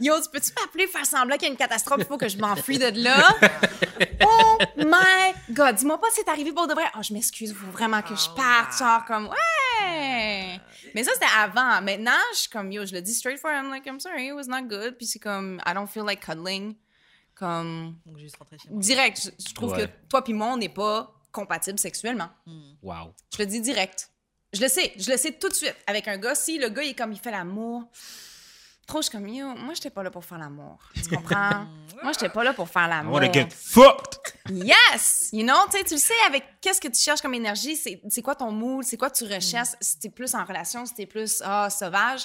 Yo, tu peux-tu m'appeler faire semblant qu'il y a une catastrophe? Il faut que je m'enfuis de là? Oh my God! Dis-moi pas si c'est arrivé pour de vrai. Oh, je m'excuse, il faut vraiment que je parte. Genre comme, ouais! Mais ça, c'était avant. Maintenant, je suis comme, yo, je le dis straight for him. Like, I'm sorry, it was not good. Puis c'est comme, I don't feel like cuddling. Comme, Donc, juste rentrer chez moi. direct. Je, je trouve Ouais. que toi puis moi, on n'est pas compatibles sexuellement. Wow. Je le dis direct. Je le sais, je le sais tout de suite. Avec un gars, si le gars, il est comme, il fait l'amour, trop, je suis comme, yo, moi, j'étais pas là pour faire l'amour. Tu comprends? moi, j'étais pas là pour faire I l'amour. wanna get fucked! Yes! You know, tu sais, tu le sais, avec qu'est-ce que tu cherches comme énergie, c'est c'est quoi ton mood, c'est quoi tu recherches, si t'es plus en relation, si t'es plus, ah, sauvage.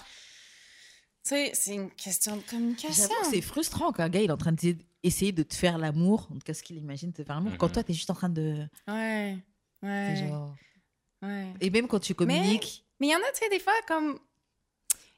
Tu sais, c'est une question de communication. C'est frustrant qu'un gars il est en train d'essayer de te faire l'amour, en tout cas ce qu'il imagine te faire l'amour, quand Mhm. toi t'es juste en train de. Ouais, ouais, genre- ouais. Et même quand tu communiques. Mais il y en a, tu sais, des fois, comme.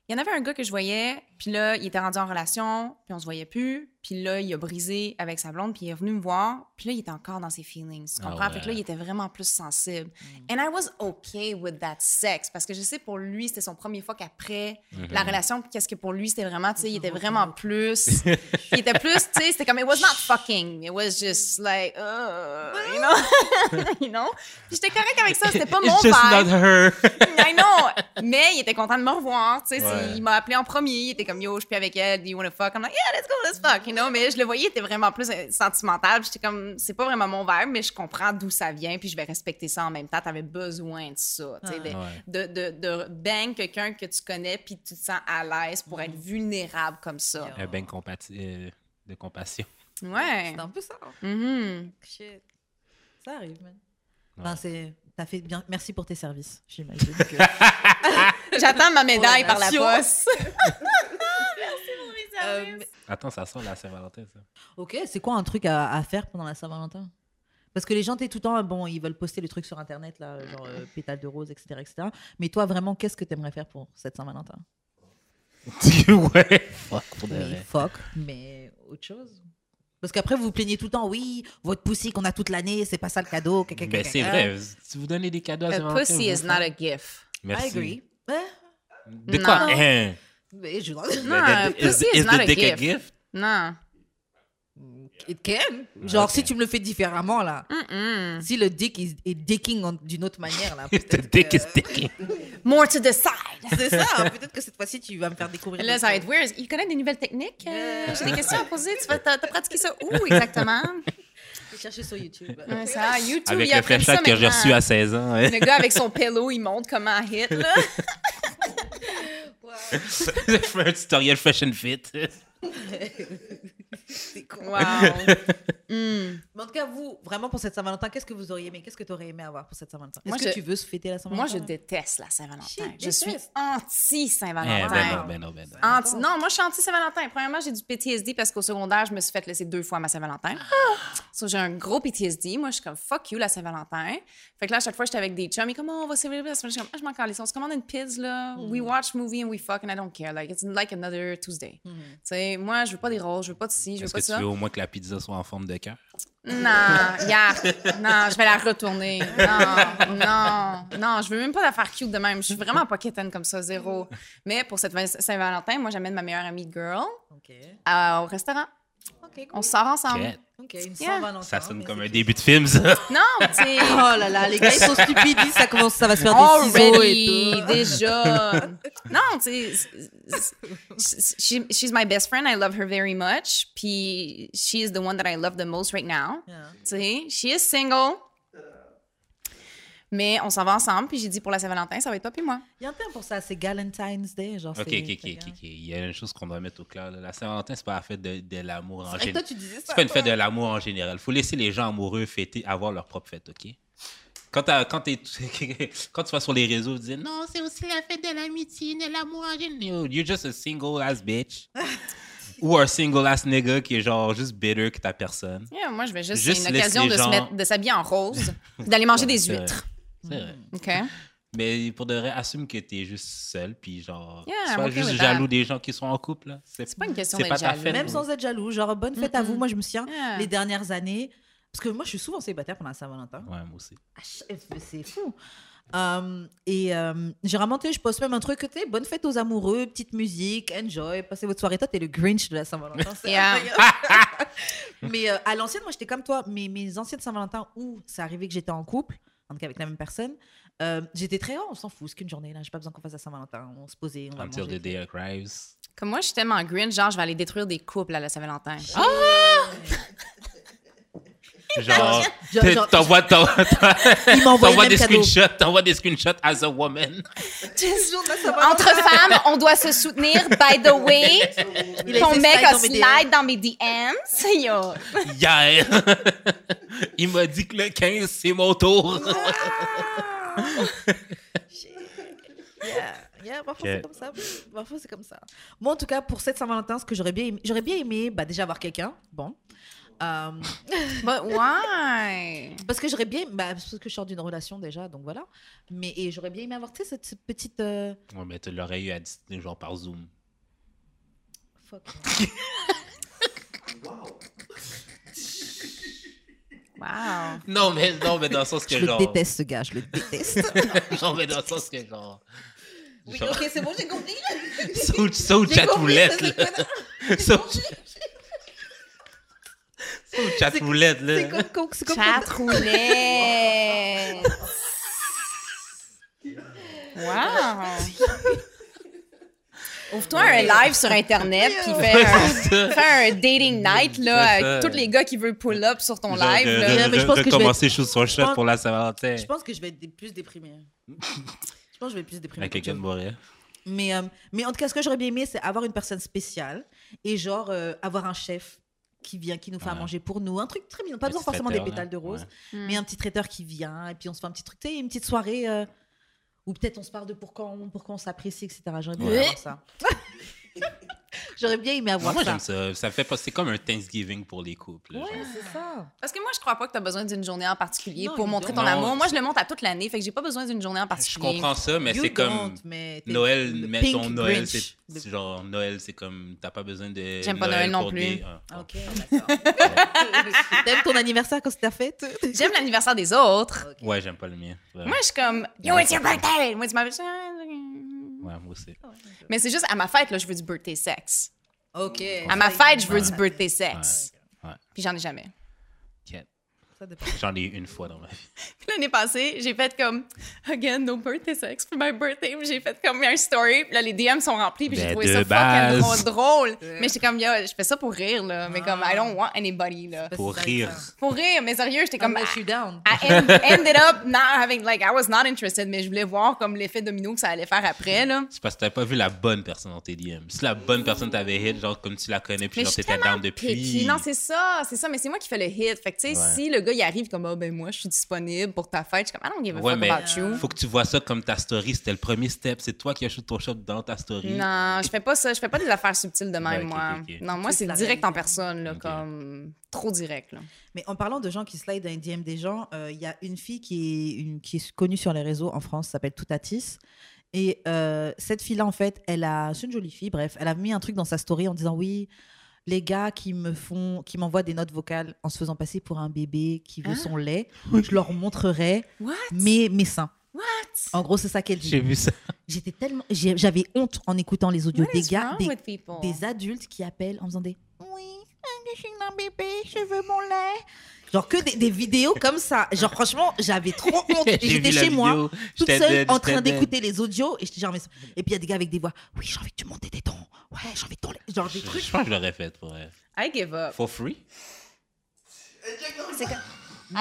Il y en avait un gars que je voyais, puis là, il était rendu en relation, puis on se voyait plus, puis là, il a brisé avec sa blonde, puis il est venu me voir, puis là, il était encore dans ses feelings, tu Ah comprends? ouais. Fait que là, il était vraiment plus sensible. And I was okay with that sex, parce que je sais, pour lui, c'était son première fois qu'après la relation, puis qu'est-ce que pour lui, c'était vraiment, tu sais, il était vraiment plus... il était plus, tu sais, c'était comme, it was not fucking, it was just like, uh, you know? you know? Puis j'étais correct avec ça, c'était pas mon It's just vibe. not her. I know! Mais il était content de me revoir, tu sais. Ouais. Il m'a appelé en premier, il était comme, yo, je suis avec elle, do you wanna fuck? I'm like, yeah, let's go, let's fuck, you know? Mais je le voyais, il était vraiment plus euh, sentimental. J'étais comme, c'est pas vraiment mon verbe, mais je comprends d'où ça vient, puis je vais respecter ça en même temps. T'avais besoin de ça, sais, de, Ouais. de, de, de bang quelqu'un que tu connais, puis tu te sens à l'aise pour être vulnérable comme ça. Un bain compati- euh, de compassion. Ouais. C'est un peu ça. Shit. Ça arrive, man. Ouais. Ben, c'est. T'as fait bien. Merci pour tes services. J'imagine que. J'attends ma médaille par la poste. Euh, mais- Attends, ça sort la Saint-Valentin, ça. ok, c'est quoi un truc à, à faire pendant la Saint-Valentin? Parce que les gens, t'es tout le temps, bon, ils veulent poster les trucs sur Internet, là, genre euh, pétales de rose, etc., etc. Mais toi, vraiment, qu'est-ce que t'aimerais faire pour cette Saint-Valentin? Ouais. Fuck, pour Mais fuck, mais autre chose. Parce qu'après, vous vous plaignez tout le temps, oui, votre pussy qu'on a toute l'année, c'est pas ça le cadeau. Ben, caca, c'est vrai. Si vous donnez des cadeaux à A Saint-Valentin... pussy vous is not a gift. Merci. I agree. De quoi? Non. Hein? Mais je... Non, The- a is- pussy is is not the a dick a gift. gift? Non. It can. Genre, Ok. si tu me le fais différemment, là. Si le dick is- est dicking d'une autre manière, là. The dick que- is dicking. More to the side. C'est ça. Peut-être que cette fois-ci, tu vas me faire découvrir. Là, ça va être weird. Il connaît des nouvelles techniques? Euh, J'ai des questions à poser. Tu vas pratiqué ça où exactement? Je vais chercher sur YouTube. Ouais, ça, YouTube, Avec il le apprend ça flashlight que j'ai reçu à 16 ans. hein. Le gars avec son pillow, il montre comment hit, là. Je fais un tutoriel fashion fit. C'est con. Wow. Mm. Mais en tout cas, vous, vraiment pour cette Saint-Valentin, qu'est-ce que vous auriez aimé? Qu'est-ce que tu aurais aimé avoir pour cette Saint-Valentin? Est-ce Moi, que je- tu veux se fêter la Moi, Saint-Valentin? je déteste la Saint-Valentin. Je suis déteste. Eh, anti-Saint-Valentin. ben non, ben non, ben non. Anti- non, moi, je suis anti-Saint-Valentin. Premièrement, j'ai du PTSD parce qu'au secondaire, je me suis fait laisser deux fois ma Saint-Valentin. So, j'ai un gros PTSD. Moi, je suis comme fuck you, la Saint-Valentin. Fait que là, à chaque fois, j'étais avec des chums. Et comment on va célébrer la Saint-Valentin? Je suis comme, ah, je m'en calisse. On se commande une pizza, là. We watch movie and we fuck and I don't care. Like, it's like another Tuesday. Tu sais, moi, je veux pas des roses, je veux pas de ci, je veux Est-ce pas que de tu ça. veux au moins que la pizza soit en forme de Non, yark. Non, je vais la retourner. Non, non, non, je veux même pas la faire cute de même. Je suis vraiment pas quétaine comme ça, zéro. Mais pour cette Saint-Valentin, moi, j'amène ma meilleure amie girl euh, au restaurant. Ok, On sort ensemble. Cat. Ok, une Yeah. Ça sonne comme c'est- un début de film, ça. Non, tu sais. Oh là là, les gars, ils sont stupides, ça commence, ça va se faire des ciseaux et tout. déjà. non, tu sais, c'est- she, she's my best friend. I love her very much. Puis she is the one that I love the most right now. Yeah. Tu sais, she is single. Mais on s'en va ensemble. Puis j'ai dit pour la Saint-Valentin, ça va être toi puis moi. Il y a un terme pour ça, c'est Galentine's Day. Genre Ok, ok, ok, c'est- ok, ok. Il y a une chose qu'on doit mettre au clair. là. La Saint-Valentin, c'est pas la fête de, de l'amour en général. toi, tu disais ça, C'est pas une fête de l'amour en général. Il faut laisser les gens amoureux fêter, avoir leur propre fête, ok? Quand, tu vas sur les réseaux, tu dis non, c'est aussi la fête de l'amitié, de l'amour en général. You're just a single ass bitch. Ou un single ass nigga qui est genre juste bitter que t'as personne. Yeah, moi, je vais juste. Juste c'est une occasion de se mettre, de s'habiller en rose, d'aller manger Ouais, des huîtres. C'est vrai. OK? Mais pour de vrai, assume que t'es juste seul, puis genre, Yeah, sois okay juste jaloux that. des gens qui sont en couple. là. C'est pas une question d'être jaloux. fête. Même sans être jaloux, genre bonne fête à vous. Moi, je me souviens, Yeah. les dernières années, parce que moi, je suis souvent célibataire pendant la Saint-Valentin. Ouais, moi aussi. Ah, C'est fou. Euh, et euh, j'ai remonté, je poste même un truc, tu sais, bonne fête aux amoureux, petite musique, enjoy, passez votre soirée. Toi, t'es le Grinch de la Saint-Valentin. Yeah. Mais euh, à l'ancienne, moi, j'étais comme toi. Mais mes anciennes Saint-Valentin où c'est arrivé que j'étais en couple, en tout cas avec la même personne, euh, j'étais très, oh, on s'en fout, c'est qu'une journée là, j'ai pas besoin qu'on fasse la Saint-Valentin, on se posait, on va Until manger. the day arrives. Comme moi, je suis tellement green, genre, je vais aller détruire des couples à la Saint-Valentin. Genre, Genre- t'envoies des cadeau. screenshots, t'envoies des screenshots as a woman. Entre femmes, on doit se soutenir. By the way, ton mec slide a dans mes slide dans mes DMs. Yo. Hier, il m'a dit que le 15, c'est mon tour. Yeah, yeah, parfois Ok. c'est comme ça. Parfois c'est comme ça. Moi, en tout cas, pour cette Saint-Valentin, ce que j'aurais bien aimé, j'aurais bien aimé bah, déjà avoir quelqu'un. Bon. But why? parce que j'aurais bien. Bah, parce que je sors d'une relation déjà, donc voilà. Mais et j'aurais bien aimé avoir, tu sais, cette, cette petite. euh, Ouais, mais tu l'aurais eu à dis- genre par Zoom. Fuck. Wow. Non, mais, non, mais dans le sens que Je le genre. déteste, ce gars, je le déteste. Non, mais dans le sens que genre. oui, genre- ok, c'est bon, j'ai compris. J'ai chatroulette, compris, là. Sous chatroulette, là. C'est comme, comme, c'est comme Chatroulette. Wow. Ouvre-toi un live sur Internet puis fais Ouais, un, fais un dating night là, C'est avec tous les gars qui veulent pull up sur ton Genre, live. de- là. de- Yeah, mais je pense de que je vais- commencer chose sur shot pense- pour la Saint-Valentin. Je pense que je vais être plus déprimée. Je pense que je vais être plus déprimée. Avec quelqu'un de mourir. Mais, euh, mais en tout cas, ce que j'aurais bien aimé, c'est avoir une personne spéciale et genre euh, avoir un chef qui vient, qui nous fait à manger pour nous. Un truc très mignon. Pas Un besoin forcément des pétales de rose, Ouais. mais un petit traiteur qui vient et puis on se fait un petit truc, tu sais, une petite soirée euh, où peut-être on se parle de pourquoi on, pourquoi on s'apprécie, etc. J'aurais Ouais. ça. J'aurais bien aimé avoir Moi, ça. j'aime ça. Ça fait. C'est comme un Thanksgiving pour les couples. genre. c'est ça. Parce que moi, je crois pas que tu as besoin d'une journée en particulier Non, pour montrer ton Non, amour. Moi, je le montre à toute l'année, fait que j'ai pas besoin d'une journée en Je particulier. comprends ça, mais c'est comme mais Noël, mettons Noël, c'est Le- genre Noël, c'est comme t'as pas besoin de. J'aime pas Noël non plus. des- ah, Ok, d'accord. T'aimes ton anniversaire quand c'est ta fête? J'aime l'anniversaire des autres. Ouais, j'aime pas le mien. Ouais, Moi, je suis comme, yo, it's your birthday! Moi, tu m'avais Ouais, moi aussi. Mais c'est juste à ma fête, là, je veux du birthday sex. Ok. À ma fête, je veux du birthday sex. Ouais. Ouais. Puis j'en ai jamais. Cat. Ça dépend. J'en ai eu une fois dans ma vie. Puis l'année passée, j'ai fait comme, again, no birthday sex for my birthday. Puis j'ai fait comme un story. Puis là, les DM sont remplis. Puis j'ai Ben, trouvé ça fucking base. drôle. Mais j'étais comme, yo, je fais ça pour rire, là. Mais comme, I don't want anybody, là. Pour rire. Pour rire, mais sérieux, j'étais Comme suis down. I end- ended up not having, like, I was not interested, mais je voulais voir comme l'effet domino que ça allait faire après, là. C'est parce que t'avais pas vu la bonne personne dans tes DM. Si la bonne personne t'avait hit, genre comme tu la connais, puis Mais genre t'étais down depuis. Non, c'est ça, c'est ça. Mais c'est moi qui fais le hit. Fait que, tu sais, Ouais. si le gars, il arrive comme, ah, ben, moi, je suis disponible pour ta fête, je suis comme, I don't give a Ouais, fuck mais about you. faut que tu vois ça comme ta story. C'était le premier step. C'est toi qui as shoot ton shot dans ta story. Non, je fais pas ça. Je fais pas des affaires subtiles de même, Ouais, moi. Non, moi, C'est direct en réalité. personne, là, comme trop direct, là. Mais en parlant de gens qui slide dans les DM des gens, euh, il y a une fille qui est, une, qui est connue sur les réseaux en France, s'appelle Toutatis. Et euh, cette fille-là, en fait, elle a, c'est une jolie fille, bref, elle a mis un truc dans sa story en disant oui, les gars qui me font, qui m'envoient des notes vocales en se faisant passer pour un bébé qui veut Hein? son lait, je leur montrerai What? mes, mes seins. What? En gros, c'est ça qu'elle J'ai dit. vu ça. J'étais tellement, j'ai- j'avais honte en écoutant les audios What des gars, des, des adultes qui appellent en faisant des oui, bébé, je veux mon lait. Genre que des, des vidéos comme ça. Genre franchement, j'avais trop honte. J'étais chez moi, vidéo, toute seule, dead, en train d'écouter les audios. Et j'étais genre, mais... Et puis il y a des gars avec des voix. Oui, j'ai envie que tu montes tes dons. Ouais, j'ai envie de ton. Genre des Je, trucs. je pense que je l'aurais fait pour elle. I give up. For free?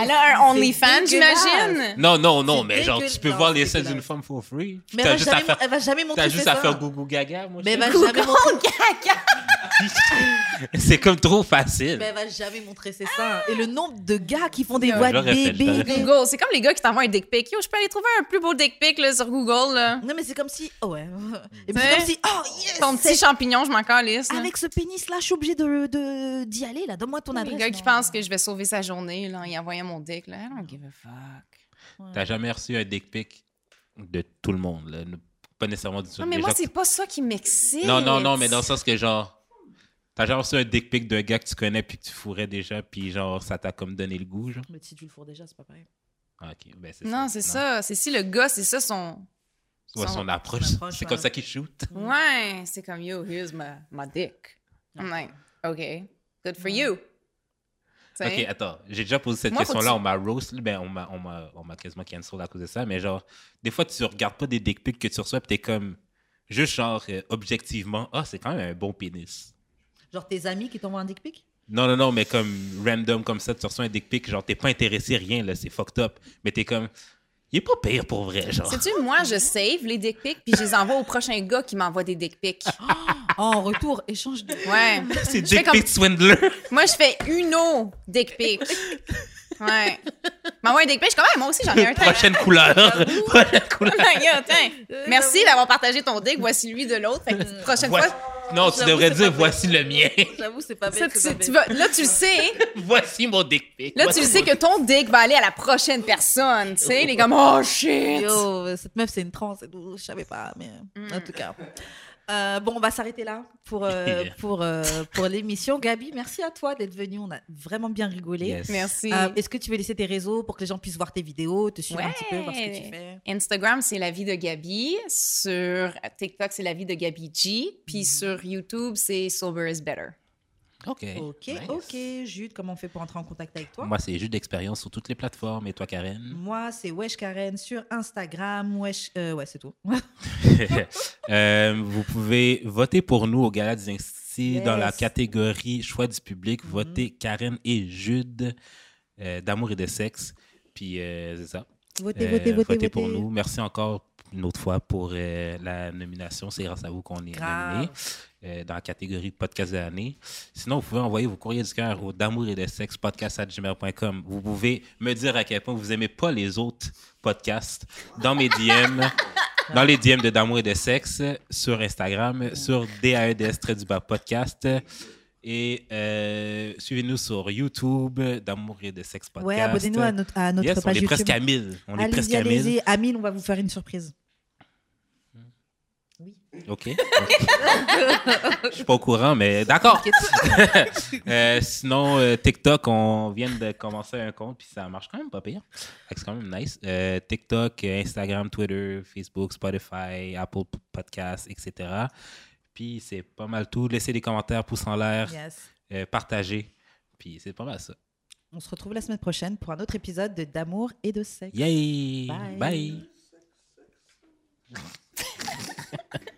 Elle a un OnlyFans, j'imagine? Non, non, non, C'est mais genre, tu peux voir les c'est scènes d'une femme for free. Mais T'as elle va, juste à jamais, faire, elle va jamais montrer t'as ses juste à seins. faire gougou gaga, moi. Mais elle va Google jamais montrer. caca. C'est comme trop facile. Mais elle va jamais montrer ses seins. Et le nombre de gars qui font des Non, voix de bébé. Google, c'est comme les gars qui t'envoient un dick pic. Yo, je peux aller trouver un plus beau dick pic là, sur Google. Là. Non, mais c'est comme si. Oh ouais. Et puis Ouais. c'est comme si. Oh yes! Ton petit champignon, je m'en calisse. Avec ce pénis là, je suis obligée de, de- d'y aller là. Donne-moi ton Les adresse. gars qui pensent que je vais sauver sa journée là, en y envoyant mon dick. Là. I don't give a fuck. T'as jamais reçu un dick pic de tout le monde, là? Pas nécessairement du tout. Non, mais moi, gens c'est pas ça qui m'excite. Non, non, non, mais dans le sens que genre. T'as jamais reçu un dick pic d'un gars que tu connais puis que tu fourrais déjà, puis genre, ça t'a comme donné le goût, genre? Mais si tu le fourres déjà, c'est pas pareil. Ah, ok, ben c'est Non, c'est ça. C'est si le gars, c'est ça son. Ouais, Son- son approche. son approche, C'est ouais. comme ça qu'il shoot. Ouais, c'est comme yo, here's my, my dick. I'm like, OK, good for you. Ok, attends, j'ai déjà posé cette Moi, question-là, que on m'a roast, ben, on m'a, on m'a, on m'a quasiment cancel à cause de ça, mais genre, des fois, tu regardes pas des dick pics que tu reçois, pis t'es comme, juste genre, euh, objectivement, ah, c'est quand même un bon pénis. Genre tes amis qui t'envoient un dick pic? Non, non, non, mais comme random comme ça, tu reçois un dick pic, genre, t'es pas intéressé, rien, là, c'est fucked up, mais t'es comme, il est pas pire pour vrai, genre. Sais-tu, moi, je save les dick pics puis je les envoie au prochain gars qui m'envoie des dick pics. Oh, en retour, échange de. Ouais. C'est dick comme- pic swindler. Moi, je fais une eau dick pic. Ouais. M'envoie un dick pic, je suis comme, moi aussi, j'en ai un. Prochaine couleur. Prochaine couleur. Merci d'avoir partagé ton dick. Voici lui de l'autre. Fait que prochaine fois, Non, tu devrais dire, voici le mien. J'avoue, c'est pas ça, tu, tu vas, là, tu le sais. voici mon dick pic. Là, tu le sais que ton dick va aller à la prochaine personne. Tu sais, les gars, oh shit. Yo, cette meuf, c'est une tout. Je savais pas, mais Mm. en tout cas. Euh, bon, on va s'arrêter là pour, euh, pour, euh, pour l'émission. Gabi, merci à toi d'être venue. On a vraiment bien rigolé. Yes. Merci. Euh, Est-ce que tu veux laisser tes réseaux pour que les gens puissent voir tes vidéos, te suivre un petit peu, voir ce que tu fais? Instagram, c'est la vie de Gabi. Sur TikTok, c'est la vie de Gabi G. Puis sur YouTube, c'est Sober is Better. Ok. Ok, nice. ok. Jude, comment on fait pour entrer en contact avec toi? Moi, c'est juste d'expérience sur toutes les plateformes. Et toi, Karen? Moi, c'est Wesh Karen sur Instagram. Wesh, euh, ouais, c'est tout. Euh, vous pouvez voter pour nous au Gala des Instituts Yes. dans la catégorie choix du public. Votez Karen et Jude euh, d'amour et de sexe. Puis c'est ça. Votez, votez, votez, votez. pour nous. Merci encore une autre fois pour la nomination. C'est grâce à vous qu'on est Grave. Euh, dans la catégorie podcast de l'année. Sinon, vous pouvez envoyer vos courriers du cœur au d'amour et de sexe podcast@gmail.com. Vous pouvez me dire à quel point vous aimez pas les autres podcasts dans mes DM. Dans les DM de D'amour et de sexe sur Instagram, sur DAEDS du bas podcast. Et euh, suivez-nous sur YouTube, D'amour et de sexe podcast. Ouais, abonnez-nous à notre, à notre Yes, on est YouTube. presque à 1000. On est Allez-y, presque à 1000. allez-y. À 1000, on va vous faire une surprise. OK. Je suis pas au courant, mais d'accord. Euh, sinon, euh, TikTok, on vient de commencer un compte, puis ça marche quand même pas pire. C'est quand même nice. Euh, TikTok, Instagram, Twitter, Facebook, Spotify, Apple Podcasts, etc. Puis c'est pas mal tout. Laissez des commentaires, pouces en l'air, yes. partagez. Puis c'est pas mal ça. On se retrouve la semaine prochaine pour un autre épisode de D'amour et de sexe. Yay! Bye! Bye.